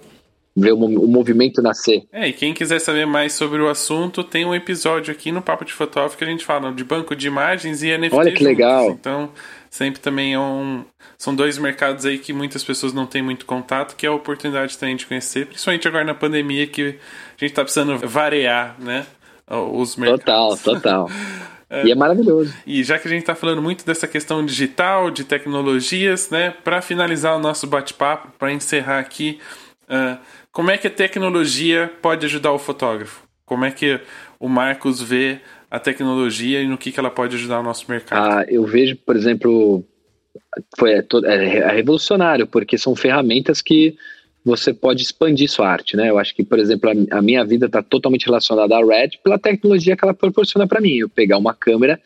ver o, movimento nascer. É, e quem quiser saber mais sobre o assunto, tem um episódio aqui no Papo de Fotógrafo que a gente fala de banco de imagens e NFT. Olha que juntos. legal. Então, sempre também é um. São dois mercados aí que muitas pessoas não têm muito contato, que é a oportunidade também de conhecer, principalmente agora na pandemia, que a gente está precisando variar, né? Os mercados. Total, total. É, e é maravilhoso. E já que a gente está falando muito dessa questão digital, de tecnologias, né? Para finalizar o nosso bate-papo, para encerrar aqui, uh, como é que a tecnologia pode ajudar o fotógrafo? Como é que o Marcos vê a tecnologia e no que, que ela pode ajudar o nosso mercado? Ah, eu vejo, por exemplo, foi é, é, é revolucionário, porque são ferramentas que você pode expandir sua arte, né? Eu acho que, por exemplo, a, a minha vida está totalmente relacionada à Red pela tecnologia que ela proporciona para mim. Eu pegar uma câmera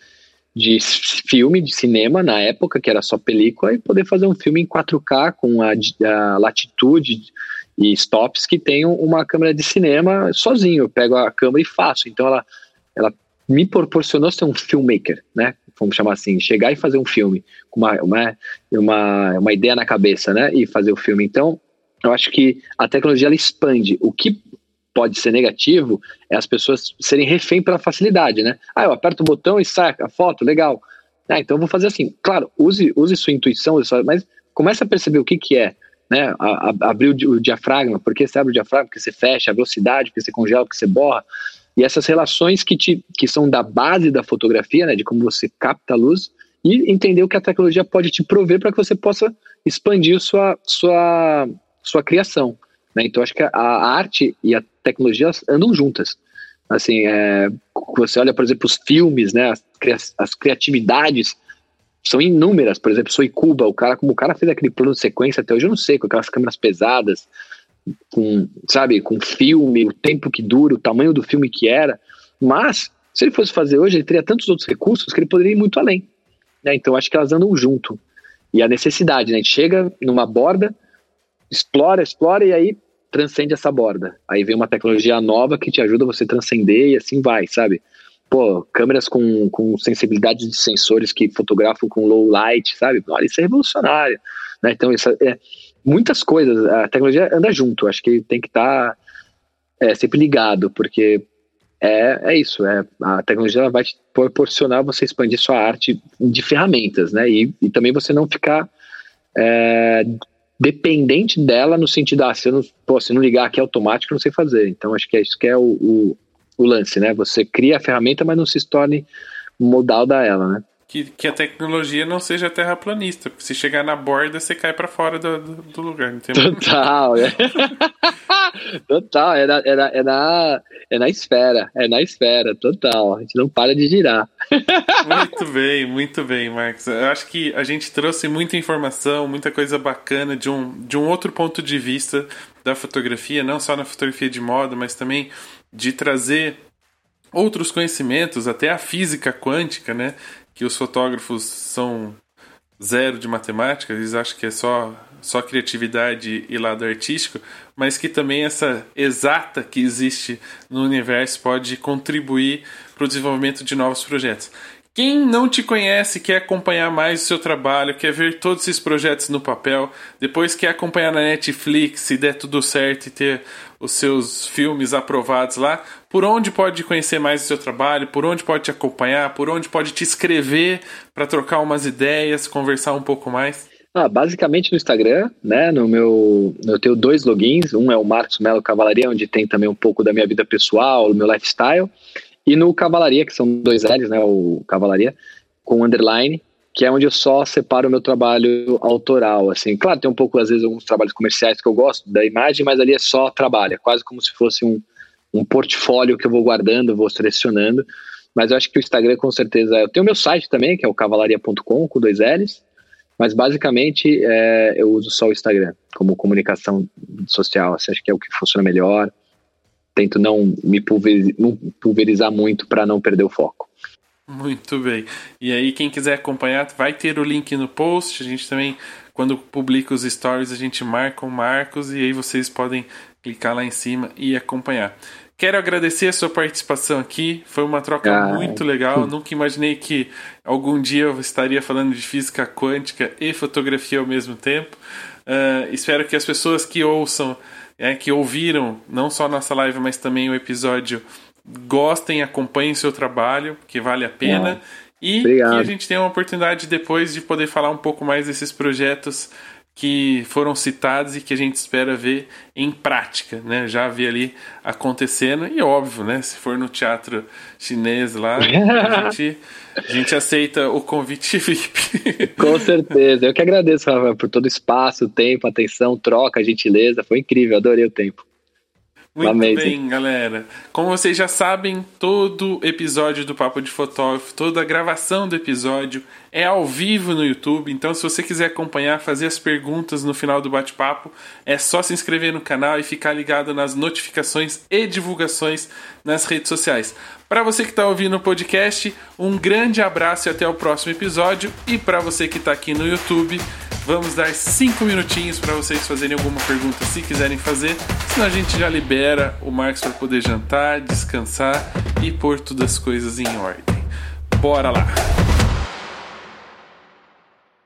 de filme, de cinema, na época, que era só película, e poder fazer um filme em 4K com a, a latitude e stops que tem uma câmera de cinema sozinho. Eu pego a câmera e faço. Então ela, ela me proporcionou ser um filmmaker, né? Vamos chamar assim, chegar e fazer um filme com uma, uma, uma, uma ideia na cabeça, né? E fazer o filme. Então, eu acho que a tecnologia ela expande. O que pode ser negativo é as pessoas serem refém pela facilidade, né? Ah, eu aperto o botão e sai a foto, legal. Ah, então eu vou fazer assim. Claro, use, use sua intuição, mas comece a perceber o que, que é né? Abrir o, o, diafragma, porque você abre o diafragma, porque você fecha, a velocidade, porque você congela, porque você borra. E essas relações que, te, que são da base da fotografia, né? De como você capta a luz e entender o que a tecnologia pode te prover para que você possa expandir sua, sua, sua criação. Né? Então, acho que a, a arte e a tecnologia andam juntas. Assim, é, você olha, por exemplo, os filmes, né? As, as criatividades são inúmeras, por exemplo, Soicuba, o cara, como o cara fez aquele plano de sequência até hoje, eu não sei, com aquelas câmeras pesadas, com, sabe, com filme, o tempo que dura, o tamanho do filme que era, mas se ele fosse fazer hoje, ele teria tantos outros recursos que ele poderia ir muito além. Né? Então acho que elas andam junto. E a necessidade, né? A gente chega numa borda, explora, explora e aí transcende essa borda. Aí vem uma tecnologia nova que te ajuda você a transcender e assim vai, sabe? Pô, câmeras com, com sensibilidade de sensores que fotografam com low light, sabe? Olha, isso é revolucionário. Né? Então, isso é, muitas coisas, a tecnologia anda junto, acho que tem que estar tá, é, sempre ligado, porque é, é isso, é, a tecnologia vai te proporcionar você expandir sua arte de ferramentas, né? E, e também você não ficar é, dependente dela no sentido, ah, se eu não, pô, se não ligar aqui automático, eu não sei fazer. Então, acho que é isso que é o, o, o lance, né? Você cria a ferramenta, mas não se torne modal da ela, né? que, que a tecnologia não seja terraplanista, porque se chegar na borda, você cai para fora do, do, do, lugar. Total, é. total, é na, é, na, é, na, é na esfera, é na esfera, total. A gente não para de girar. muito bem, muito bem, Marcos. Eu acho que a gente trouxe muita informação, muita coisa bacana de um, de um outro ponto de vista da fotografia, não só na fotografia de moda, mas também de trazer outros conhecimentos, até a física quântica, né? que os fotógrafos são zero de matemática, eles acham que é só só criatividade e lado artístico, mas que também essa exata que existe no universo pode contribuir para o desenvolvimento de novos projetos. Quem não te conhece, quer acompanhar mais o seu trabalho, quer ver todos esses projetos no papel, depois quer acompanhar na Netflix, se der tudo certo e ter os seus filmes aprovados lá, por onde pode conhecer mais o seu trabalho, por onde pode te acompanhar, por onde pode te escrever para trocar umas ideias, conversar um pouco mais? Ah, basicamente no Instagram, né? No meu, eu tenho dois logins. Um é o Marcos Melo Cavalaria, onde tem também um pouco da minha vida pessoal, do meu lifestyle. E no Cavalaria, que são dois L's, né? O Cavalaria, com underline, que é onde eu só separo o meu trabalho autoral, assim. Claro, tem um pouco, às vezes, alguns trabalhos comerciais que eu gosto da imagem, mas ali é só trabalho, é quase como se fosse um, um portfólio que eu vou guardando, vou selecionando. Mas eu acho que o Instagram, com certeza, eu tenho o meu site também, que é o cavalaria.com, com dois L's, mas basicamente é, eu uso só o Instagram como comunicação social, assim, acho que é o que funciona melhor tento não me pulverizar muito para não perder o foco. Muito bem. E aí, quem quiser acompanhar, vai ter o link no post. A gente também, quando publica os stories, a gente marca o Marcos e aí vocês podem clicar lá em cima e acompanhar. Quero agradecer a sua participação aqui. Foi uma troca ah, muito legal. Nunca imaginei que algum dia eu estaria falando de física quântica e fotografia ao mesmo tempo. Uh, espero que as pessoas que ouçam é, que ouviram não só nossa live, mas também o episódio, gostem, acompanhem seu trabalho, que vale a pena. E Obrigado. que a gente tenha uma oportunidade depois de poder falar um pouco mais desses projetos que foram citados e que a gente espera ver em prática, né? Já ver ali acontecendo e óbvio, né? Se for no teatro chinês lá, a gente, a gente aceita o convite VIP. Com certeza. Eu que agradeço, Rafa, por todo o espaço, tempo, atenção, troca, gentileza. Foi incrível, adorei o tempo. Muito bem, galera. Como vocês já sabem, todo episódio do Papo de Fotógrafo, toda a gravação do episódio é ao vivo no YouTube. Então, se você quiser acompanhar, fazer as perguntas no final do bate-papo, é só se inscrever no canal e ficar ligado nas notificações e divulgações nas redes sociais. Para você que está ouvindo o podcast, um grande abraço e até o próximo episódio. E para você que está aqui no YouTube, Vamos dar cinco minutinhos para vocês fazerem alguma pergunta se quiserem fazer. Senão a gente já libera o Marcos para poder jantar, descansar e pôr todas as coisas em ordem. Bora lá!